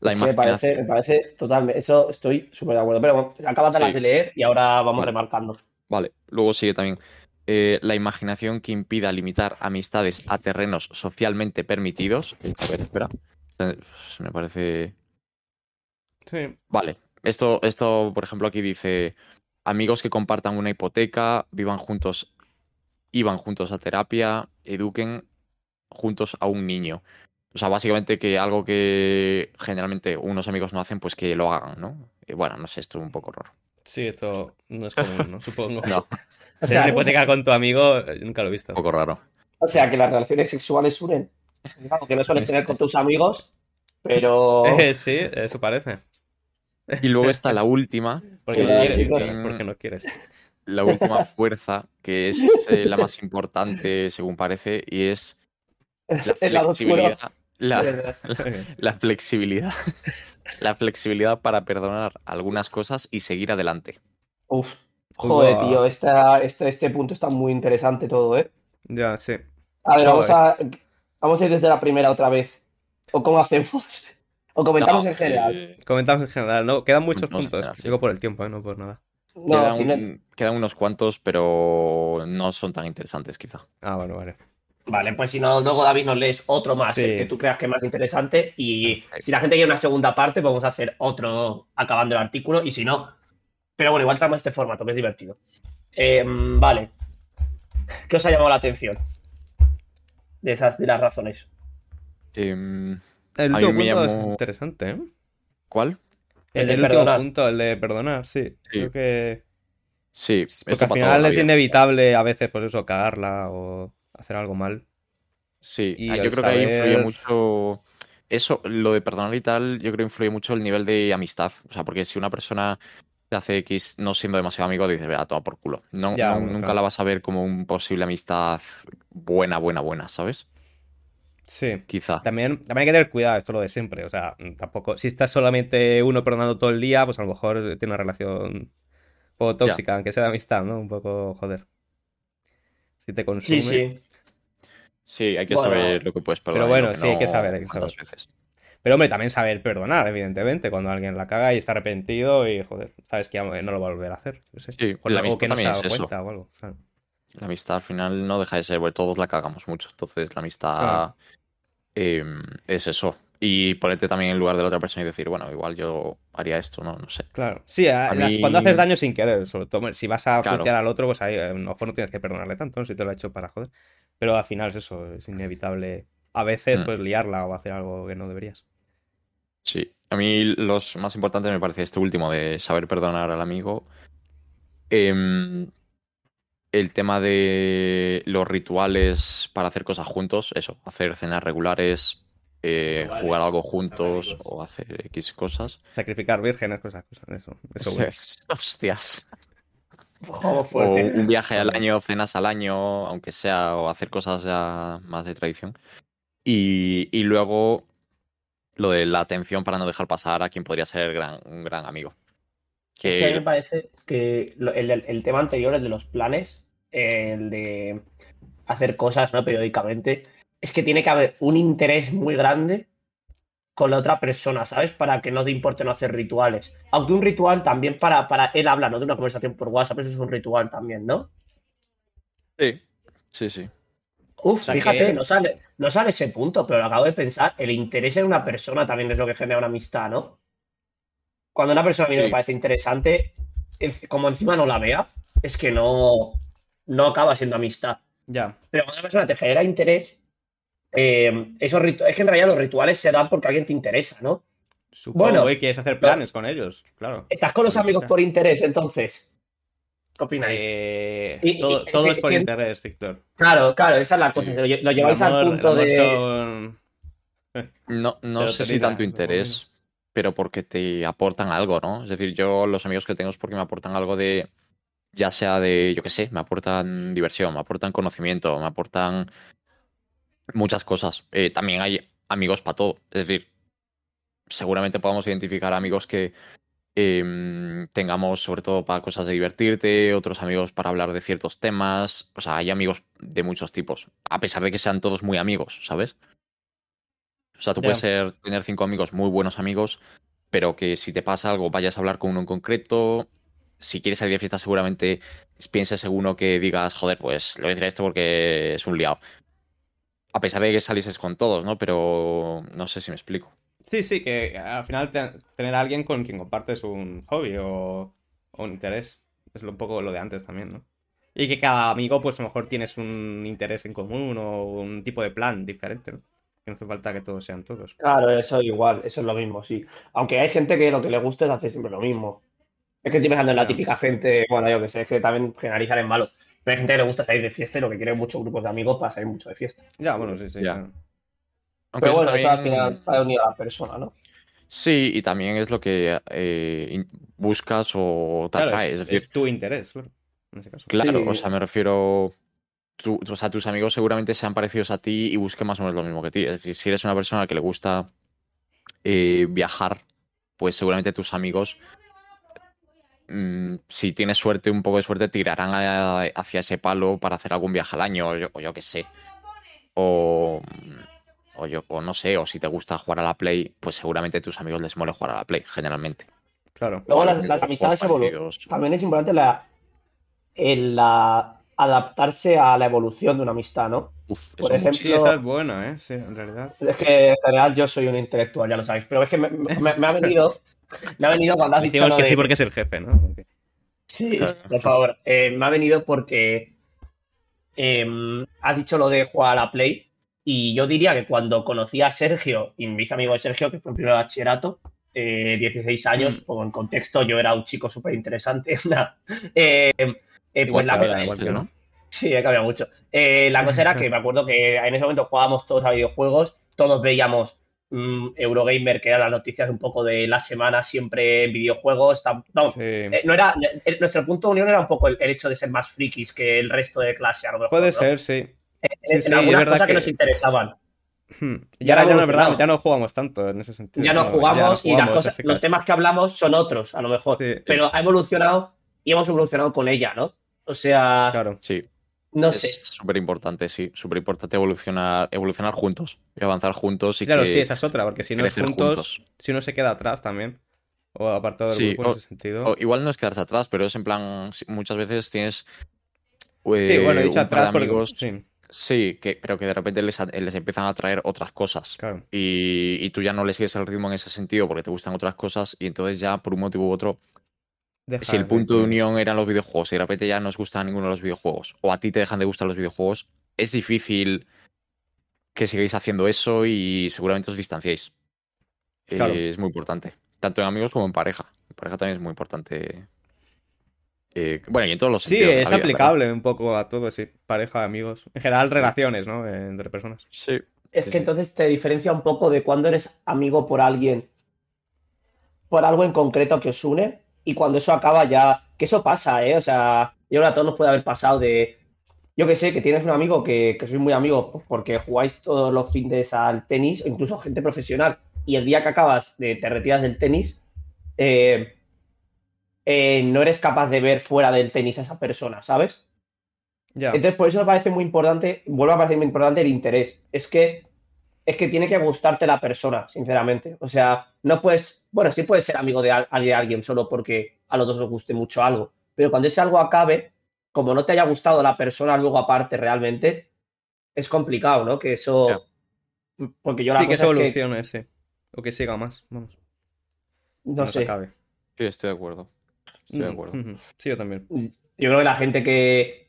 Speaker 3: la
Speaker 2: me parece, me parece totalmente, eso estoy súper de acuerdo. Pero bueno, acabas
Speaker 3: Sí.
Speaker 2: de leer y ahora vamos
Speaker 3: Vale.
Speaker 2: remarcando.
Speaker 3: Vale, luego sigue también. eh, la imaginación que impida limitar amistades a terrenos socialmente permitidos. A ver, espera. Eh, Me parece.
Speaker 1: sí.
Speaker 3: Vale. Esto, esto, por ejemplo, aquí dice: amigos que compartan una hipoteca, vivan juntos, iban juntos a terapia, eduquen juntos a un niño. O sea, básicamente que algo que generalmente unos amigos no hacen, pues que lo hagan, ¿no? Y bueno, no sé, esto es un poco raro.
Speaker 1: Sí, esto no es común, ¿no? Supongo.
Speaker 3: No,
Speaker 2: O sea,
Speaker 1: una hipoteca con tu amigo, eh, nunca lo he visto.
Speaker 3: un poco raro.
Speaker 2: o sea, que las relaciones sexuales unen. Es algo que no sueles tener con tus amigos, pero.
Speaker 1: Eh, sí, eso parece.
Speaker 3: Y luego está la última,
Speaker 1: Porque no
Speaker 2: Eh,
Speaker 1: quieres, porque no quieres.
Speaker 3: La última fuerza, que es eh, la más importante, según parece, y es la flexibilidad. La, flexibilidad. La flexibilidad para perdonar algunas cosas y seguir adelante.
Speaker 2: Uf. Joder, tío, esta, este, este punto está muy interesante todo, ¿eh?
Speaker 1: Ya, sí.
Speaker 2: A ver, vamos a, vamos a ir desde la primera otra vez. ¿O cómo hacemos? ¿O comentamos
Speaker 3: No,
Speaker 2: en general?
Speaker 3: eh,
Speaker 1: Comentamos en general, ¿no? Quedan muchos puntos.
Speaker 3: general, sí.
Speaker 1: Digo por el tiempo, ¿eh? No por nada.
Speaker 2: No,
Speaker 3: quedan,
Speaker 2: si no-
Speaker 3: un- quedan unos cuantos, pero no son tan interesantes, quizá.
Speaker 1: Ah, bueno, vale.
Speaker 2: Vale, pues si no, luego David nos lees otro más,
Speaker 1: Sí.
Speaker 2: el que tú creas que es más interesante. Y si la gente quiere una segunda parte, podemos hacer otro acabando el artículo. Y si no, pero bueno, igual traemos este formato, que es divertido. Eh, vale. ¿Qué os ha llamado la atención? De esas, de las razones.
Speaker 3: Em,
Speaker 1: El último
Speaker 3: me
Speaker 1: punto es
Speaker 3: llamó-
Speaker 1: interesante, ¿eh?
Speaker 3: ¿Cuál?
Speaker 2: El
Speaker 1: El, último
Speaker 2: perdonar.
Speaker 1: punto, el de perdonar, sí.
Speaker 3: Sí.
Speaker 1: Creo que.
Speaker 3: Sí,
Speaker 1: Porque al final es
Speaker 3: vida.
Speaker 1: inevitable a veces, pues eso, cagarla o hacer algo mal.
Speaker 3: Sí,
Speaker 1: Y
Speaker 3: ah, yo creo que ahí influye mucho. Eso, lo de perdonar y tal, yo creo que influye mucho el nivel de amistad. O sea, porque si una persona te hace X no siendo demasiado amigo, dices, vea, toma por culo. No,
Speaker 1: Ya,
Speaker 3: no-
Speaker 1: bueno,
Speaker 3: nunca
Speaker 1: claro.
Speaker 3: la vas a ver como un posible amistad buena, buena, buena, ¿sabes?
Speaker 1: Sí.
Speaker 3: Quizá.
Speaker 1: También, también hay que tener cuidado, esto es lo de siempre. O sea, tampoco. Si estás solamente uno perdonando todo el día, pues a lo mejor tiene una relación poco tóxica, aunque sea de amistad, ¿no? Un poco, joder. Si te consume.
Speaker 2: Sí, sí.
Speaker 3: Sí, hay que
Speaker 2: Bueno,
Speaker 3: saber lo que puedes perdonar.
Speaker 1: pero bueno, sí, hay que saber, hay que saber.
Speaker 3: veces.
Speaker 1: Pero hombre, también saber perdonar, evidentemente, cuando alguien la caga y está arrepentido y, joder, sabes que ya no lo va a volver a hacer. sé.
Speaker 3: Sí,
Speaker 1: O
Speaker 3: la amistad
Speaker 1: que no se
Speaker 3: también
Speaker 1: ha dado
Speaker 3: es eso.
Speaker 1: cuenta o algo.
Speaker 3: La amistad al final no deja de ser, porque todos la cagamos mucho. Entonces la amistad. Eh, es eso. Y ponerte también en lugar de la otra persona y decir, bueno, igual yo haría esto, ¿no? No sé.
Speaker 1: Claro. Sí, a-
Speaker 3: A
Speaker 1: la-
Speaker 3: mí-
Speaker 1: cuando haces daño sin querer, sobre todo si vas a
Speaker 3: Claro.
Speaker 1: putear al otro, pues ahí a lo mejor no tienes que perdonarle tanto, ¿no? si te lo ha hecho para joder. Pero al final es eso, es inevitable a veces
Speaker 3: Mm.
Speaker 1: pues liarla o hacer algo que no deberías.
Speaker 3: Sí. A mí los más importantes me parece este último de saber perdonar al amigo. Em, el tema de los rituales para hacer cosas juntos, eso, hacer cenas regulares, eh, jugar algo juntos o hacer X cosas.
Speaker 1: Sacrificar vírgenes, cosas, cosas, eso. eso bueno.
Speaker 3: Hostias.
Speaker 2: Ojo
Speaker 3: O
Speaker 2: fuerte.
Speaker 3: un viaje al año, cenas al año, aunque sea, o hacer cosas ya más de tradición. Y, y luego lo de la atención para no dejar pasar a quien podría ser gran, un gran amigo.
Speaker 2: Es que a mí me parece que lo- el, el- el tema anterior, el de los planes, el de hacer cosas ¿no? periódicamente, es que tiene que haber un interés muy grande con la otra persona, ¿sabes? Para que no te importe no hacer rituales. Aunque un ritual también para, para él habla, ¿no? De una conversación por WhatsApp, eso es un ritual también, ¿no?
Speaker 3: sí, sí, sí.
Speaker 2: Uf,
Speaker 1: O sea
Speaker 2: fíjate,
Speaker 1: que-
Speaker 2: no, sale, no sale ese punto, pero lo acabo de pensar. El interés en una persona también es lo que genera una amistad, ¿no? Cuando una persona a mí no
Speaker 3: Sí.
Speaker 2: me parece interesante, como encima no la vea, es que no, no acaba siendo amistad.
Speaker 1: Ya.
Speaker 2: Pero cuando una persona te genera interés, eh, esos es que en realidad los rituales se dan porque alguien te interesa, ¿no?
Speaker 1: Supongo
Speaker 2: Bueno,
Speaker 1: y quieres hacer planes con ellos, claro.
Speaker 2: Estás con los
Speaker 1: Lo que
Speaker 2: amigos
Speaker 1: sea.
Speaker 2: por interés, entonces. ¿Qué opináis?
Speaker 1: Eh,
Speaker 2: Y- y-
Speaker 1: todo,
Speaker 2: y-
Speaker 1: todo
Speaker 2: y-
Speaker 1: es por
Speaker 2: si-
Speaker 1: interés, Víctor.
Speaker 2: Claro, claro, esa es la cosa.
Speaker 3: Sí.
Speaker 2: Lo, lleváis
Speaker 1: amor-
Speaker 2: al punto de.
Speaker 1: son-
Speaker 3: No, no sé si tanto interés, pero porque te aportan algo, ¿no? Es decir, yo los amigos que tengo es porque me aportan algo de, ya sea de, yo qué sé, me aportan diversión, me aportan conocimiento, me aportan muchas cosas. Eh, también hay amigos para todo. Es decir, seguramente podamos identificar amigos que em, tengamos sobre todo para cosas de divertirte, otros amigos para hablar de ciertos temas. O sea, hay amigos de muchos tipos, a pesar de que sean todos muy amigos, ¿sabes? O sea, tú puedes ser, tener cinco amigos muy buenos amigos, pero que si te pasa algo vayas a hablar con uno en concreto. Si quieres salir de fiesta, seguramente pienses en uno que digas, joder, pues lo voy a decir a este porque es un liado. A pesar de que salieses con todos, ¿no? Pero no sé si me explico.
Speaker 1: Sí, sí, que al final te- tener a alguien con quien compartes un hobby o, o un interés. Es lo- un poco lo de antes también, ¿no? Y que cada amigo, pues a lo mejor tienes un interés en común o un tipo de plan diferente, ¿no? Que no hace falta que todos sean todos.
Speaker 2: Claro, eso igual, eso es lo mismo, sí. Aunque hay gente que lo que le gusta es hacer siempre lo mismo. Es que estoy pensando en la típica gente, bueno, yo que sé, es que también generalizar es malo. Pero hay gente que le gusta salir de fiesta y lo que quiere es muchos grupos de amigos para salir mucho de fiesta.
Speaker 1: Ya, bueno, sí, sí.
Speaker 3: Ya.
Speaker 1: claro.
Speaker 3: Aunque
Speaker 2: Pero
Speaker 3: eso
Speaker 2: bueno, eso al
Speaker 3: también-
Speaker 2: final está unido a la persona, ¿no?
Speaker 3: Sí, y también es lo que eh, buscas o te
Speaker 1: Claro,
Speaker 3: atrae.
Speaker 1: es,
Speaker 3: Es decir,
Speaker 1: es tu interés, claro. En ese caso.
Speaker 3: Claro,
Speaker 2: Sí.
Speaker 3: o sea, me refiero. Tú- o sea, tus amigos seguramente sean parecidos a ti y busquen más o menos lo mismo que ti. Es decir, si eres una persona que le gusta eh, viajar, pues seguramente tus amigos, mm, si tienes suerte, un poco de suerte, tirarán a- hacia ese palo para hacer algún viaje al año, o yo, o yo qué sé. O, o yo, o no sé, o si te gusta jugar a la Play, pues seguramente a tus amigos les mole jugar a la Play, generalmente.
Speaker 1: Claro.
Speaker 2: Luego las, las amistades evolucionan. También es importante la, el la- adaptarse a la evolución de una amistad, ¿no?
Speaker 3: Uf,
Speaker 2: Por
Speaker 3: eso
Speaker 2: ejemplo-
Speaker 1: Sí, esa es buena, ¿eh? Sí, en realidad.
Speaker 2: Es que en general yo soy un intelectual, ya lo sabéis. Pero es que me, me- me ha venido, me ha venido cuando has dicho
Speaker 1: Decimos que
Speaker 2: de-
Speaker 1: sí porque es el jefe, ¿no?
Speaker 2: Sí,
Speaker 3: Claro.
Speaker 2: por favor. Eh, me ha venido porque em, has dicho lo de jugar a la Play. Y yo diría que cuando conocí a Sergio y me hice amigo de Sergio, que fue en primer bachillerato, eh, 16 años,
Speaker 1: Mm.
Speaker 2: como en contexto, yo era un chico súper interesante. eh, pues la cosa es-
Speaker 1: que.
Speaker 2: Sí, ha cambiado mucho. Eh, la cosa era que me acuerdo que en ese momento jugábamos todos a videojuegos, todos veíamos mm, Eurogamer, que eran las noticias un poco de la semana, siempre en videojuegos. tam- vamos,
Speaker 1: Sí.
Speaker 2: eh, no era, nuestro punto de unión era un poco el, el hecho de ser más frikis que el resto de clase, a lo mejor.
Speaker 1: Puede
Speaker 2: ¿no?
Speaker 1: ser, sí.
Speaker 2: En,
Speaker 1: sí,
Speaker 2: en
Speaker 1: sí,
Speaker 2: algunas cosas que...
Speaker 1: que-
Speaker 2: nos interesaban.
Speaker 1: Hmm. Y
Speaker 2: Ya
Speaker 1: ahora ya no es verdad,
Speaker 2: evolucionado.
Speaker 1: ya no jugamos tanto en ese sentido.
Speaker 2: Ya no
Speaker 1: no
Speaker 2: jugamos y las cosas, los temas que hablamos son otros, a lo mejor.
Speaker 1: Sí.
Speaker 2: Pero ha evolucionado y hemos evolucionado con ella, ¿no? O sea,
Speaker 1: Claro.
Speaker 3: Sí,
Speaker 2: no sé.
Speaker 3: es súper importante, sí. Súper importante evolucionar, evolucionar juntos y avanzar juntos y
Speaker 1: Claro,
Speaker 3: que
Speaker 1: sí, esa es otra, porque si no es juntos,
Speaker 3: juntos.
Speaker 1: si uno se queda atrás también, o apartado del
Speaker 3: Sí,
Speaker 1: grupo en ese sentido.
Speaker 3: O igual no es quedarse atrás, pero es en plan, sí, muchas veces tienes...
Speaker 1: sí,
Speaker 3: eh,
Speaker 1: bueno, he dicho atrás porque...
Speaker 3: amigos,
Speaker 1: Sí,
Speaker 3: sí, que, pero que de repente les, les empiezan a traer otras cosas.
Speaker 1: claro.
Speaker 3: Y, y tú ya no le sigues el ritmo en ese sentido porque te gustan otras cosas y entonces ya por un motivo u otro, Si el punto de unión eran los videojuegos y de repente ya no os gusta ninguno de los videojuegos o a ti te dejan de gustar los videojuegos, es difícil que sigáis haciendo eso y seguramente os distanciéis. Eh, es muy importante, tanto en amigos como en pareja. En pareja también es muy importante. Eh, bueno, y en todos los
Speaker 1: Sí,
Speaker 3: sentidos la
Speaker 1: es
Speaker 3: vida, ¿verdad?
Speaker 1: aplicable un poco a todo, sí. Pareja, amigos. En general, relaciones, ¿no? Eh, Entre personas.
Speaker 3: Sí.
Speaker 2: Es
Speaker 3: Sí,
Speaker 2: que
Speaker 3: sí.
Speaker 2: entonces te diferencia un poco de cuando eres amigo por alguien, por algo en concreto que os une, y cuando eso acaba ya, que eso pasa, ¿eh? O sea, yo creo que a todos nos puede haber pasado de, yo que sé, que tienes un amigo que, que sois muy amigos pues, porque jugáis todos los fines al tenis, o incluso gente profesional, y el día que acabas de te retiras del tenis, eh, eh, no eres capaz de ver fuera del tenis a esa persona, ¿sabes?
Speaker 1: Ya.
Speaker 2: Entonces, por eso me parece muy importante, vuelve a parecer muy importante el interés. Es que, es que tiene que gustarte la persona, sinceramente. O sea, no puedes, bueno, sí puedes ser amigo de, al- de alguien solo porque a los dos os guste mucho algo, pero cuando ese algo acabe, como no te haya gustado la persona luego aparte realmente, es complicado, ¿no? Que eso, porque yo la
Speaker 1: Sí, que eso
Speaker 2: es que,
Speaker 1: sí. O que siga más, vamos.
Speaker 2: no
Speaker 1: se
Speaker 2: sé,
Speaker 1: acabe.
Speaker 3: Sí, estoy de acuerdo. Estoy de
Speaker 1: Mm,
Speaker 3: acuerdo.
Speaker 1: Sí, yo también.
Speaker 2: yo creo que la gente que,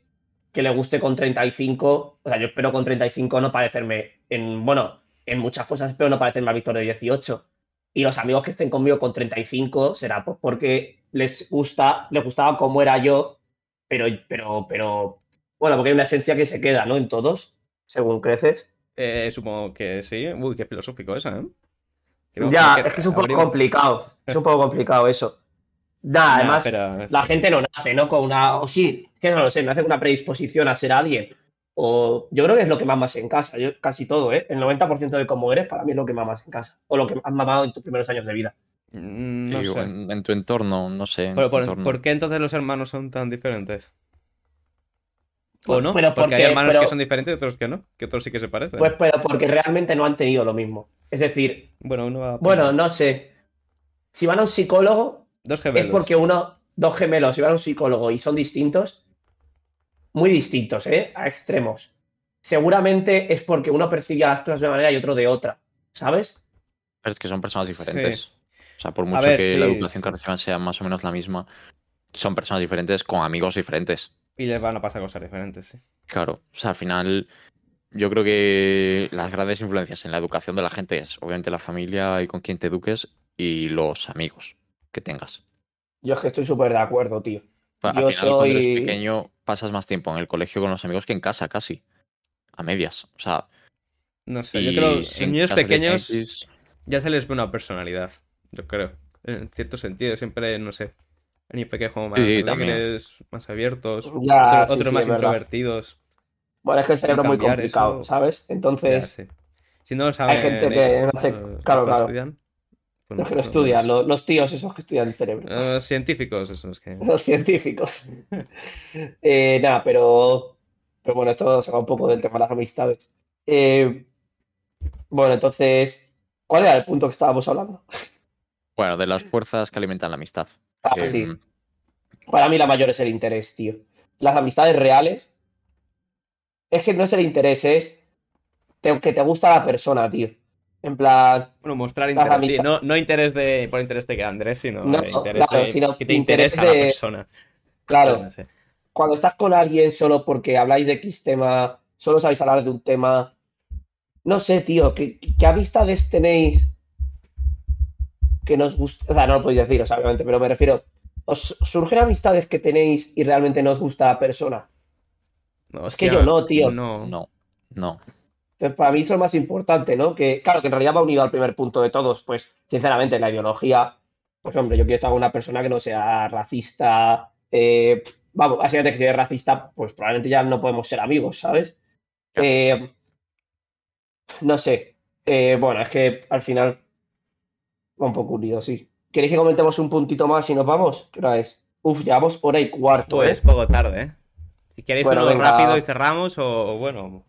Speaker 2: que le guste con 35, o sea, yo espero con 35 no parecerme en, bueno, en muchas cosas espero no parecerme a Víctor de 18. Y los amigos que estén conmigo con 35 será pues porque les gusta, les gustaba como era yo, pero, pero, pero, bueno, porque hay una esencia que se queda, ¿no? En todos, según creces.
Speaker 1: Eh, supongo que sí. Uy, qué filosófico esa, ¿eh? Creo-
Speaker 2: ya, es que es un poco complicado, es un poco complicado eso. Nada,
Speaker 1: Ya,
Speaker 2: además,
Speaker 1: pero
Speaker 2: la gente no nace, ¿no? Con una, o sí, que no lo sé, nace con una predisposición a ser alguien. O yo creo que es lo que mamas en casa, yo casi todo, ¿eh? El 90% de cómo eres para mí es lo que mamas en casa. O lo que has mamado en tus primeros años de vida.
Speaker 1: Mm, No
Speaker 3: Sí,
Speaker 1: sé.
Speaker 3: en, en tu entorno, no sé. en
Speaker 1: Pero
Speaker 3: tu
Speaker 1: por,
Speaker 3: entorno.
Speaker 1: ¿por qué entonces los hermanos son tan diferentes? ¿O
Speaker 2: Pues-
Speaker 1: no?
Speaker 2: pero
Speaker 1: porque hay hermanos
Speaker 2: pero-
Speaker 1: que son diferentes y otros que no. Que otros sí que se parecen.
Speaker 2: Pues pero porque realmente no han tenido lo mismo. Es decir,
Speaker 1: bueno, uno va
Speaker 2: bueno, no sé. Si van a un psicólogo,
Speaker 1: Dos
Speaker 2: es
Speaker 1: gemelos.
Speaker 2: porque uno, dos gemelos, si van a un psicólogo y son distintos, muy distintos, ¿eh? A extremos. Seguramente es porque uno percibe las cosas de una manera y otro de otra, ¿sabes?
Speaker 3: Pero es que son personas
Speaker 1: Sí.
Speaker 3: diferentes. O sea, por mucho
Speaker 1: ver,
Speaker 3: que la educación que reciban sea más o menos la misma, son personas diferentes con amigos diferentes.
Speaker 1: Y les van a pasar cosas diferentes, sí.
Speaker 3: Claro, o sea, al final yo creo que las grandes influencias en la educación de la gente es obviamente la familia y con quien te eduques y los amigos que tengas.
Speaker 2: Yo es que estoy súper de acuerdo, tío.
Speaker 3: Al
Speaker 2: Yo
Speaker 3: final, cuando eres
Speaker 2: soy-
Speaker 3: pequeño, pasas más tiempo en el colegio con los amigos que en casa, casi. A medias. O sea,
Speaker 1: No sé,
Speaker 3: y
Speaker 1: yo creo que niños pequeños ya se les ve una personalidad. Yo creo. En cierto sentido, siempre, no sé. Niños pequeños como más
Speaker 3: Sí, sí, también.
Speaker 1: alegres, más abiertos.
Speaker 2: Ya,
Speaker 1: otros
Speaker 2: sí,
Speaker 1: otros
Speaker 2: sí,
Speaker 1: más introvertidos.
Speaker 2: Bueno, es que el cerebro es muy complicado,
Speaker 1: eso-
Speaker 2: ¿sabes?
Speaker 1: Ya,
Speaker 2: Entonces,
Speaker 1: sí. Si no lo saben,
Speaker 2: gente que no hace- claro, claro.
Speaker 1: estudian,
Speaker 2: los que
Speaker 1: no-
Speaker 2: lo estudian, los, los tíos esos que estudian el cerebro.
Speaker 1: Los científicos, esos que.
Speaker 2: Los científicos. Eh, nada, pero, pero bueno, esto se va un poco del tema de las amistades. Eh, bueno, entonces, ¿cuál era el punto que estábamos hablando?
Speaker 3: Bueno, de las fuerzas que alimentan la amistad.
Speaker 2: Ah,
Speaker 3: Que,
Speaker 2: sí. Para mí la mayor es el interés, tío. Las amistades reales es que no es el interés, es que te gusta la persona, tío. En plan,
Speaker 1: Bueno, mostrar interés. Sí, no, no interés de, por interés de que Andrés, sino
Speaker 2: No,
Speaker 1: de interés
Speaker 2: claro,
Speaker 1: de
Speaker 2: sino
Speaker 1: que te interesa la persona.
Speaker 2: claro,
Speaker 1: No sé.
Speaker 2: cuando estás con alguien solo porque habláis de X tema, solo sabéis hablar de un tema, no sé, tío, ¿qué, qué amistades tenéis que nos gusta? O sea, no lo podéis decir, obviamente, pero me refiero, ¿os surgen amistades que tenéis y realmente no os gusta la persona?
Speaker 1: No,
Speaker 2: Es que yo no, tío.
Speaker 1: No.
Speaker 3: No, no.
Speaker 2: Entonces, para mí eso es lo más importante, ¿no? Que, claro, que en realidad va unido al primer punto de todos, pues, sinceramente, la ideología, pues, hombre, yo quiero estar con una persona que no sea racista, eh, vamos, básicamente que si eres racista, pues probablemente ya no podemos ser amigos, ¿sabes? Eh, no sé, Eh, bueno, es que al final va un poco unido, sí. ¿Queréis que comentemos un puntito más y nos vamos? ¿Qué hora es? Uf, llevamos hora y cuarto,
Speaker 1: Pues
Speaker 2: ¿eh?
Speaker 1: poco tarde, ¿eh? Si queréis
Speaker 2: Bueno,
Speaker 1: uno
Speaker 2: venga.
Speaker 1: rápido y cerramos, o bueno.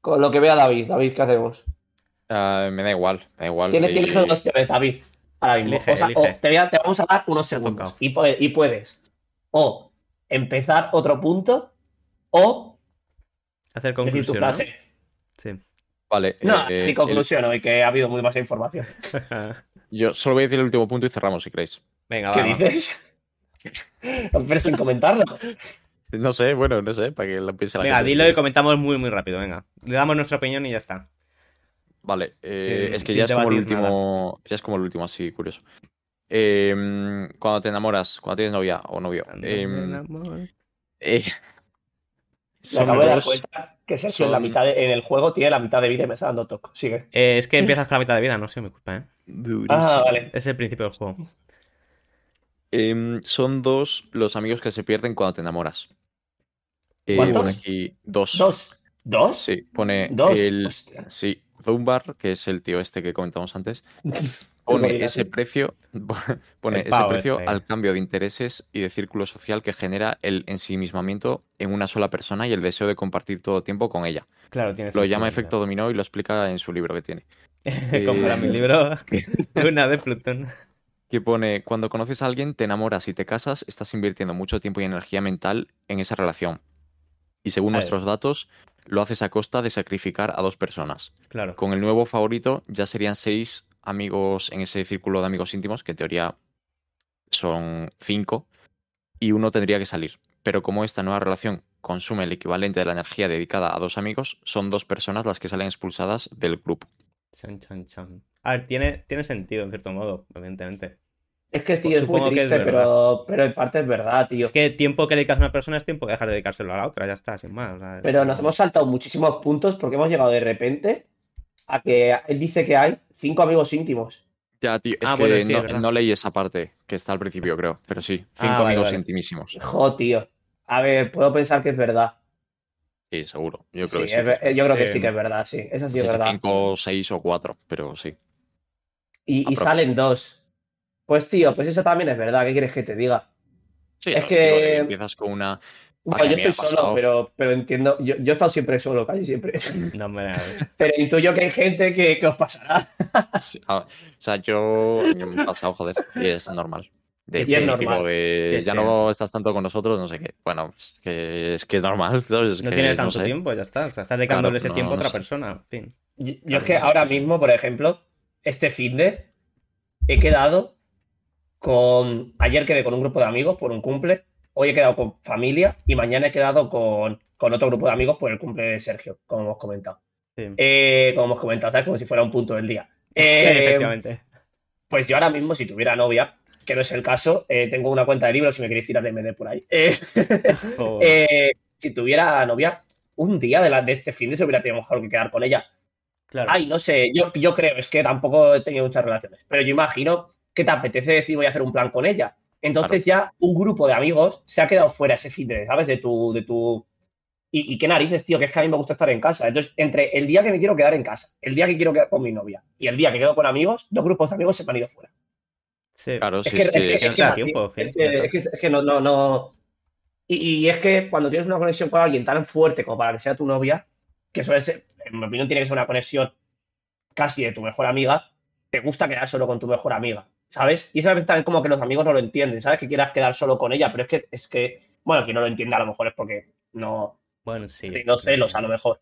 Speaker 2: Con lo que vea David. David, ¿qué hacemos?
Speaker 3: Ah, me da igual, me da igual.
Speaker 2: Tienes,
Speaker 3: y-
Speaker 2: tienes dos opciones, David. Ahora mismo.
Speaker 1: Elige,
Speaker 2: O sea,
Speaker 1: elige.
Speaker 2: o te, voy a- te vamos a dar unos segundos. Y, pu- y puedes o empezar otro punto o
Speaker 1: Hacer
Speaker 2: decir tu
Speaker 1: conclusión. ¿no?
Speaker 2: frase.
Speaker 1: Sí.
Speaker 3: Vale,
Speaker 2: No,
Speaker 3: eh,
Speaker 2: sin
Speaker 3: el-
Speaker 2: conclusión hoy, que ha habido muy demasiada información.
Speaker 3: yo solo voy a decir el último punto y cerramos si queréis.
Speaker 1: Venga,
Speaker 2: ¿Qué
Speaker 1: va. va.
Speaker 2: dices? Pero sin comentarlo.
Speaker 3: No sé, bueno, no sé, para que lo piense la
Speaker 1: Venga,
Speaker 3: gente.
Speaker 1: dilo y comentamos muy, muy rápido. Venga. Le damos nuestra opinión y ya está.
Speaker 3: Vale, eh, es que ya es como el último. Ya es como el último, así, curioso. Eh, cuando te enamoras, cuando tienes novia o novio. eh, eh,
Speaker 2: Me
Speaker 3: son
Speaker 2: acabo de dar cuenta que Sergio en, la
Speaker 3: son-
Speaker 2: mitad de- en el juego tiene la mitad de vida y me está dando toque. Sigue.
Speaker 1: Eh, es que empiezas con la mitad de vida, no sé, mi culpa, ¿eh?
Speaker 2: Ah, vale.
Speaker 1: Es el principio del juego.
Speaker 3: Em, son dos los amigos que se pierden cuando te enamoras. Eh,
Speaker 2: ¿Cuántos?
Speaker 3: pone aquí dos.
Speaker 2: ¿Dos? ¿Dos?
Speaker 3: Sí, pone
Speaker 2: ¿Dos?
Speaker 3: el.
Speaker 2: Hostia.
Speaker 3: Sí, Zumbar, que es el tío este que comentamos antes, pone ese precio, pone ese precio
Speaker 1: este.
Speaker 3: al cambio de intereses y de círculo social que genera el ensimismamiento en una sola persona y el deseo de compartir todo tiempo con ella.
Speaker 1: Claro.
Speaker 3: Lo llama efecto dominó y lo explica en su libro que tiene.
Speaker 1: Compra
Speaker 3: Eh,
Speaker 1: mi libro. Luna de Plutón.
Speaker 3: Que pone, cuando conoces a alguien, te enamoras y te casas, estás invirtiendo mucho tiempo y energía mental en esa relación. Y según
Speaker 1: A ver.
Speaker 3: nuestros datos, lo haces a costa de sacrificar a dos personas.
Speaker 1: Claro.
Speaker 3: Con el nuevo favorito ya serían seis amigos en ese círculo de amigos íntimos, que en teoría son cinco, y uno tendría que salir. Pero como esta nueva relación consume el equivalente de la energía dedicada a dos amigos, son dos personas las que salen expulsadas del grupo.
Speaker 1: Chan, chan, chan. A ver, tiene, tiene sentido en cierto modo, evidentemente.
Speaker 2: Es que tío, es muy
Speaker 1: Supongo que es
Speaker 2: triste, pero, pero en parte es verdad, tío.
Speaker 1: Es que tiempo que dedicas a una persona es tiempo que dejar de dedicárselo a la otra, ya está, sin más. o sea, es
Speaker 2: Pero nos hemos saltado muchísimos puntos porque hemos llegado de repente a que él dice que hay cinco amigos íntimos.
Speaker 3: Ya, tío, es
Speaker 1: Ah,
Speaker 3: que
Speaker 1: bueno, sí,
Speaker 3: no, leí esa parte que está al principio, creo. Pero sí, cinco
Speaker 1: Ah, vale,
Speaker 3: amigos
Speaker 1: vale.
Speaker 3: intimísimos.
Speaker 2: Jo, tío. A ver, puedo pensar que es verdad.
Speaker 3: Sí, seguro. Yo creo
Speaker 2: Sí,
Speaker 3: que sí.
Speaker 2: es yo creo que
Speaker 1: Sí.
Speaker 2: que es verdad, sí. Eso sí es
Speaker 3: Sí,
Speaker 2: verdad.
Speaker 3: Cinco, seis o cuatro, pero sí.
Speaker 2: Y, salen dos. Pues tío, pues eso también es verdad. ¿Qué quieres que te diga?
Speaker 3: Sí,
Speaker 2: Es que-
Speaker 3: digo, que empiezas con una.
Speaker 2: Bueno, yo
Speaker 3: me
Speaker 2: estoy solo, pero, pero entiendo. Yo, yo he estado siempre solo, casi siempre.
Speaker 1: No, ver.
Speaker 2: Pero intuyo que hay gente que, que os pasará.
Speaker 3: Sí, a- o sea, yo me he pasado, joder, y es normal. De
Speaker 1: Y es
Speaker 2: normal.
Speaker 3: de, ya
Speaker 1: sea.
Speaker 3: no estás tanto con nosotros, no sé qué. Bueno, es que es, que es normal, ¿sabes? Es
Speaker 1: No
Speaker 3: que
Speaker 1: tienes
Speaker 3: no
Speaker 1: tanto
Speaker 3: sé.
Speaker 1: tiempo, ya está. O sea, estás dedicándole ese
Speaker 3: no,
Speaker 1: tiempo a otra
Speaker 3: sé.
Speaker 1: persona. En fin.
Speaker 2: Yo, yo es que ahora mismo, por ejemplo, este fin de he quedado con. Ayer quedé con un grupo de amigos por un cumple. Hoy he quedado con familia y mañana he quedado con, con otro grupo de amigos por el cumple de Sergio, como hemos comentado.
Speaker 1: Sí.
Speaker 2: Eh, como hemos comentado, ¿sabes? Como si fuera un punto del día. Eh,
Speaker 1: Efectivamente.
Speaker 2: pues yo ahora mismo, si tuviera novia, que no es el caso, eh, tengo una cuenta de libros si me queréis tirar de MD por ahí.
Speaker 1: Oh,
Speaker 2: eh, si tuviera novia, un día de, la, de este fin de se hubiera tenido mejor que quedar con ella.
Speaker 1: Claro.
Speaker 2: Ay, no sé, yo, yo creo, es que tampoco he tenido muchas relaciones, pero yo imagino que te apetece decir voy a hacer un plan con ella. Entonces ya un grupo de amigos se ha quedado fuera ese fin de, ¿sabes? De tu, de tu. Y, y qué narices, tío, que es que a mí me gusta estar en casa. Entonces, entre el día que me quiero quedar en casa, el día que quiero quedar con mi novia y el día que quedo con amigos, dos grupos de amigos se me han ido fuera.
Speaker 1: Sí.
Speaker 3: Claro,
Speaker 2: Es
Speaker 3: sí,
Speaker 2: que,
Speaker 3: es
Speaker 2: es
Speaker 3: que-
Speaker 2: es es así.
Speaker 1: tiempo,
Speaker 2: Es
Speaker 1: Phil,
Speaker 2: que-
Speaker 1: ya está.
Speaker 2: es que- es que no, no, no. Y, y es que cuando tienes una conexión con alguien tan fuerte como para que sea tu novia, que suele ser, en mi opinión, tiene que ser una conexión casi de tu mejor amiga, te gusta quedar solo con tu mejor amiga, ¿sabes? Y eso a veces también como que los amigos no lo entienden, ¿sabes? Que quieras quedar solo con ella, pero es que, es que, bueno, quien no lo entiende a lo mejor es porque no,
Speaker 1: Bueno, sí.
Speaker 2: no celos a lo mejor.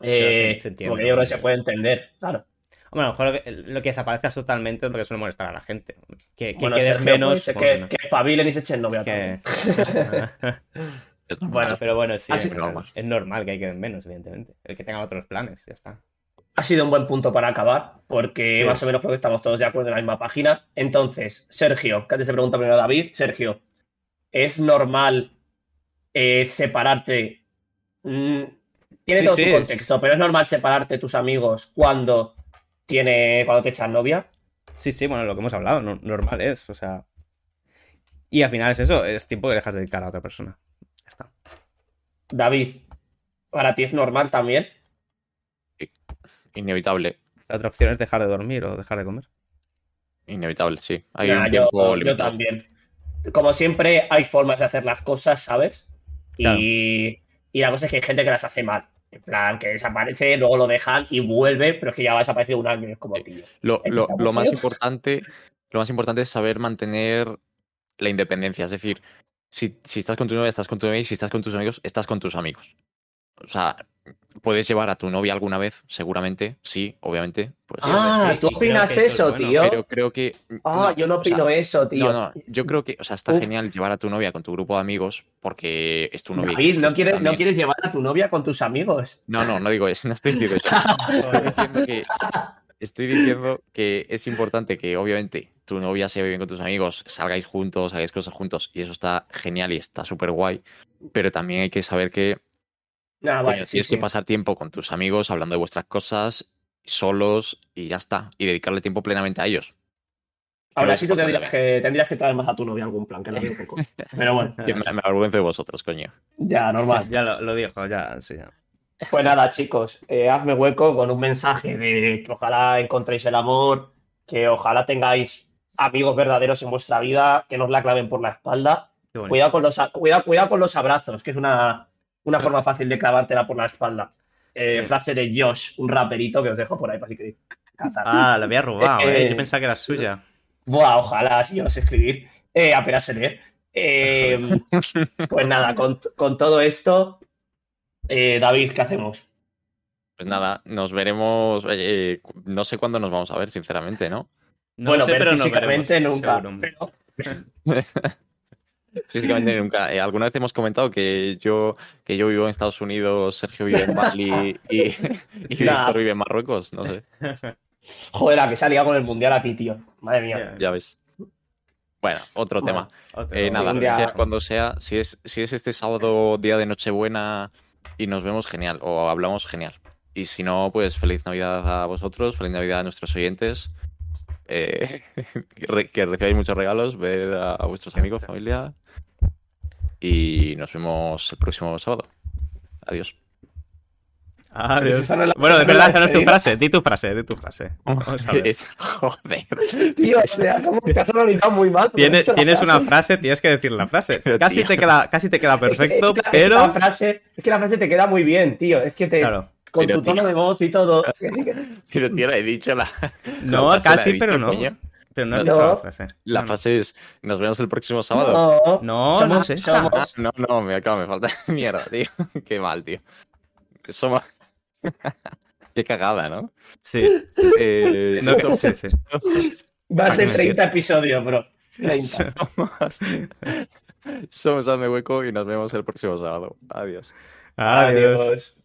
Speaker 2: Eh,
Speaker 1: se-
Speaker 2: porque yo creo que se puede entender, claro.
Speaker 1: Bueno, a lo mejor lo que, desaparezcas totalmente es lo que suele molestar a la gente. Que, que
Speaker 2: Bueno,
Speaker 1: quedes
Speaker 2: Sergio,
Speaker 1: menos.
Speaker 2: pues, es que,
Speaker 1: no.
Speaker 2: que espabilen y se echen novia.
Speaker 1: Es que-
Speaker 2: también.
Speaker 3: es normal.
Speaker 2: Bueno,
Speaker 1: Pero bueno, sí, es, normal. es normal que hay que menos, evidentemente. El que tengan otros planes, ya está.
Speaker 2: Ha sido un buen punto para acabar, porque
Speaker 1: Sí.
Speaker 2: más o menos creo que estamos todos de acuerdo en la misma página. Entonces, Sergio, que antes se pregunta primero a David, Sergio, ¿es normal eh, separarte? Mm, tiene
Speaker 1: Sí,
Speaker 2: todo
Speaker 1: sí,
Speaker 2: su
Speaker 1: es-
Speaker 2: contexto, pero es normal separarte de tus amigos cuando tiene, cuando te echan novia.
Speaker 1: Sí, sí, bueno, lo que hemos hablado, no- normal es, o sea. Y al final es eso, es tiempo que dejas de dedicar a otra persona.
Speaker 2: David, ¿para ti es normal también?
Speaker 3: Inevitable.
Speaker 1: La otra opción es dejar de dormir o dejar de comer.
Speaker 3: Inevitable, sí. Hay
Speaker 2: Nah,
Speaker 3: un
Speaker 2: yo,
Speaker 3: tiempo
Speaker 2: yo también. como siempre, hay formas de hacer las cosas, ¿sabes?
Speaker 1: Claro.
Speaker 2: Y, y la cosa es que hay gente que las hace mal. En plan, que desaparece, luego lo dejan y vuelve, pero es que ya va a desaparecer un año. Es como, tío.
Speaker 3: Lo, lo- más
Speaker 2: feo.
Speaker 3: importante, lo más importante es saber mantener la independencia. Es decir, si, si estás con tu novia, estás con tu novia, y si estás con tus amigos, estás con tus amigos. O sea, puedes llevar a tu novia alguna vez, seguramente, sí, obviamente. Pues,
Speaker 2: Ah,
Speaker 1: sí,
Speaker 2: ¿tú opinas
Speaker 1: eso es
Speaker 2: eso,
Speaker 1: bueno,
Speaker 2: tío?
Speaker 3: pero creo que.
Speaker 2: Ah, yo no
Speaker 3: o sea,
Speaker 2: opino eso, tío.
Speaker 3: No, no, yo creo que, o sea, está
Speaker 2: Uf.
Speaker 3: genial llevar a tu novia con tu grupo de amigos porque es tu novia.
Speaker 2: David,
Speaker 3: quieres
Speaker 2: ¿no quieres,
Speaker 3: también-
Speaker 2: ¿no quieres llevar a tu novia con tus amigos?
Speaker 3: No, no, no digo eso, no estoy diciendo eso. Estoy diciendo que, estoy diciendo que es importante que, obviamente, tu novia se lleve bien con tus amigos, salgáis juntos, hagáis cosas juntos, y eso está genial y está súper guay. Pero también hay que saber que
Speaker 2: Ah,
Speaker 3: coño,
Speaker 2: vale, sí,
Speaker 3: tienes
Speaker 2: sí.
Speaker 3: que pasar tiempo con tus amigos, hablando de vuestras cosas, solos, y ya está. Y dedicarle tiempo plenamente a ellos.
Speaker 2: Ahora sí tú tendrías que, tendrías que traer más a tu novia a algún plan, que lo digo poco. Pero bueno,
Speaker 3: me, me avergüenzo de vosotros, coño.
Speaker 2: ya, normal.
Speaker 1: Ya lo, lo dijo, ya, sí.
Speaker 2: Pues nada, chicos, eh, hazme hueco con un mensaje de que ojalá encontréis el amor, que ojalá tengáis amigos verdaderos en vuestra vida, que no os la claven por la espalda. Cuidado con los, cuidado, cuidado con los abrazos, que es una, una forma fácil de clavártela por la espalda. Eh,
Speaker 1: Sí.
Speaker 2: Frase de Josh, un raperito que os dejo por ahí para si queréis catar.
Speaker 1: Ah, la había robado,
Speaker 2: que-
Speaker 1: eh. Yo pensaba que era suya.
Speaker 2: Buah, ojalá, si yo no sé escribir, eh, apenas sé leer. Eh, pues nada, con, con todo esto, eh, David, ¿qué hacemos?
Speaker 3: Pues nada, nos veremos. eh, no sé cuándo nos vamos a ver, sinceramente, ¿no?
Speaker 1: No
Speaker 2: bueno,
Speaker 1: sé, pero
Speaker 2: físicamente
Speaker 1: veremos,
Speaker 2: nunca. pero-
Speaker 3: Físicamente nunca. Eh, alguna vez hemos comentado que yo, que yo vivo en Estados Unidos, Sergio vive en Bali y, y
Speaker 2: Sí, nada.
Speaker 3: Víctor vive en Marruecos. No sé,
Speaker 2: Joder, la que se ha liado con el mundial aquí, tío. Madre mía.
Speaker 1: Ya.
Speaker 3: ya ves. Bueno, otro
Speaker 2: Bueno,
Speaker 3: tema.
Speaker 1: Otro.
Speaker 3: Eh, nada, sea cuando sea, si es, si es este sábado, día de Nochebuena, y nos vemos genial, o hablamos genial. Y si no, pues feliz Navidad a vosotros, feliz Navidad a nuestros oyentes. Eh, que, re- que recibáis muchos regalos, ver a, a vuestros amigos, familia. Y nos vemos el próximo sábado. Adiós.
Speaker 1: Adiós.
Speaker 2: No la-
Speaker 1: Bueno, de verdad, esa no es tu frase. Di tu frase, di tu frase. Vamos a ver.
Speaker 3: Es- joder.
Speaker 2: Tío, o sea, como que has organizado muy mal.
Speaker 1: tienes una
Speaker 2: frase.
Speaker 1: tienes que decir la frase.
Speaker 3: Pero,
Speaker 1: Casi
Speaker 3: tío.
Speaker 1: te queda, casi te queda perfecto,
Speaker 2: Es que la-
Speaker 1: pero.
Speaker 2: La frase, es que la frase te queda muy bien, tío. Es que te.
Speaker 1: Claro.
Speaker 2: Con
Speaker 3: Pero,
Speaker 2: tu tono
Speaker 3: tío.
Speaker 2: de voz y todo.
Speaker 3: Pero tío, he dicho la.
Speaker 1: No,
Speaker 3: la la
Speaker 1: casi,
Speaker 3: dicho,
Speaker 1: pero no.
Speaker 3: coño.
Speaker 1: Pero no has
Speaker 2: No.
Speaker 1: dicho la frase.
Speaker 3: La
Speaker 1: No,
Speaker 3: frase es: Nos vemos el próximo sábado.
Speaker 2: No,
Speaker 1: No, no es esa.
Speaker 2: somos-
Speaker 3: Ah, no, no, me, claro, me falta mierda, tío. Qué mal, tío. Somos. Qué cagada, ¿no?
Speaker 1: Sí.
Speaker 3: Eh,
Speaker 1: No,
Speaker 3: somos-
Speaker 1: sí, sí.
Speaker 2: Más de
Speaker 3: Ah, que
Speaker 2: 30 episodios, bro. 30.
Speaker 3: somos, somos Hazme Hueco y nos vemos el próximo sábado. Adiós.
Speaker 1: Adiós.
Speaker 2: Adiós.